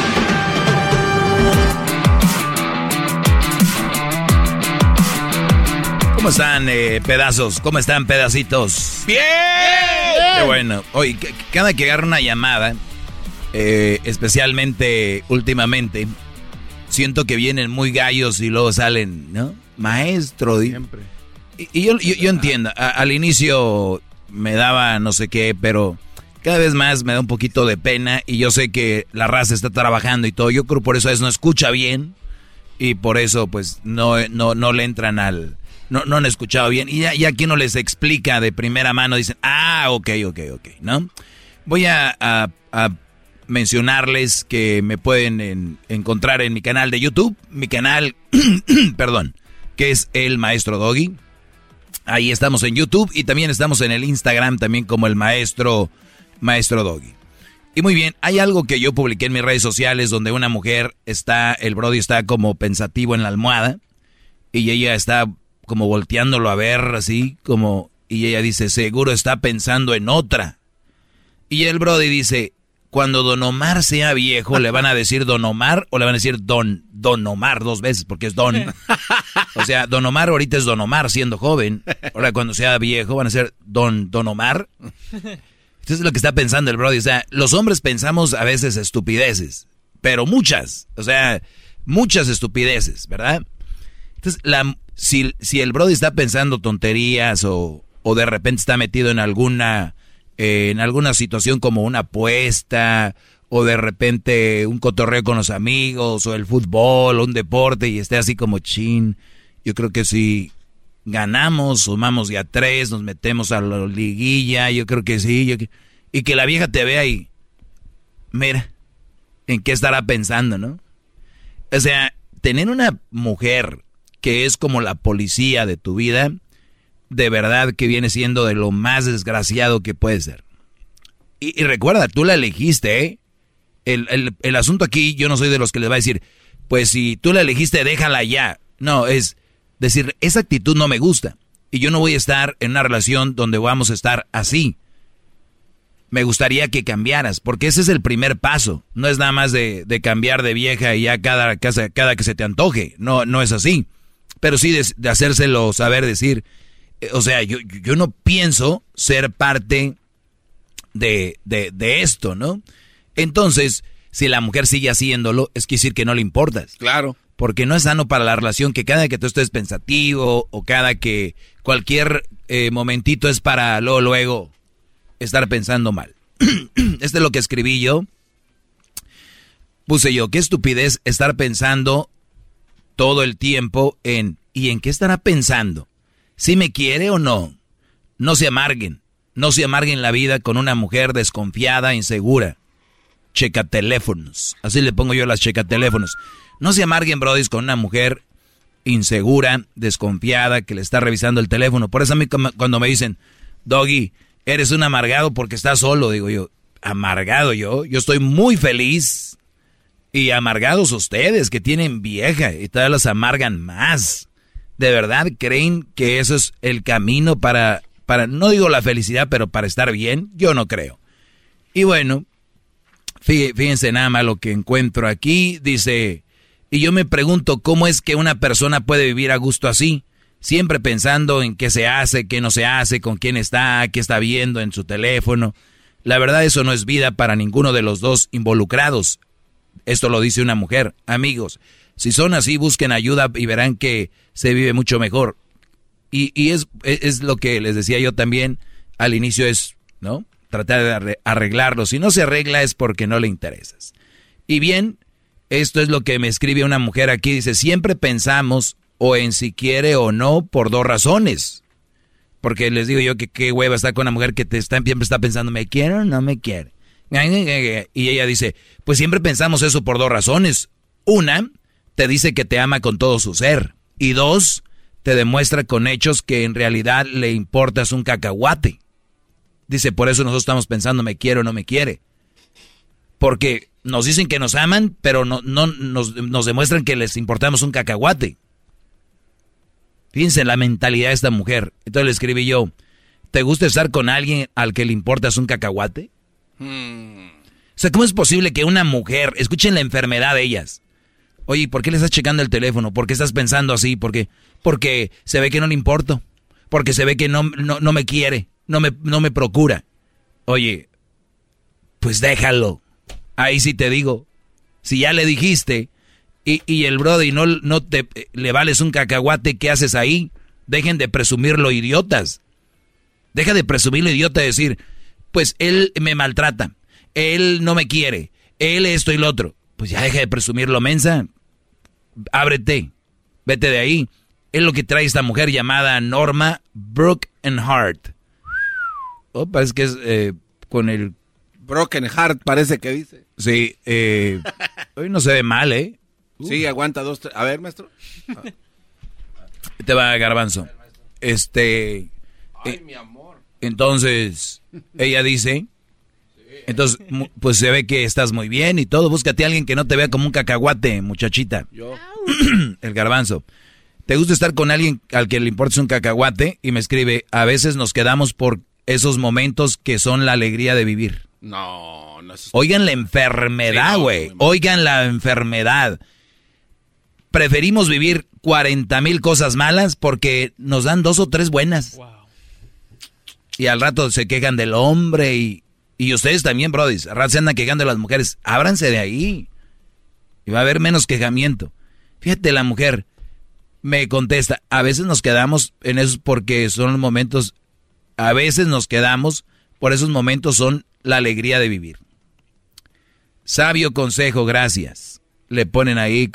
¿Cómo están, eh, pedazos? ¿Cómo están, pedacitos? ¡Bien! Qué bueno. Oye, c- cada que agarro una llamada, eh, especialmente últimamente, siento que vienen muy gallos y luego salen, ¿no? Maestro. di- Y, y yo, yo, yo entiendo, a- al inicio me daba no sé qué, pero cada vez más me da un poquito de pena y yo sé que la raza está trabajando y todo. Yo creo por eso es no escucha bien y por eso pues no, no, no le entran al... No, no han escuchado bien y ya, ya aquí no les explica de primera mano, dicen, ah, ok, ok, ok, ¿no? Voy a, mencionarles que me pueden en- encontrar en mi canal de YouTube, mi canal, perdón, que es El Maestro Doggy. Ahí estamos en YouTube y también estamos en el Instagram también como el Maestro Maestro Doggy. Y muy bien, hay algo que yo publiqué en mis redes sociales donde una mujer está, el Brody está como pensativo en la almohada y ella está como volteándolo a ver así como y ella dice, "Seguro está pensando en otra." Y el Brody dice, "Cuando Don Omar sea viejo, le van a decir Don Omar o le van a decir Don Don Omar dos veces porque es Don." O sea, Don Omar ahorita es Don Omar siendo joven. Ahora cuando sea viejo van a ser Don Don Omar. Esto es lo que está pensando el Brody. O sea, los hombres pensamos a veces estupideces, pero muchas. O sea, muchas estupideces, ¿verdad? Entonces, la, si, si el Brody está pensando tonterías o, o de repente está metido en alguna, eh, en alguna situación como una apuesta o de repente un cotorreo con los amigos o el fútbol o un deporte y esté así como chin, yo creo que si ganamos, sumamos ya tres, nos metemos a la liguilla, yo creo que sí, y que la vieja te vea y mira, ¿en qué estará pensando, no? O sea, tener una mujer que es como la policía de tu vida, de verdad que viene siendo de lo más desgraciado que puede ser. Y, recuerda, tú la elegiste, ¿eh? El, el- el asunto aquí, yo no soy de los que les va a decir, pues si tú la elegiste, déjala ya. No, es decir, esa actitud no me gusta. Y yo no voy a estar en una relación donde vamos a estar así. Me gustaría que cambiaras, porque ese es el primer paso. No es nada más de, de cambiar de vieja y ya cada, cada, cada que se te antoje. No, no es así. Pero sí de, de hacérselo saber, decir, eh, o sea, yo, yo no pienso ser parte de, de, de esto, ¿no? Entonces, si la mujer sigue haciéndolo, es que decir que no le importas. Claro. Porque no es sano para la relación que cada que tú estés pensativo o cada que cualquier eh, momentito es para luego, luego estar pensando mal. este es lo que escribí yo. Puse yo, qué estupidez estar pensando todo el tiempo en ¿y en qué estará pensando? ¿Si me quiere o no? No se amarguen. No se amarguen la vida con una mujer desconfiada, insegura. Checa teléfonos. Así le pongo yo las checa teléfonos. No se amarguen, brodis, con una mujer insegura, desconfiada, que le está revisando el teléfono. Por eso a mí cuando me dicen, Doggy, eres un amargado porque estás solo, digo yo, amargado yo, yo estoy muy feliz. Y amargados ustedes que tienen vieja y todavía los amargan más. ¿De verdad creen que eso es el camino para, para, no digo la felicidad, pero para estar bien? Yo no creo. Y bueno, fí- fíjense nada más lo que encuentro aquí. Dice, y yo me pregunto cómo es que una persona puede vivir a gusto así, siempre pensando en qué se hace, qué no se hace, con quién está, qué está viendo en su teléfono. La verdad eso no es vida para ninguno de los dos involucrados. Esto lo dice una mujer. Amigos, si son así, busquen ayuda y verán que se vive mucho mejor. Y, y es, es lo que les decía yo también al inicio, es, ¿no? Tratar de arre- arreglarlo. Si no se arregla es porque no le interesas. Y bien, esto es lo que me escribe una mujer aquí. Dice, siempre pensamos o en si quiere o no por dos razones. Porque les digo yo que qué hueva estar con una mujer que te está, siempre está pensando, ¿me quiere o no me quiere? Y ella dice, pues siempre pensamos eso por dos razones. Una, te dice que te ama con todo su ser. Y dos, te demuestra con hechos que en realidad le importas un cacahuate. Dice, por eso nosotros estamos pensando, me quiere o no me quiere. Porque nos dicen que nos aman, pero no, no nos, nos demuestran que les importamos un cacahuate. Fíjense la mentalidad de esta mujer. Entonces le escribí yo, ¿te gusta estar con alguien al que le importas un cacahuate? Sea, ¿cómo es posible que una mujer, escuchen la enfermedad de ellas? Oye, ¿por qué le estás checando el teléfono? ¿Por qué estás pensando así? ¿Por qué? Porque se ve que no le importo. Porque se ve que no, no, no me quiere. No me, no me procura. Oye, pues déjalo. Ahí sí te digo. Si ya le dijiste y, y el Brody no, no te le vales un cacahuate, ¿qué haces ahí? Dejen de presumirlo, idiotas. Deja de presumirlo, idiota, decir, pues él me maltrata, él no me quiere, él esto y lo otro. Pues ya deja de presumirlo, mensa. Ábrete, vete de ahí. Es lo que trae esta mujer llamada Norma Brooke and Hart. Oh, parece que es eh, con el... Broken Heart parece que dice. Sí, eh, hoy no se ve mal, ¿eh? Sí, aguanta dos, tres. A ver, maestro. Te va garbanzo. Este... Ay, eh, mi amor. Entonces, ella dice... Entonces, pues se ve que estás muy bien y todo. Búscate a alguien que no te vea como un cacahuate, muchachita. Yo. El garbanzo. ¿Te gusta estar con alguien al que le importa un cacahuate? Y me escribe, a veces nos quedamos por esos momentos que son la alegría de vivir. No, no es... Oigan la enfermedad, güey. Oigan la enfermedad. Preferimos vivir 40 mil cosas malas porque nos dan dos o tres buenas. Y al rato se quejan del hombre y, y ustedes también, brodis. Al rato se andan quejando de las mujeres. Ábranse de ahí. Y va a haber menos quejamiento. Fíjate, la mujer me contesta, a veces nos quedamos en esos porque son los momentos, a veces nos quedamos, por esos momentos son la alegría de vivir. Sabio consejo, gracias. Le ponen ahí.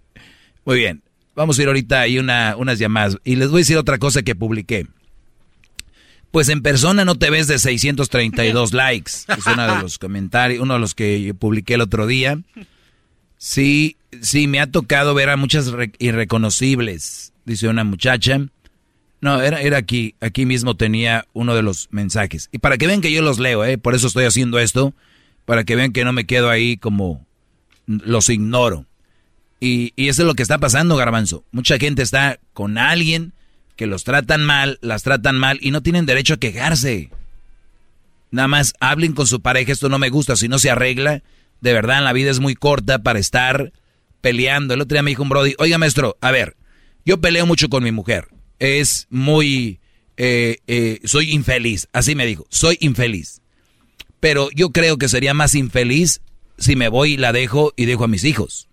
Muy bien, vamos a ir ahorita ahí una, unas llamadas. Y les voy a decir otra cosa que publiqué. Pues en persona no te ves de 632 likes. Es uno de los comentarios, uno de los que publiqué el otro día. Sí, sí, me ha tocado ver a muchas re- irreconocibles, dice una muchacha. No, era, era aquí, aquí mismo tenía uno de los mensajes. Y para que vean que yo los leo, ¿eh? por eso estoy haciendo esto, para que vean que no me quedo ahí como los ignoro. Y, y eso es lo que está pasando, garbanzo. Mucha gente está con alguien que los tratan mal, las tratan mal y no tienen derecho a quejarse. Nada más hablen con su pareja, esto no me gusta, si no se arregla, de verdad la vida es muy corta para estar peleando. El otro día me dijo un Brody, oiga maestro, a ver, yo peleo mucho con mi mujer, es muy, eh, eh, soy infeliz, así me dijo, soy infeliz. Pero yo creo que sería más infeliz si me voy y la dejo y dejo a mis hijos.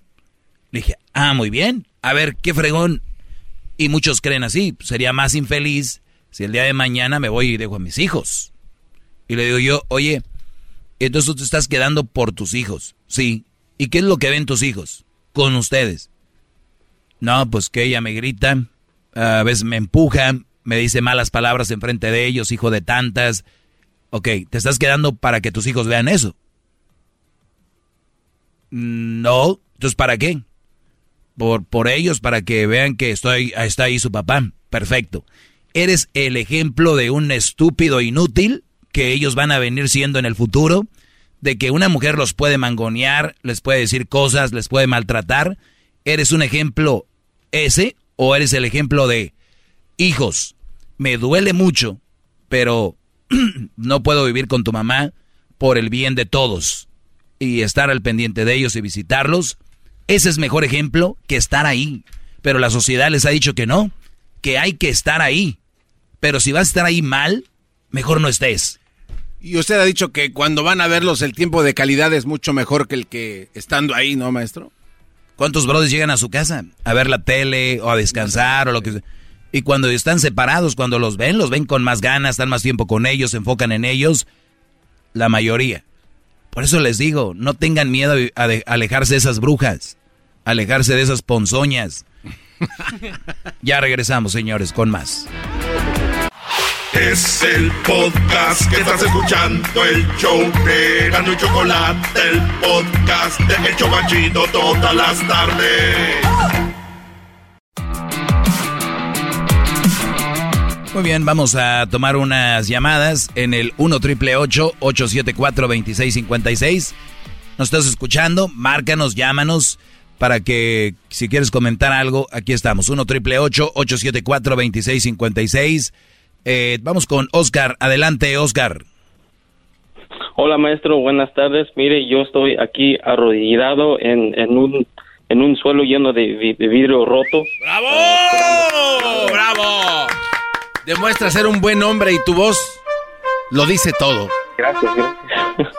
Le dije, ah, muy bien, a ver, qué fregón. Y muchos creen así, sería más infeliz si el día de mañana me voy y dejo a mis hijos. Y le digo yo, oye, entonces tú te estás quedando por tus hijos. Sí. ¿Y qué es lo que ven tus hijos? Con ustedes. No, pues que ella me grita, a veces me empuja, me dice malas palabras enfrente de ellos, hijo de tantas. Ok, te estás quedando para que tus hijos vean eso. No, entonces ¿para qué? Por, por ellos, para que vean que estoy, está ahí su papá. Perfecto. Eres el ejemplo de un estúpido inútil que ellos van a venir siendo en el futuro, de que una mujer los puede mangonear, les puede decir cosas, les puede maltratar. ¿Eres un ejemplo ese o eres el ejemplo de hijos? Me duele mucho, pero no puedo vivir con tu mamá por el bien de todos y estar al pendiente de ellos y visitarlos. Ese es mejor ejemplo que estar ahí. Pero la sociedad les ha dicho que no, que hay que estar ahí. Pero si vas a estar ahí mal, mejor no estés. Y usted ha dicho que cuando van a verlos el tiempo de calidad es mucho mejor que el que estando ahí, ¿no, maestro? ¿Cuántos brothers llegan a su casa a ver la tele o a descansar o lo que sea? Y cuando están separados, cuando los ven, los ven con más ganas, están más tiempo con ellos, se enfocan en ellos, la mayoría. Por eso les digo, no tengan miedo a de- alejarse de esas brujas, alejarse de esas ponzoñas. ya regresamos, señores, con más. Es el podcast que estás escuchando, el show de Gano y Chocolate, el podcast de El Chobachito todas las tardes. Muy bien, vamos a tomar unas llamadas en el 1 triple 874 2656. ¿Nos estás escuchando? Márcanos, llámanos para que si quieres comentar algo, aquí estamos. 1 triple 874 2656. Eh, vamos con Oscar. Adelante, Oscar. Hola maestro, buenas tardes. Mire, yo estoy aquí arrodillado en, en un en un suelo lleno de, vi- de vidrio roto. ¡Bravo! ¡Bravo! Demuestra ser un buen hombre y tu voz lo dice todo. Gracias, gracias.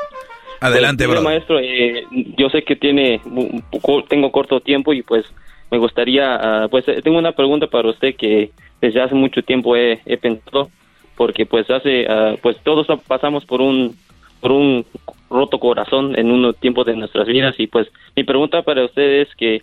Adelante, Pues, bro. maestro, eh, yo sé que tiene tengo corto tiempo y pues me gustaría, ah, pues eh, tengo una pregunta para usted que desde hace mucho tiempo he, he pensado, porque pues hace, ah, pues todos pasamos por un por un roto corazón en un tiempo de nuestras vidas y pues mi pregunta para usted es que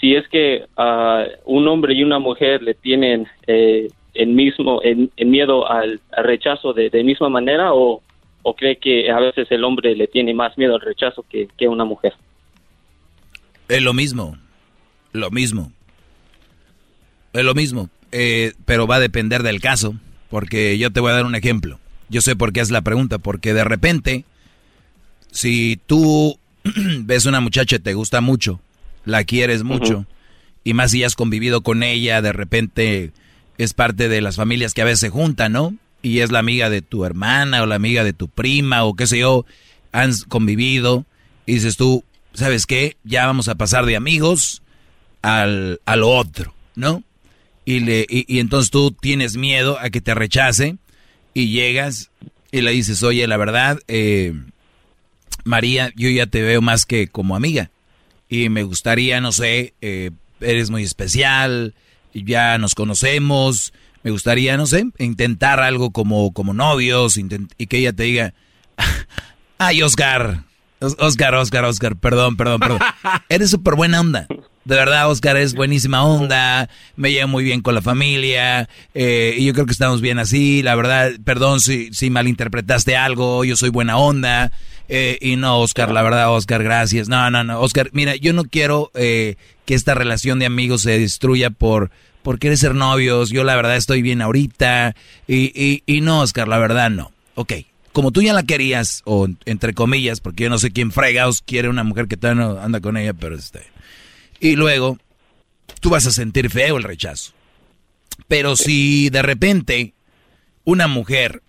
si es que a un hombre y una mujer le tienen eh, el mismo el, el miedo al, al rechazo de, de misma manera o, o cree que a veces el hombre le tiene más miedo al rechazo que, que una mujer. Es lo mismo. Lo mismo. Es lo mismo. Eh, pero va a depender del caso. Porque yo te voy a dar un ejemplo. Yo sé por qué es la pregunta. Porque de repente, si tú ves una muchacha y te gusta mucho, la quieres mucho, y más si has convivido con ella, de repente es parte de las familias que a veces se juntan, ¿no? Y es la amiga de tu hermana o la amiga de tu prima o qué sé yo, han convivido y dices tú, ¿sabes qué? Ya vamos a pasar de amigos al, a lo otro, ¿no? Y, le, y, entonces tú tienes miedo a que te rechace y llegas y le dices, oye, la verdad, eh, María, yo ya te veo más que como amiga y me gustaría, no sé, eh, eres muy especial, ya nos conocemos, me gustaría, no sé, intentar algo como, como novios intent- y que ella te diga, ay, Oscar, Os- Oscar, Oscar, Oscar, perdón, perdón, perdón, eres súper buena onda. De verdad, Oscar es buenísima onda, me llevo muy bien con la familia, eh, y yo creo que estamos bien así, la verdad, perdón si, si malinterpretaste algo, yo soy buena onda, eh, y no, Oscar, la verdad, Oscar, gracias. No, no, no, Oscar, mira, yo no quiero eh, que esta relación de amigos se destruya por, por querer ser novios, yo la verdad estoy bien ahorita, y, y, y no, Oscar, la verdad no. Ok, como tú ya la querías, o entre comillas, porque yo no sé quién fregaos quiere una mujer que no anda con ella, pero este... Y luego, tú vas a sentir feo el rechazo. Pero si de repente una mujer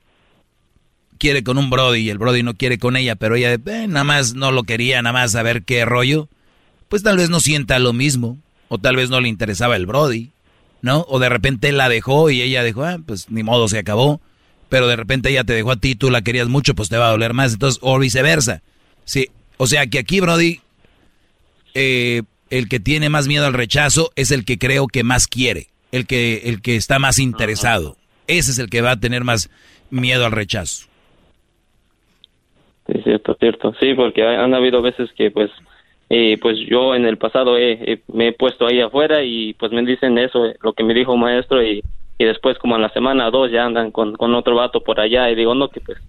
quiere con un Brody y el Brody no quiere con ella, pero ella eh, nada más no lo quería, nada más a ver qué rollo, pues tal vez no sienta lo mismo, o tal vez no le interesaba el Brody, ¿no? O de repente la dejó y ella dijo, ah, pues ni modo, se acabó, pero de repente ella te dejó a ti, tú la querías mucho, pues te va a doler más, entonces, o viceversa. Sí, o sea que aquí, Brody, eh, el que tiene más miedo al rechazo es el que creo que más quiere, el que, el que está más interesado. Ese es el que va a tener más miedo al rechazo. Sí, cierto, cierto. Sí, porque ha- han habido veces que pues eh, pues yo en el pasado he- me he puesto ahí afuera y pues me dicen eso, eh, lo que me dijo un maestro y, y después como en la semana o dos ya andan con, con otro vato por allá y digo, no, que pues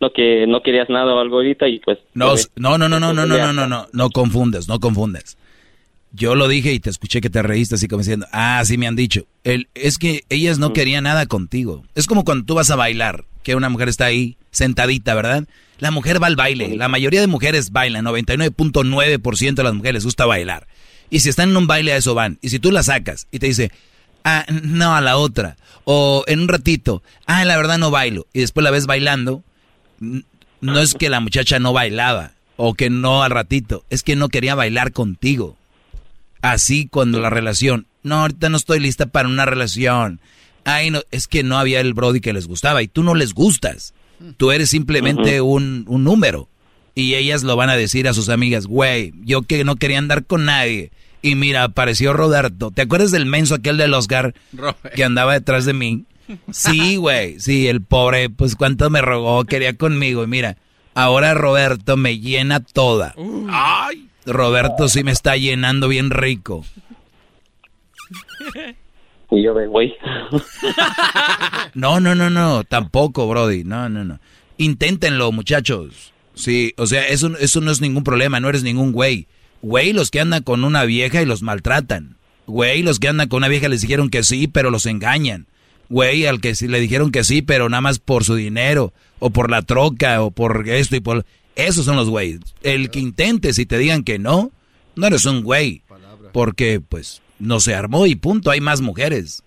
no que no querías nada o algo ahorita y pues No, pues, no, no, no, no, no, no, no, no, no, no confundes, no confundes. Yo lo dije y te escuché que te reíste así como diciendo, ah, sí me han dicho. El, es que ellas no querían nada contigo. Es como cuando tú vas a bailar, que una mujer está ahí sentadita, ¿verdad? La mujer va al baile. La mayoría de mujeres bailan, 99.9% de las mujeres les gusta bailar. Y si están en un baile a eso van. Y si tú la sacas y te dice, ah, no, a la otra. O en un ratito, ah, la verdad no bailo. Y después la ves bailando, no es que la muchacha no bailaba o que no al ratito, es que no quería bailar contigo. Así cuando la relación, no, ahorita no estoy lista para una relación. Ay, no, es que no había el Brody que les gustaba y tú no les gustas. Tú eres simplemente un, un número. Y ellas lo van a decir a sus amigas, güey, yo que no quería andar con nadie. Y mira, apareció Roberto. ¿Te acuerdas del menso aquel del Oscar que andaba detrás de mí? Sí, güey, sí, el pobre, pues cuánto me rogó, quería conmigo. Y mira, ahora Roberto me llena toda. Ay, Roberto sí me está llenando bien rico. y yo de güey. No, no, no, no, tampoco, Brody. No, no, no. Inténtenlo, muchachos. Sí, o sea, eso, eso no es ningún problema, no eres ningún güey. Güey, los que andan con una vieja y los maltratan. Güey, los que andan con una vieja les dijeron que sí, pero los engañan. Güey, al que sí le dijeron que sí, pero nada más por su dinero, o por la troca, o por esto y por... Esos son los güeyes. El que intente, si te digan que no, no eres un güey. Porque, pues, no se armó y punto, hay más mujeres.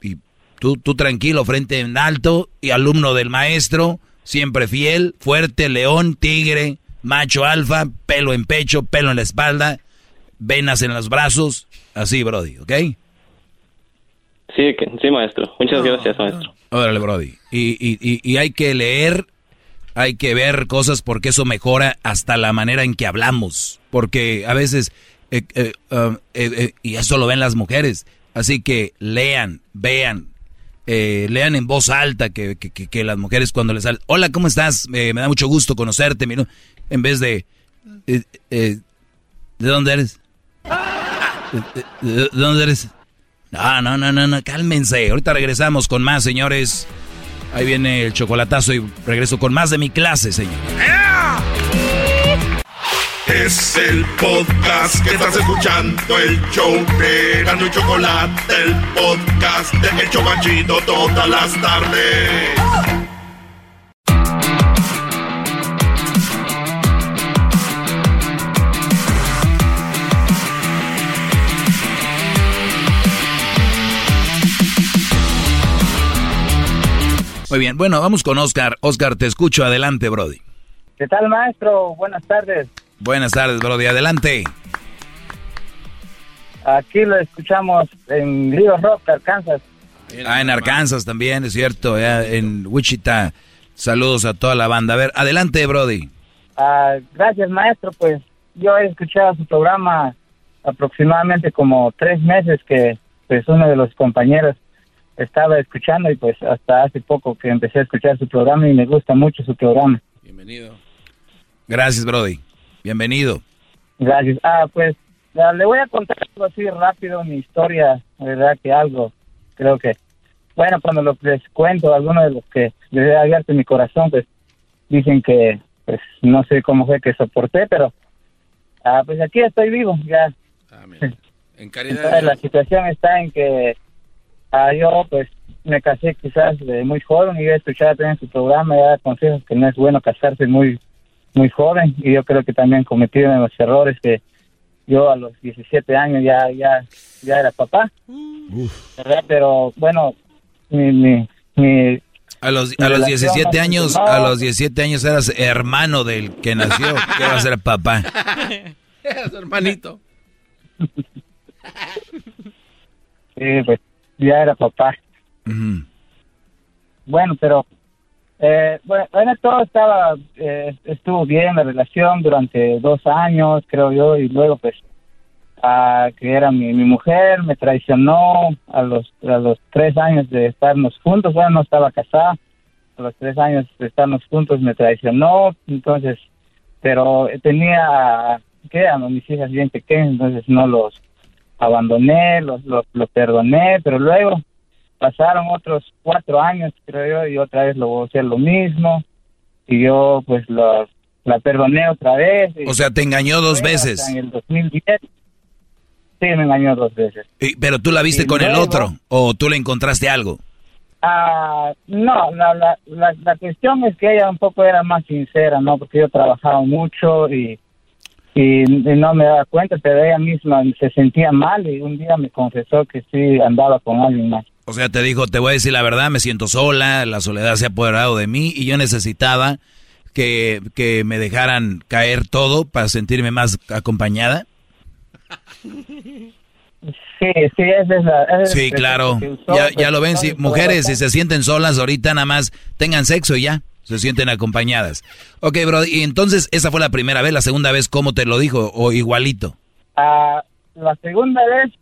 Y tú, tú tranquilo, frente en alto, y alumno del maestro, Siempre fiel, fuerte, león, tigre, macho alfa, pelo en pecho, pelo en la espalda, venas en los brazos. Así, Brody, ¿ok? Sí, sí, maestro. Muchas gracias, maestro. Órale, Brody. Y, y, y, y hay que leer, hay que ver cosas porque eso mejora hasta la manera en que hablamos. Porque a veces, eh, eh, um, eh, y eso lo ven las mujeres. Así que lean, vean, lean en voz alta que, que, que- que las mujeres cuando les salen, hola, ¿cómo estás? Me da mucho gusto conocerte. mira", En vez de, ¿de dónde eres? Eh, ¿De dónde eres? No, no, no, no, no, cálmense. Ahorita regresamos con más, señores. Ahí viene el chocolatazo y regreso con más de mi clase, señor. Es el podcast que estás escuchando, el show de Gano y Chocolate, el podcast de El Chocachito todas las tardes. Muy bien, bueno, vamos con Oscar. Oscar, te escucho. Adelante, Brody. ¿Qué tal, maestro? Buenas tardes. Buenas tardes, Brody. Adelante. Aquí lo escuchamos en Río Rock, Arkansas. Ah, en Arkansas también, es cierto. ya en Wichita. Saludos a toda la banda. A ver, adelante, Brody. Ah, gracias, maestro. Pues yo he escuchado su programa aproximadamente como tres meses que pues uno de los compañeros estaba escuchando y pues hasta hace poco que empecé a escuchar su programa y me gusta mucho su programa. Bienvenido. Gracias, Brody. Bienvenido. Gracias. Ah, pues ah, le voy a contar algo así rápido, mi historia, la verdad que algo, creo que, bueno, cuando lo les cuento, algunos de los que les he abierto mi corazón, pues dicen que, pues no sé cómo fue que soporté, pero, ah, pues aquí estoy vivo, ya. En Entonces, la situación está en que ah, yo, pues, me casé quizás de muy joven y yo he escuchado también su programa y da consejos que no es bueno casarse muy muy joven y yo creo que también cometí uno de los errores que yo a los 17 años ya ya ya era papá ¿verdad? pero bueno mi mi, mi A los, Mi a los relación 17 no años, a los 17 años eras hermano del que nació. ¿Qué va a ser papá? Era su hermanito. sí, pues ya era papá bueno pero eh, bueno, bueno, todo estaba eh, estuvo bien la relación durante dos años creo yo y luego pues a que era mi, mi mujer me traicionó a los a los tres años de estarnos juntos. Bueno no estaba casada a los tres años de estarnos juntos me traicionó entonces pero tenía que a mis hijas bien pequeñas entonces no los abandoné los, los perdoné pero luego pasaron otros cuatro años, creo yo, y otra vez lo voy a hacer lo mismo. Y yo, pues, lo- la perdoné otra vez. O sea, te engañó dos veces. En el 2010. Sí, me engañó dos veces. Y- Pero tú la viste Y con el luego- otro. O tú le encontraste algo. Ah, no, la, la, la, la cuestión es que ella un poco era más sincera, ¿no? Porque yo trabajaba mucho y, y, y no me daba cuenta, pero ella misma se sentía mal y un día me confesó que sí andaba con alguien más. O sea, te dijo, te voy a decir la verdad, me siento sola, la soledad se ha apoderado de mí y yo necesitaba que, que me dejaran caer todo para sentirme más acompañada. Sí, sí, es esa es Sí, la claro. usó, Ya, ya lo ven, si mujeres, si se sienten solas ahorita, nada más tengan sexo y ya, se sienten acompañadas. Ok, bro, y entonces esa fue la primera vez, la segunda vez, ¿cómo te lo dijo? ¿O igualito? Ah, la segunda vez,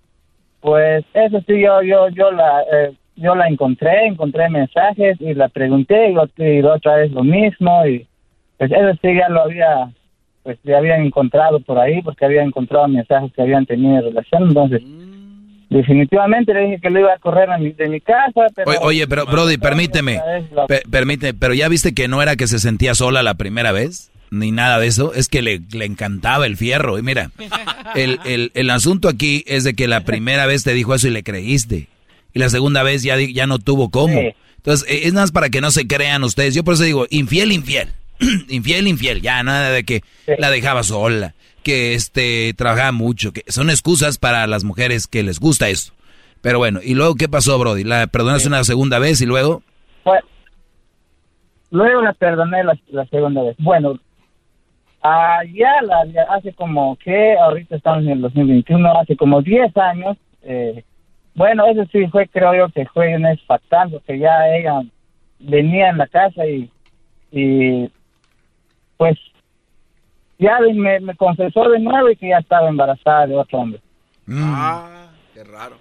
pues eso sí, yo yo yo la eh, yo la encontré, encontré mensajes y la pregunté y, ot- y la otra vez lo mismo y pues eso sí ya lo había pues ya habían encontrado por ahí porque había encontrado mensajes que habían tenido relación, entonces definitivamente le dije que lo iba a correr a mi- de mi casa, pero Oye, oye, pero Brody, permíteme, lo- permíteme, pero ya viste que no era que se sentía sola la primera vez, ni nada de eso, es que le, le encantaba el fierro. Y mira, el, el, el asunto aquí es de que la primera vez te dijo eso y le creíste. Y la segunda vez ya, ya no tuvo cómo. Sí. Entonces, eh, es nada más para que no se crean ustedes. Yo por eso digo, infiel, infiel. infiel, infiel. Ya, nada de que la dejaba sola, que este trabajaba mucho, que son excusas para las mujeres que les gusta eso. Pero bueno, ¿y luego qué pasó, Brody? ¿La perdonaste una segunda vez y luego? Pues, luego la perdoné la, la segunda vez. Bueno, allá la, ya hace como que, ahorita estamos en el 2021, hace como 10 años, eh, bueno, eso sí fue, creo yo, que fue un fatal, porque ya ella venía en la casa y, y pues ya me, me confesó de nuevo y que ya estaba embarazada de otro hombre. Ah, qué raro.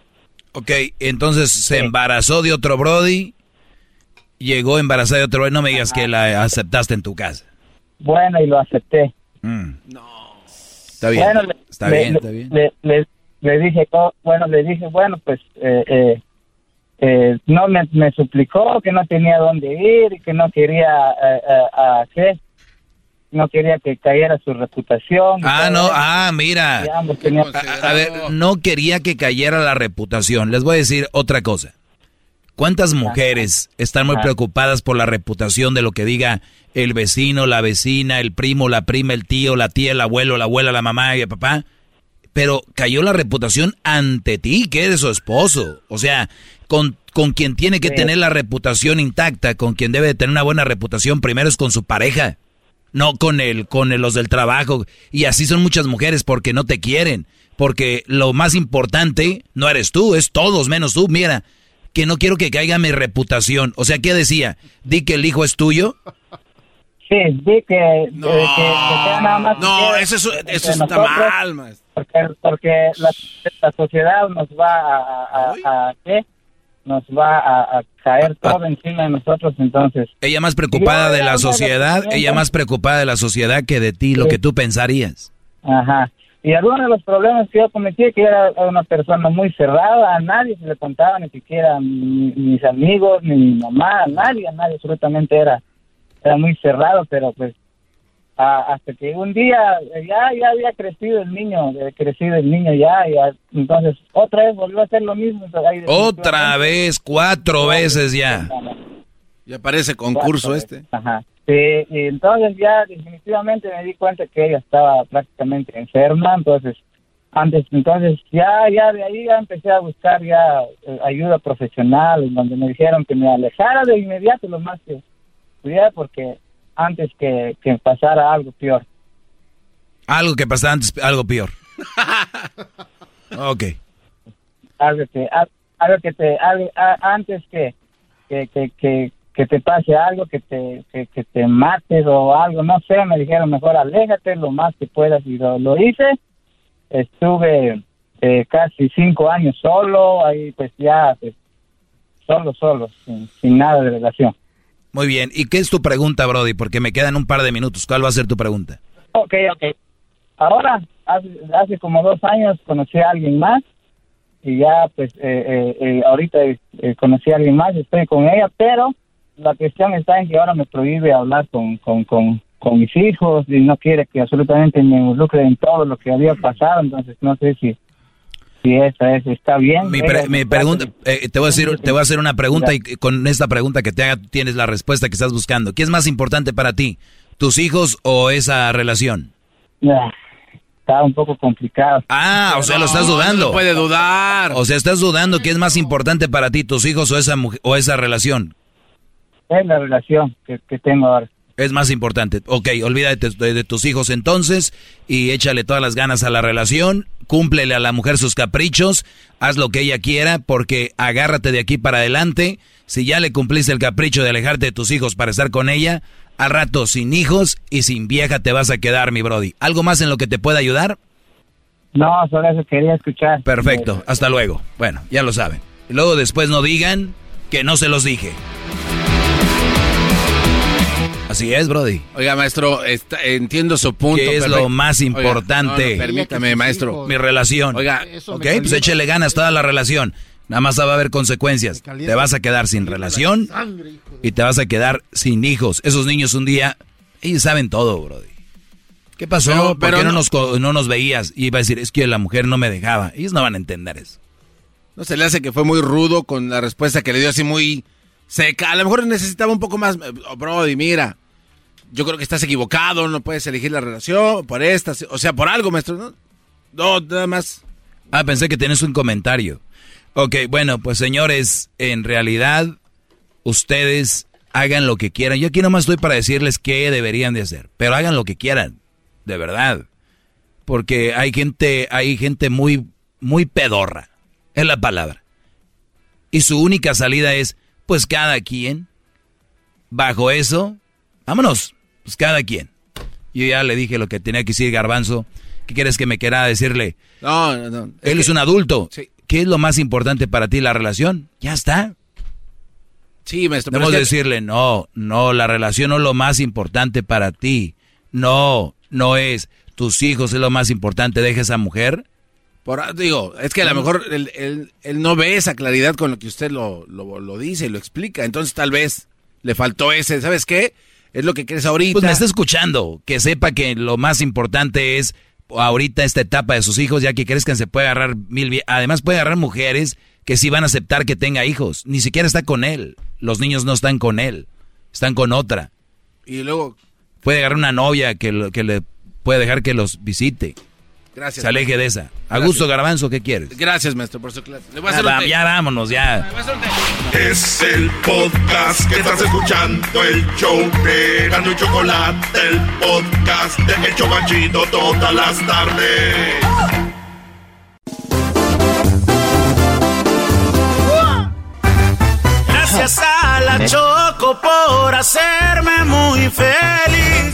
Ok, entonces se embarazó de otro Brody, llegó embarazada de otro Brody, no me digas que la aceptaste en tu casa. Bueno, y lo acepté. Está bien, Bueno, le- está le- bien, le- está bien. Le, le- le dije, bueno, le dije, bueno, pues eh, eh, eh, no me, me suplicó que no tenía dónde ir y que no quería, eh, eh, a ¿qué? No quería que cayera su reputación. Ah, no, eso. ah, mira. A ver, no quería que cayera la reputación. Les voy a decir otra cosa. ¿Cuántas mujeres están muy preocupadas por la reputación de lo que diga el vecino, la vecina, el primo, la prima, el tío, la tía, el abuelo, la abuela, la mamá y el papá? Pero cayó la reputación ante ti, que eres su esposo. O sea, con, con quien tiene que Sí. tener la reputación intacta, con quien debe de tener una buena reputación, primero es con su pareja no con el, con el- los del trabajo. Y así son muchas mujeres porque no te quieren. Porque lo más importante no eres tú, es todos menos tú. Mira, que no quiero que caiga mi reputación. O sea, ¿qué decía? Di que el hijo es tuyo. Sí, di que, que, que- que sea nada más. No, que- eso, es- eso está nosotros, mal, maestro. Porque, porque la, la sociedad nos va a, a, ¿qué? Nos va a, a caer todo encima de nosotros, entonces. Ella más preocupada de la sociedad, ella más preocupada de la sociedad que de ti, lo que tú pensarías. Ajá. Y algunos de los problemas que yo cometí, que era una persona muy cerrada, a nadie se le contaba, ni siquiera a mi- mis amigos, ni mi mamá, a nadie, a nadie absolutamente era, era muy cerrado, pero pues a- hasta que un día eh, ya, ya había crecido el niño, eh, crecido el niño ya, y a- entonces otra vez volvió a hacer lo mismo. Otra vez, cuatro veces ya. Ya parece concurso este. Ajá. Sí, y entonces ya definitivamente me di cuenta que ella estaba prácticamente enferma, entonces antes, entonces ya, ya de ahí ya empecé a buscar ya eh, ayuda profesional, donde me dijeron que me alejara de inmediato lo más que pudiera, porque antes que, que pasara algo peor. Algo que pasaba antes, algo peor. Ok. algo que al- algo que te algo- a- antes que que, que, que, que te pase algo que te que, que te mates o algo no sé me dijeron mejor aléjate lo más que puedas y lo, lo hice estuve eh, casi cinco años solo ahí pues ya pues, solo solo sin, sin nada de relación Muy bien. ¿Y qué es tu pregunta, Brody? Porque me quedan un par de minutos. ¿Cuál va a ser tu pregunta? Ok, ok. Ahora, hace, hace como dos años conocí a alguien más y ya pues eh, eh, eh, ahorita eh, conocí a alguien más, estoy con ella, pero la cuestión está en que ahora me prohíbe hablar con, con, con, con mis hijos y no quiere que absolutamente me involucre en todo lo que había pasado, entonces no sé si, si esa es, está bien. Mi, pre- Ella- mi pregunta, eh, te voy a decir, te voy a hacer una pregunta y con esta pregunta que te haga tienes la respuesta que estás buscando. ¿Qué es más importante para ti, tus hijos o esa relación? Ah, Está un poco complicado. Ah, o sea, lo estás dudando. No puede dudar. O sea, estás dudando qué es más importante para ti, tus hijos o esa mujer, o esa relación. Es la relación que, que tengo ahora. Es más importante. Ok, olvídate de, de tus hijos entonces y échale todas las ganas a la relación. Cúmplele a la mujer sus caprichos. Haz lo que ella quiera porque agárrate de aquí para adelante. Si ya le cumpliste el capricho de alejarte de tus hijos para estar con ella, al rato sin hijos y sin vieja te vas a quedar, mi Brody. ¿Algo más en lo que te pueda ayudar? No, solo eso quería escuchar. Perfecto, hasta luego. Bueno, ya lo saben. Luego después no digan que no se los dije. Así es, Brody. Oiga, maestro, está- entiendo su punto. ¿Qué es lo más Oiga, importante? no, no, permítame, maestro. Mi relación. Oiga, ok, pues échele ganas toda la relación. Nada más va a haber consecuencias. Te vas a quedar sin relación y te vas a quedar sin hijos. Esos niños un día, ellos saben todo, Brody. ¿Qué pasó? Pero- ¿Por pero qué no, no- nos, co- no nos veías? Y iba a decir, es que la mujer no me dejaba. Ellos no van a entender eso. ¿No se le hace que fue muy rudo con la respuesta que le dio así muy seca? A lo mejor necesitaba un poco más. eh, oh, Brody, mira, yo creo que estás equivocado, no puedes elegir la relación por esta, o sea, por algo, maestro. No, no nada más. Ah, pensé que tienes un comentario. Ok, bueno, pues señores, en realidad ustedes hagan lo que quieran. Yo aquí nomás estoy para decirles qué deberían de hacer, pero hagan lo que quieran, de verdad. Porque hay gente, hay gente muy, muy pedorra, es la palabra. Y su única salida es, pues cada quien, bajo eso, vámonos, pues cada quien. Yo ya le dije lo que tenía que decir Garbanzo. ¿Qué quieres que me quiera decirle? No, no, no. Él es un adulto. ¿Qué es lo más importante para ti, la relación? Ya está. Sí, maestro. Debemos decirle, no, no, la relación no es lo más importante para ti. No, no es. Tus hijos es lo más importante. Deja esa mujer. Por, digo, es que a lo mejor él, él- él no ve esa claridad con lo que usted lo, lo, lo dice y lo explica. Entonces tal vez le faltó ese, ¿sabes qué? Es lo que crees ahorita. Pues me está escuchando. Que sepa que lo más importante es ahorita esta etapa de sus hijos, ya que crezcan se puede agarrar mil... Además puede agarrar mujeres que sí van a aceptar que tenga hijos. Ni siquiera está con él. Los niños no están con él. Están con otra. Y luego, Puede agarrar una novia que, lo- que le puede dejar que los visite. Gracias. Se aleje de esa. A gusto, Garbanzo, ¿qué quieres? Gracias, maestro, por su clase. Le voy a Ya, hacer un va- ya vámonos, ya. Es el podcast que estás escuchando, el show de Gano y Chocolate, el podcast de El Chobachito todas las tardes. Gracias a la Choco por hacerme muy feliz.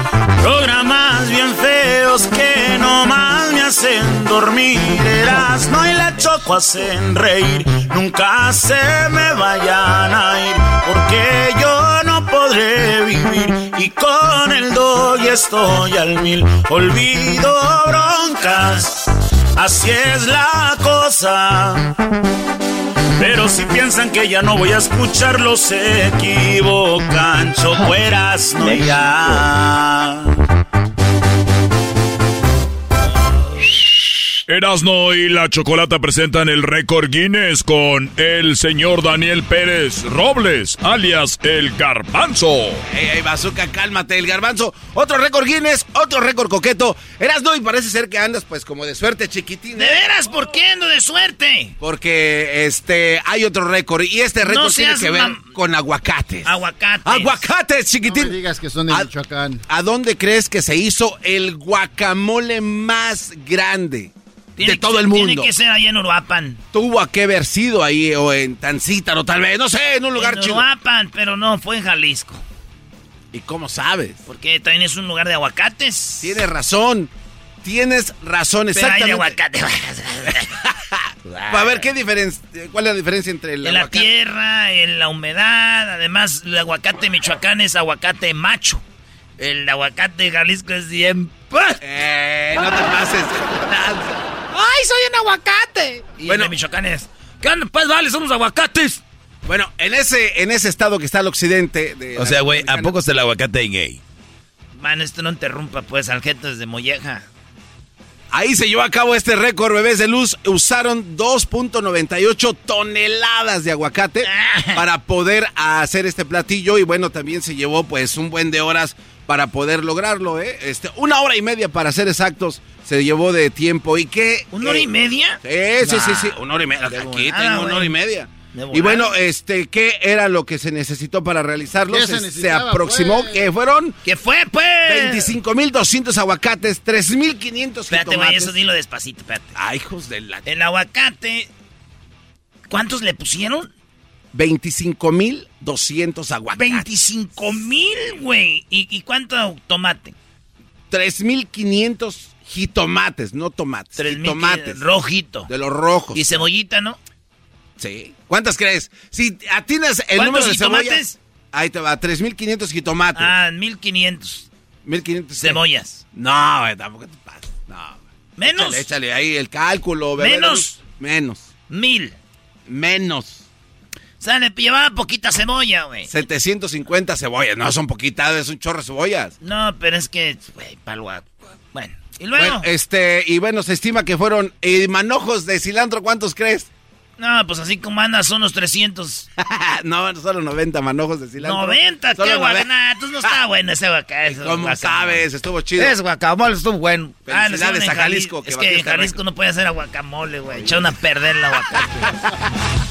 Programas bien feos que nomás me hacen dormir. no y la choco hacen reír. Nunca se me vayan a ir, porque yo no podré vivir. Y con el dog estoy al mil. Olvido broncas, así es la cosa. Pero si piensan que ya no voy a escucharlos, se equivocan. Chocueras, no ya. Erasno y la Chocolata presentan el récord Guinness con el señor Daniel Pérez Robles, alias el Garbanzo. Ey, ey, bazooka, cálmate, el garbanzo. Otro récord Guinness, otro récord coqueto. Eras no y parece ser que andas pues como de suerte, chiquitín. ¿De veras? ¿Por qué ando de suerte? Porque este hay otro récord y este récord No tiene que ver con aguacates. Aguacates. Aguacates, chiquitín. No me digas que son de ¿A- Michoacán. ¿A dónde crees que se hizo el guacamole más grande Tiene de todo ser- el mundo? Tiene que ser ahí en Uruapan. Tuvo que haber sido ahí o en Tancítaro tal vez, no sé, en un lugar en chido. Uruapan, pero no, fue en Jalisco. ¿Y cómo sabes? Porque también es un lugar de aguacates. Tienes razón. Tienes razón, Pero hay de exactamente. aguacate. A ver, ¿qué diferencia? ¿Cuál es la diferencia entre el En la tierra, en la humedad. Además, el aguacate michoacán es aguacate macho. El aguacate de Jalisco es bien... Eh, no te pases. ¡Ay, soy un aguacate! Y bueno, Michoacán es... ¿Qué onda? Pues vale, somos aguacates. Bueno, en ese, en ese estado que está al occidente de O sea, güey, ¿a poco es el aguacate gay? Man, esto no interrumpa, pues, al gente de molleja. Ahí se llevó a cabo este récord, bebés de luz. Usaron 2.98 toneladas de aguacate para poder hacer este platillo. Y bueno, también se llevó pues un buen de horas para poder lograrlo, ¿eh? Este, una hora y media para ser exactos se llevó de tiempo. ¿Y qué? ¿Una hora y media? Sí, sí, sí. Una hora y media. Aquí volada, tengo una hora y media. Y bueno, este, ¿qué era lo que se necesitó para realizarlo? ¿Qué se Se, se necesitaba, aproximó pues? que fueron ¿Qué fue, pues? 25.200 aguacates, 3.500 Espérate, güey, eso dilo despacito, espérate. Ay, hijos de la... El aguacate... ¿Cuántos le pusieron? 25.200 aguacates. 25 mil, güey. ¿Y, ¿Y cuánto tomate? 3.500 jitomates, no tomates. 3,000 jitomates. Rojito. De los rojos. Y cebollita, ¿no? Sí. ¿Cuántas crees? Si atinas el ¿Cuántos número de jitomates? cebollas... Ahí te va, 3.500 jitomates. Ah, 1500 1.500 cebollas. No, güey, tampoco te pases. No. ¿Menos? Échale, échale ahí el cálculo. bebé. ¿Menos? Menos. Mil. Menos. O sea, le llevaba poquita cebolla, güey. 750 cebollas. No, son poquitas, es un chorro de cebollas. No, pero es que, güey, palo. Bueno, y luego. Bueno, este, y bueno, se estima que fueron eh, manojos de cilantro, ¿cuántos crees? No, pues así como andas, son unos 300. no, solo 90 manojos de cilantro. 90, qué guacamole. entonces no está bueno ese guacamole. ¿Cómo guacamole. sabes? Estuvo chido. Es guacamole, estuvo bueno. Felicidades ah, a Jalisco. es que en Jalisco no puede hacer guacamole, güey. Echaron a perder el aguacate.